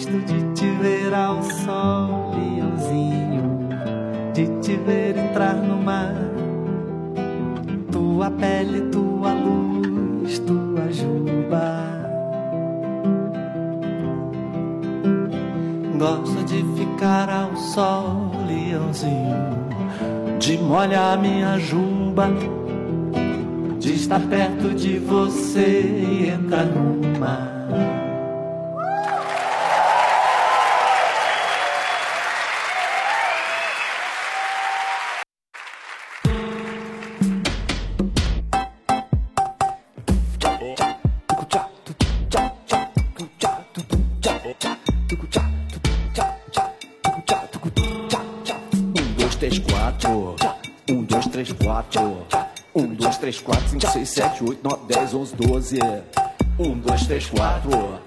Gosto de te ver ao sol, leãozinho, de te ver entrar no mar. Tua pele, tua luz, tua juba. Gosto de ficar ao sol, leãozinho, de molhar minha juba, de estar perto de você e entrar no mar. 7, 8, 9, 10, 11, 12. 1, 2, 3, 4.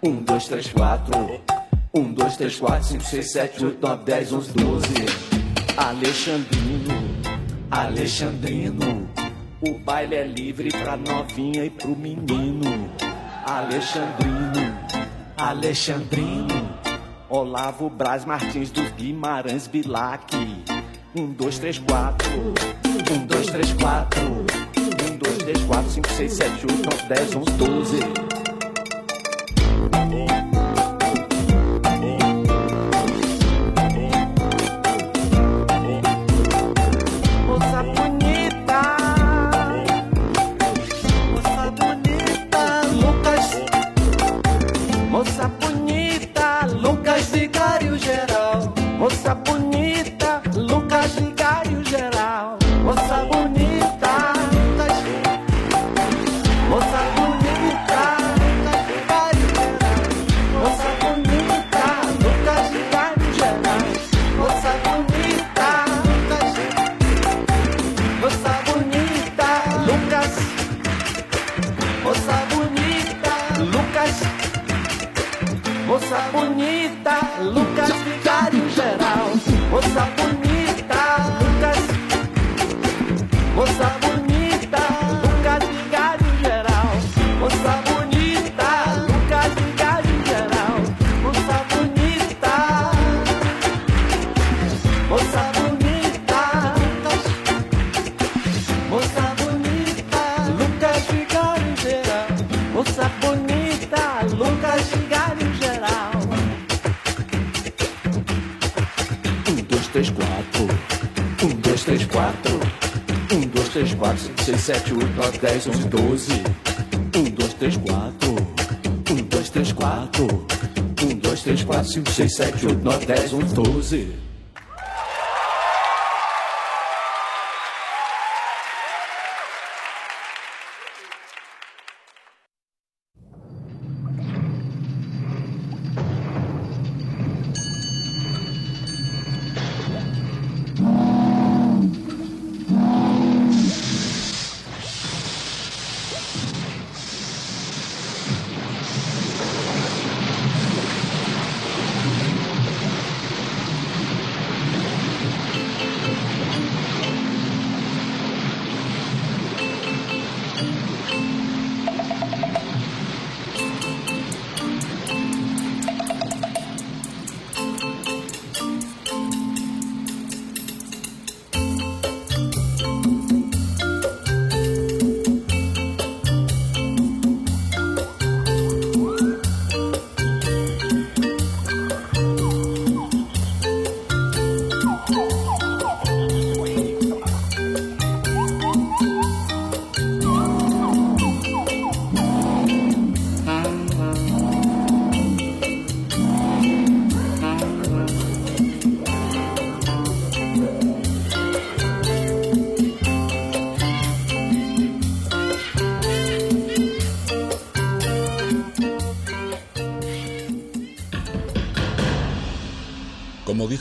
1, 2, 3, 4. 1, 2, 3, 4, 5, 6, 7, 8, 9, 10, 11, 12. Alexandrino, Alexandrino. O baile é livre pra novinha e pro menino. Alexandrino, Alexandrino. Olavo Braz Martins dos Guimarães Bilac. 1, 2, 3, 4. 1, 2, 3, 4. 3, 4, 5, 6, 7, 8, 9, 10, 11, 12. 6, 7, 8, 9, 10, 11, 12.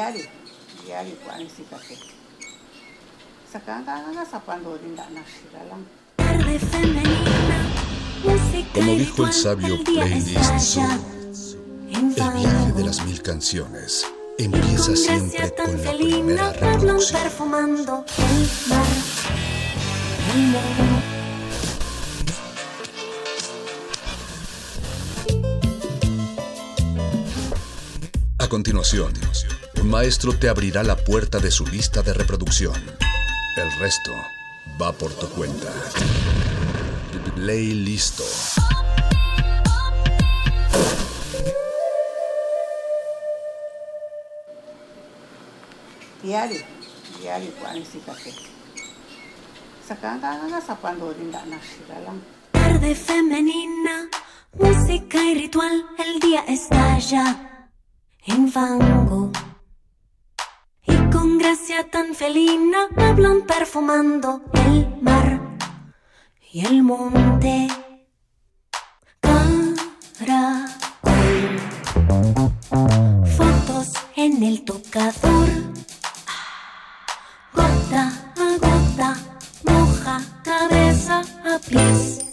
Diario, diario po ang si kasi. Sa kanga sa pandorin na lang. Como dijo el sabio Playlist el viaje de las mil canciones empieza siempre con la primera reproducción. A continuación, maestro te abrirá la puerta de su lista de reproducción. El resto va por tu cuenta. Play listo. Diario, diario po ang si kasi. Sa kanga sa pandorin na nasira lang. Tarde femenina, música y ritual, el día estalla en fango. Con gracia tan felina hablan perfumando el mar y el monte. Caracol. Fotos en el tocador. Gota a gota, moja cabeza a pies.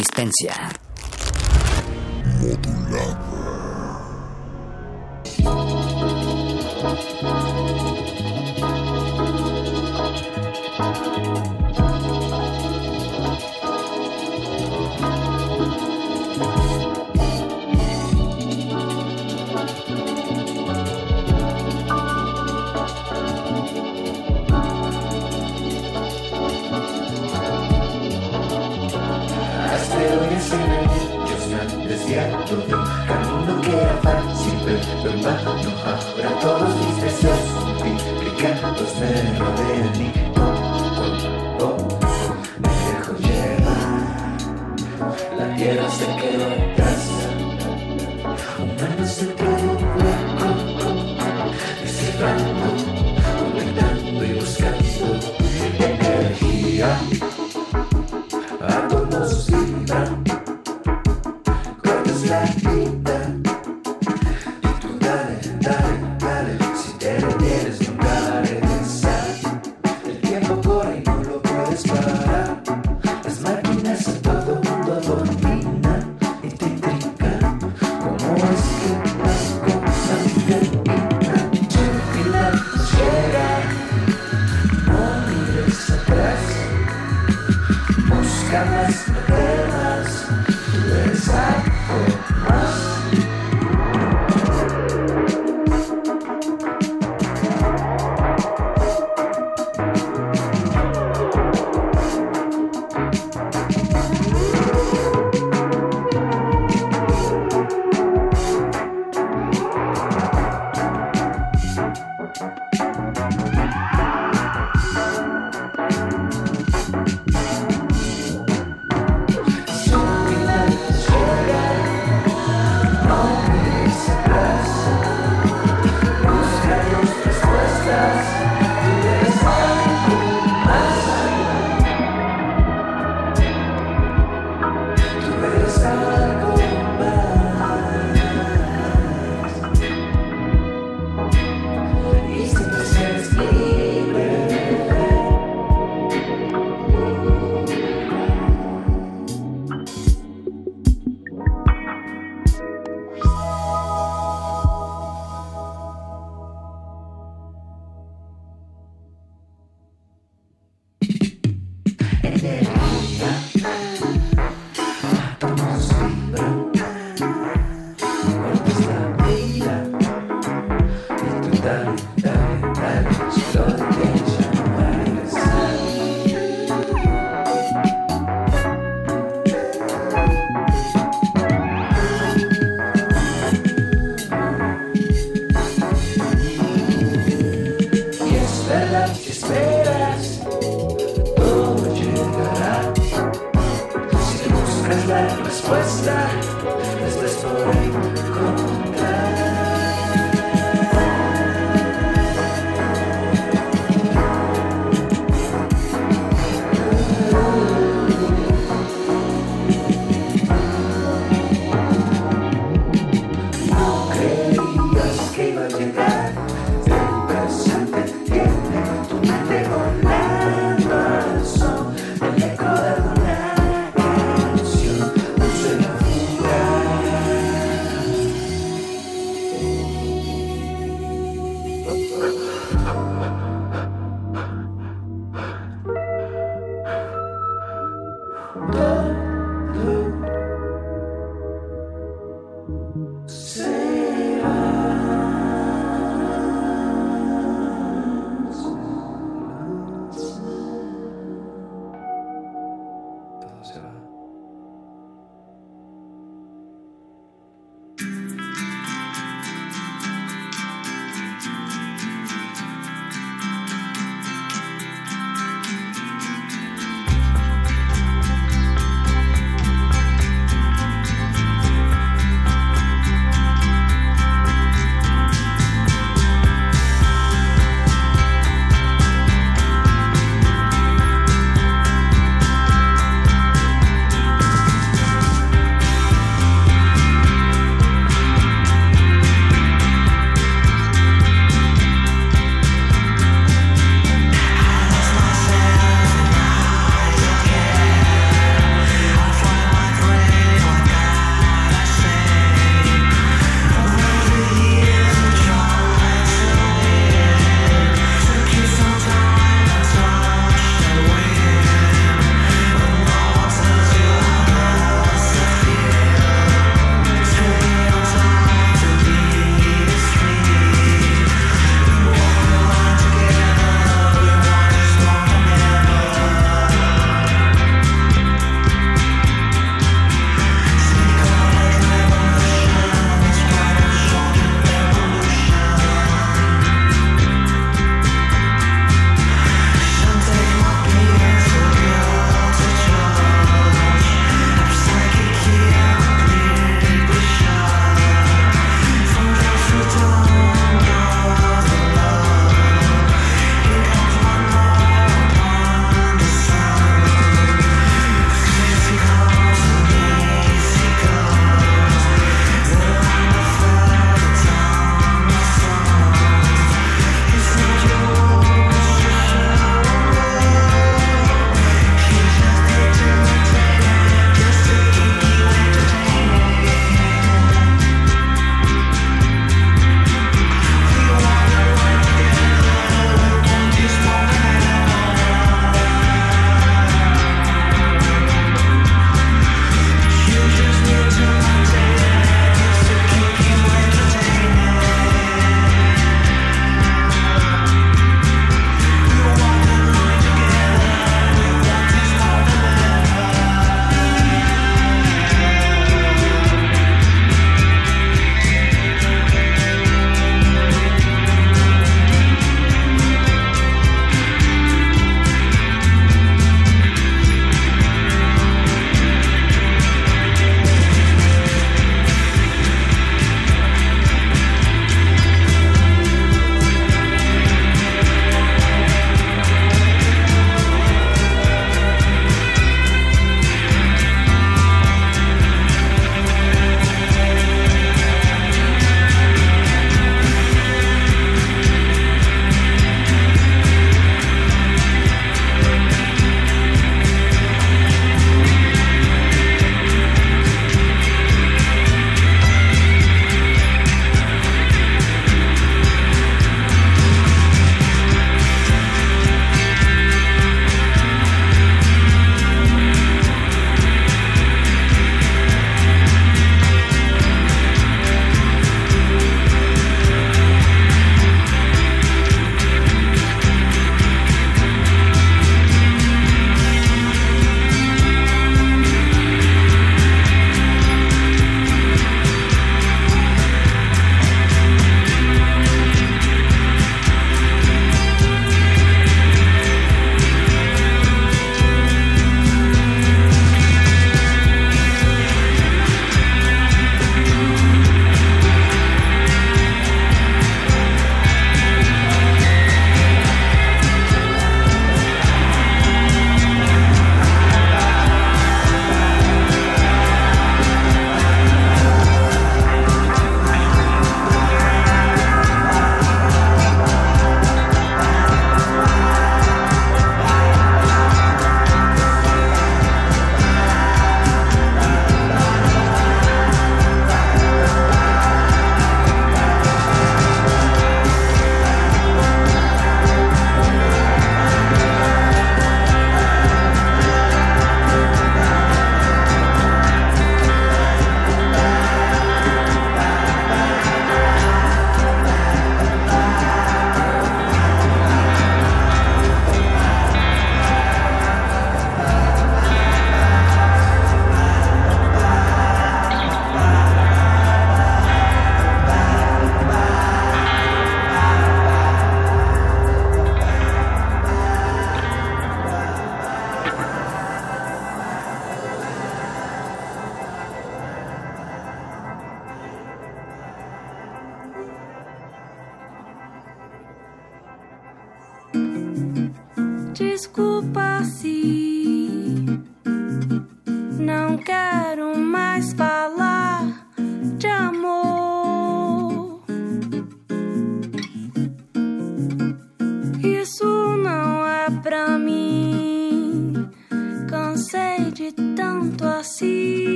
Resistencia. Eres algo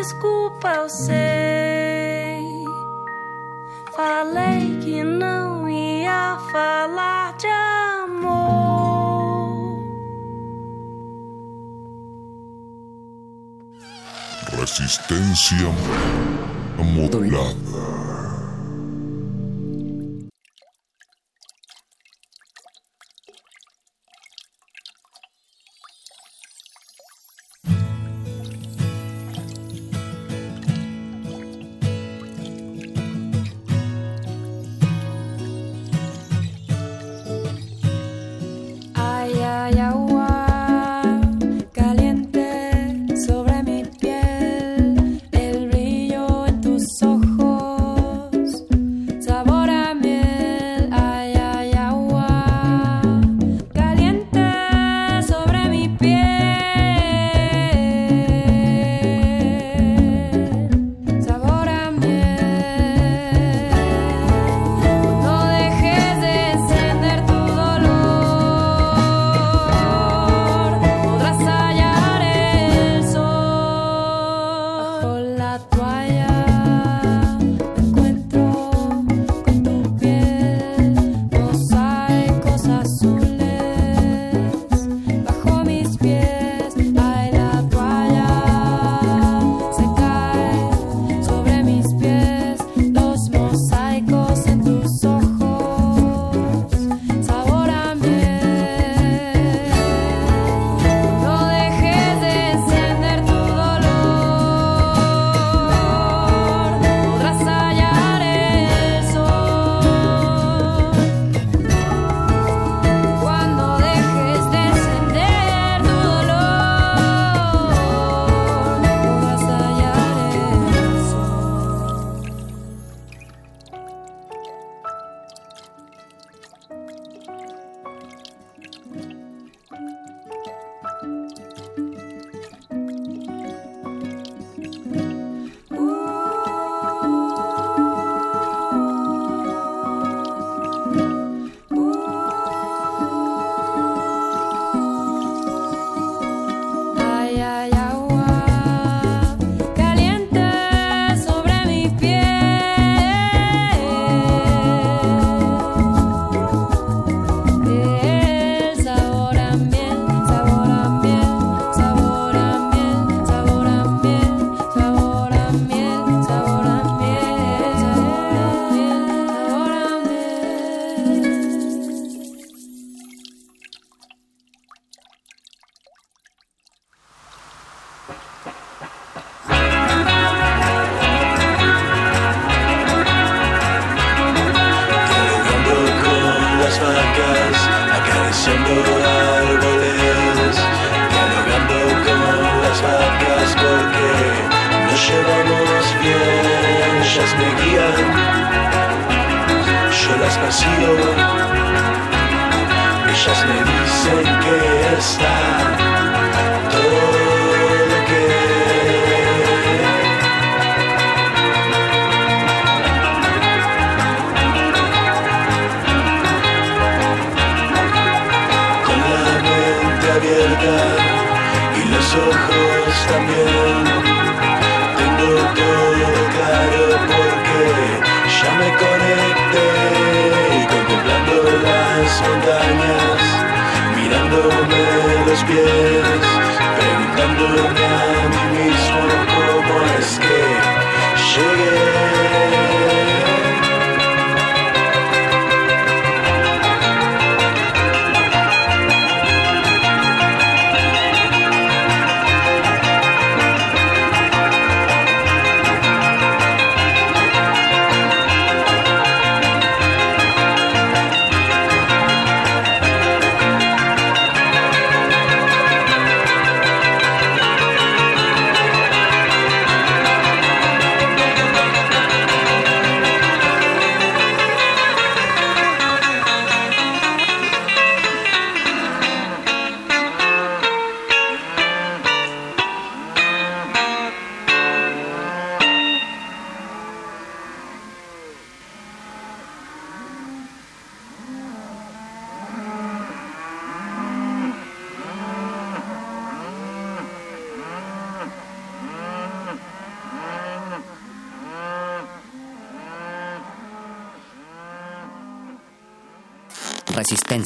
desculpa, eu sei. Falei que não ia falar de amor. Resistência modulada.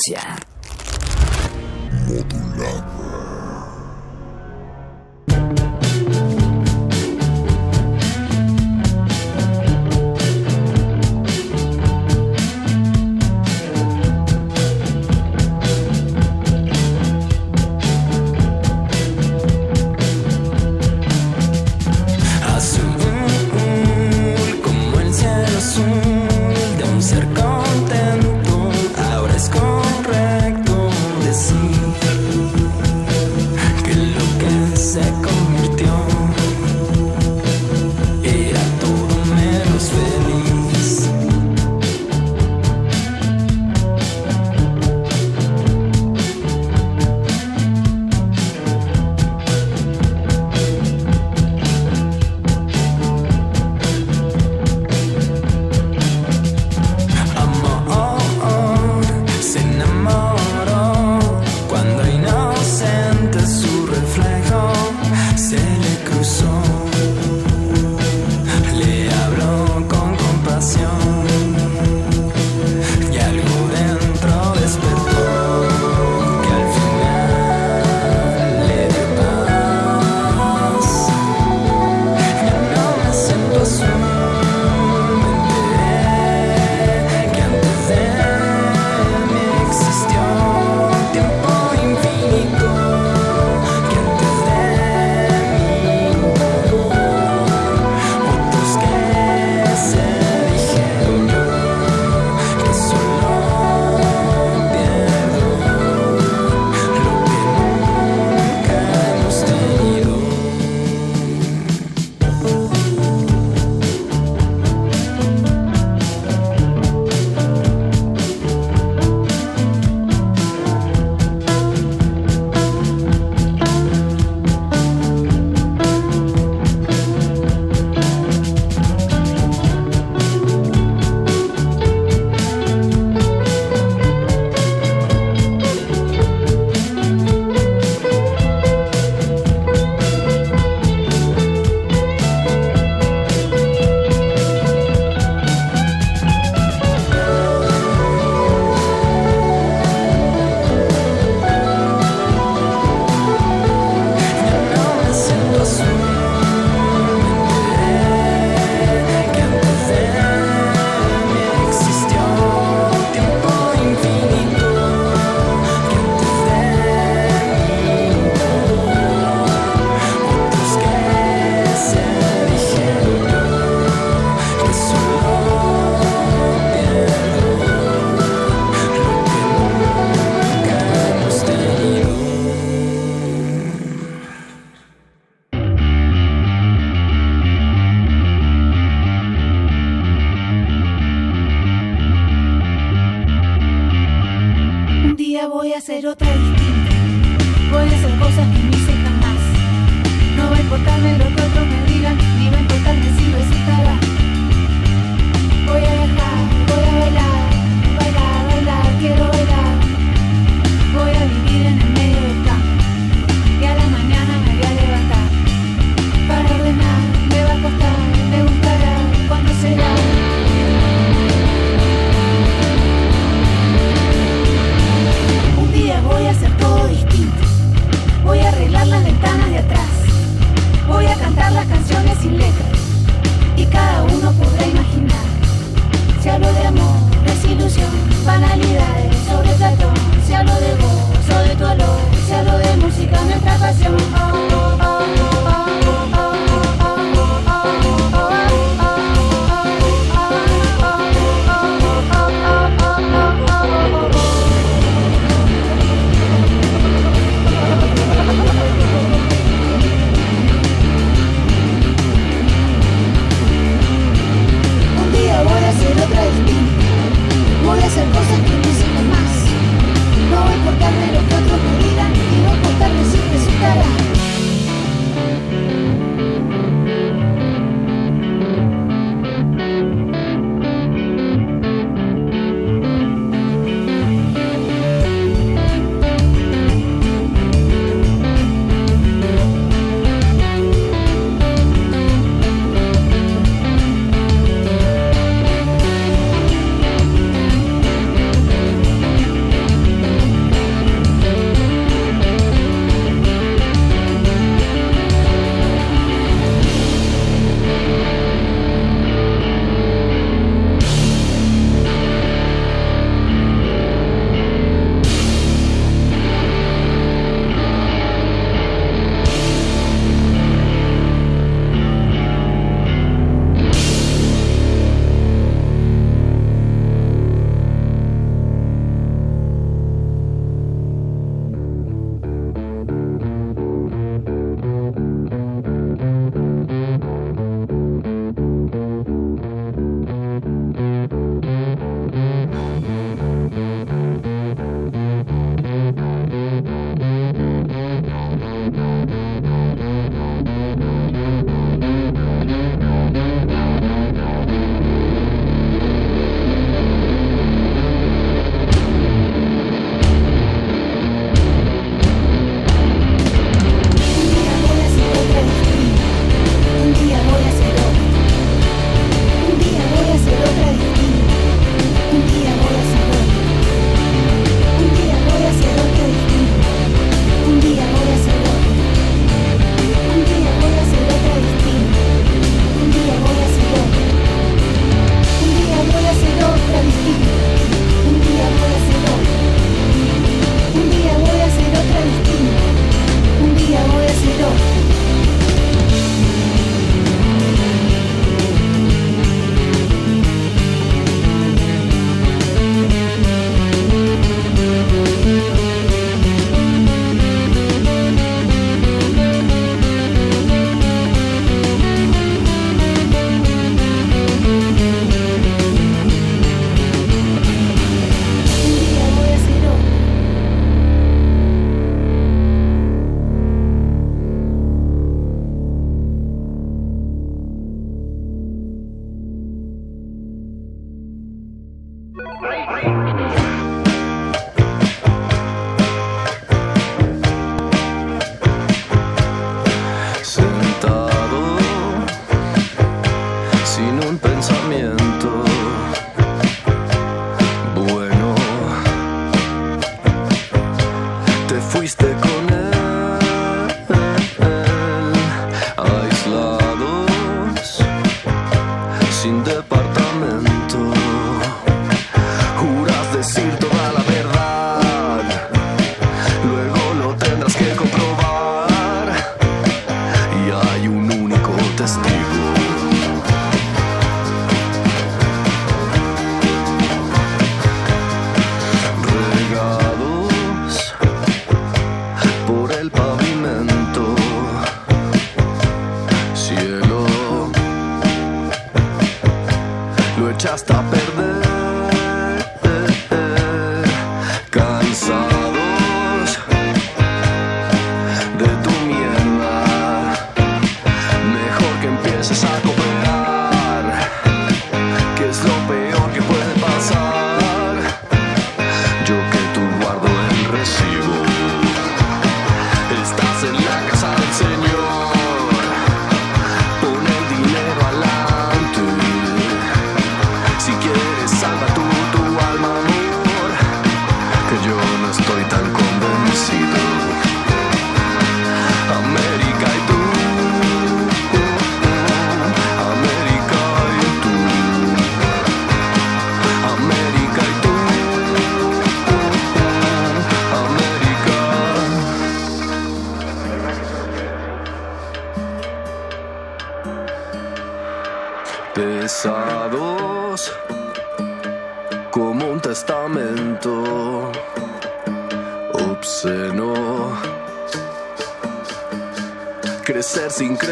Resistencia. canción.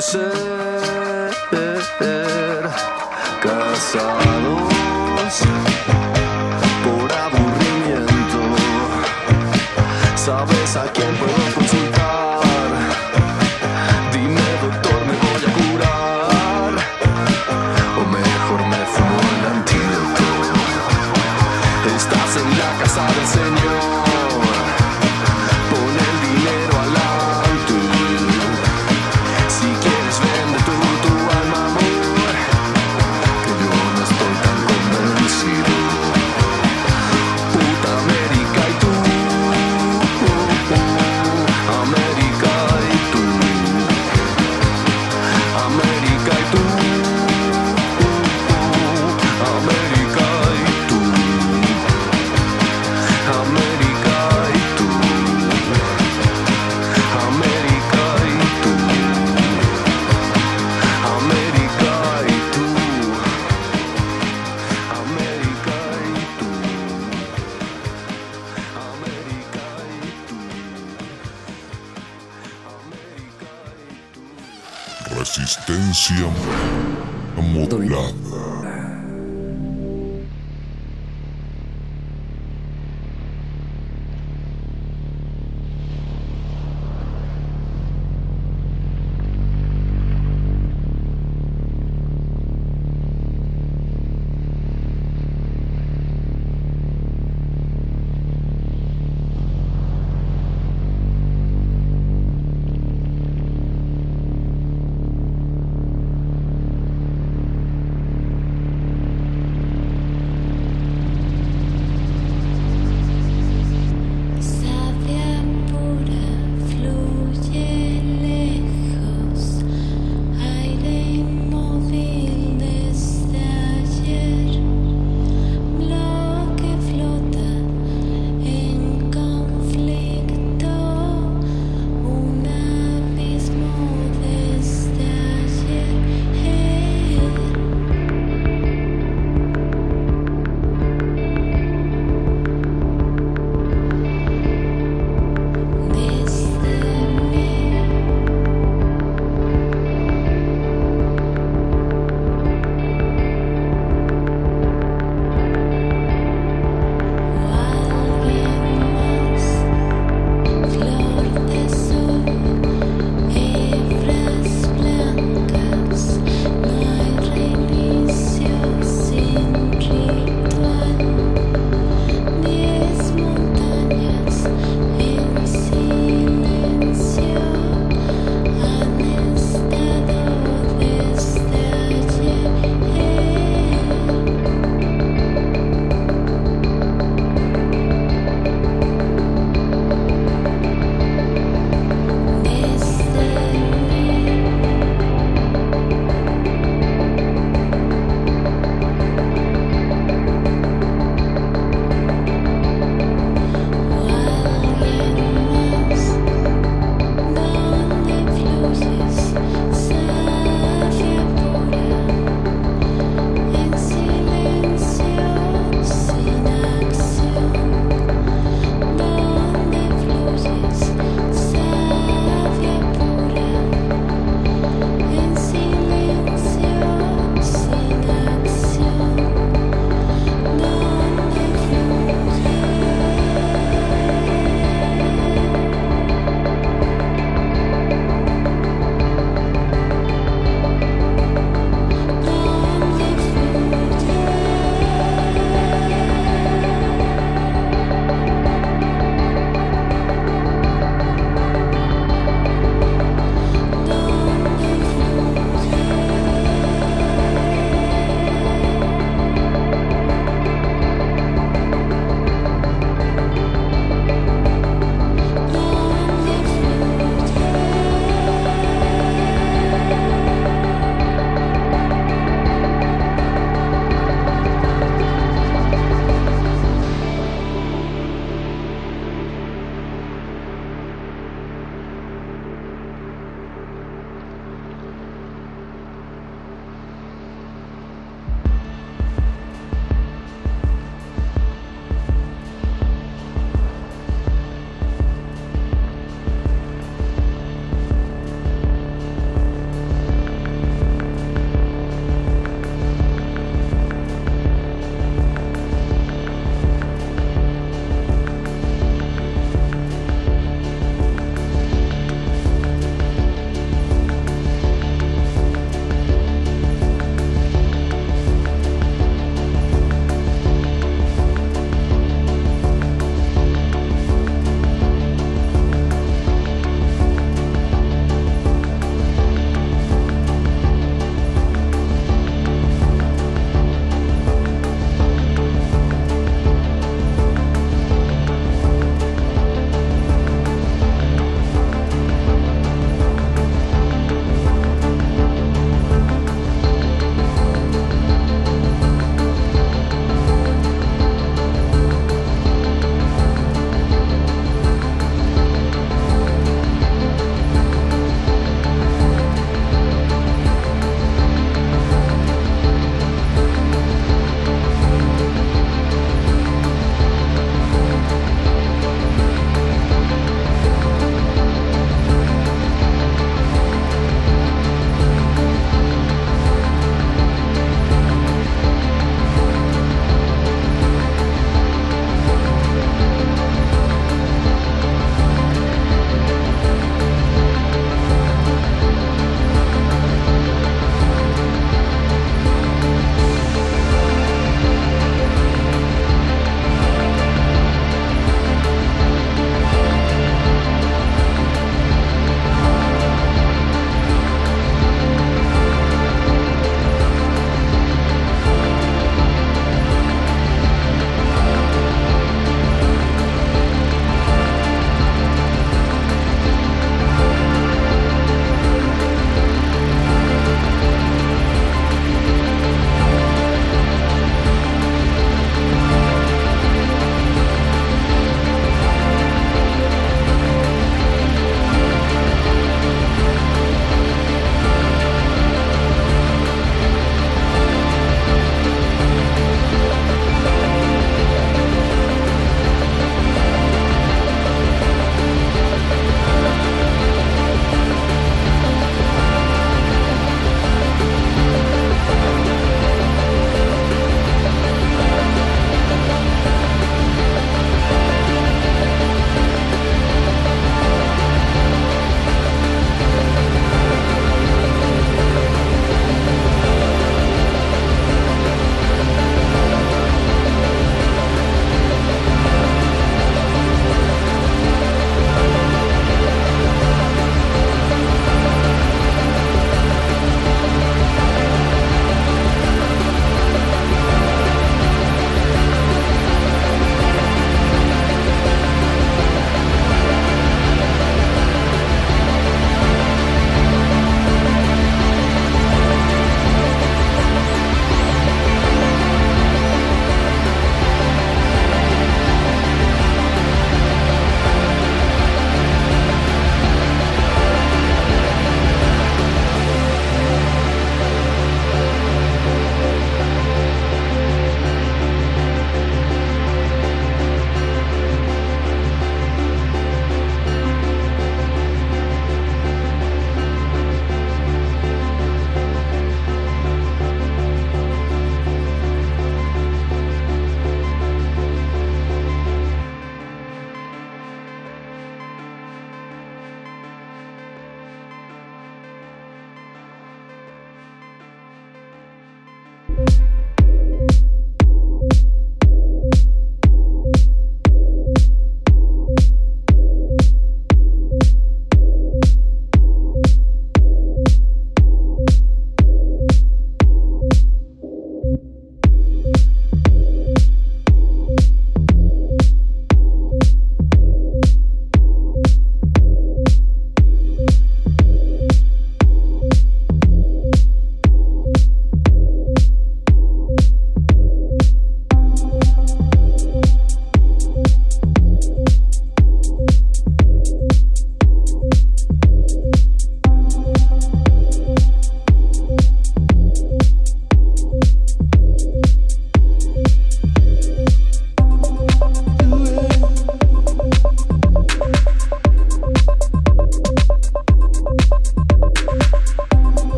是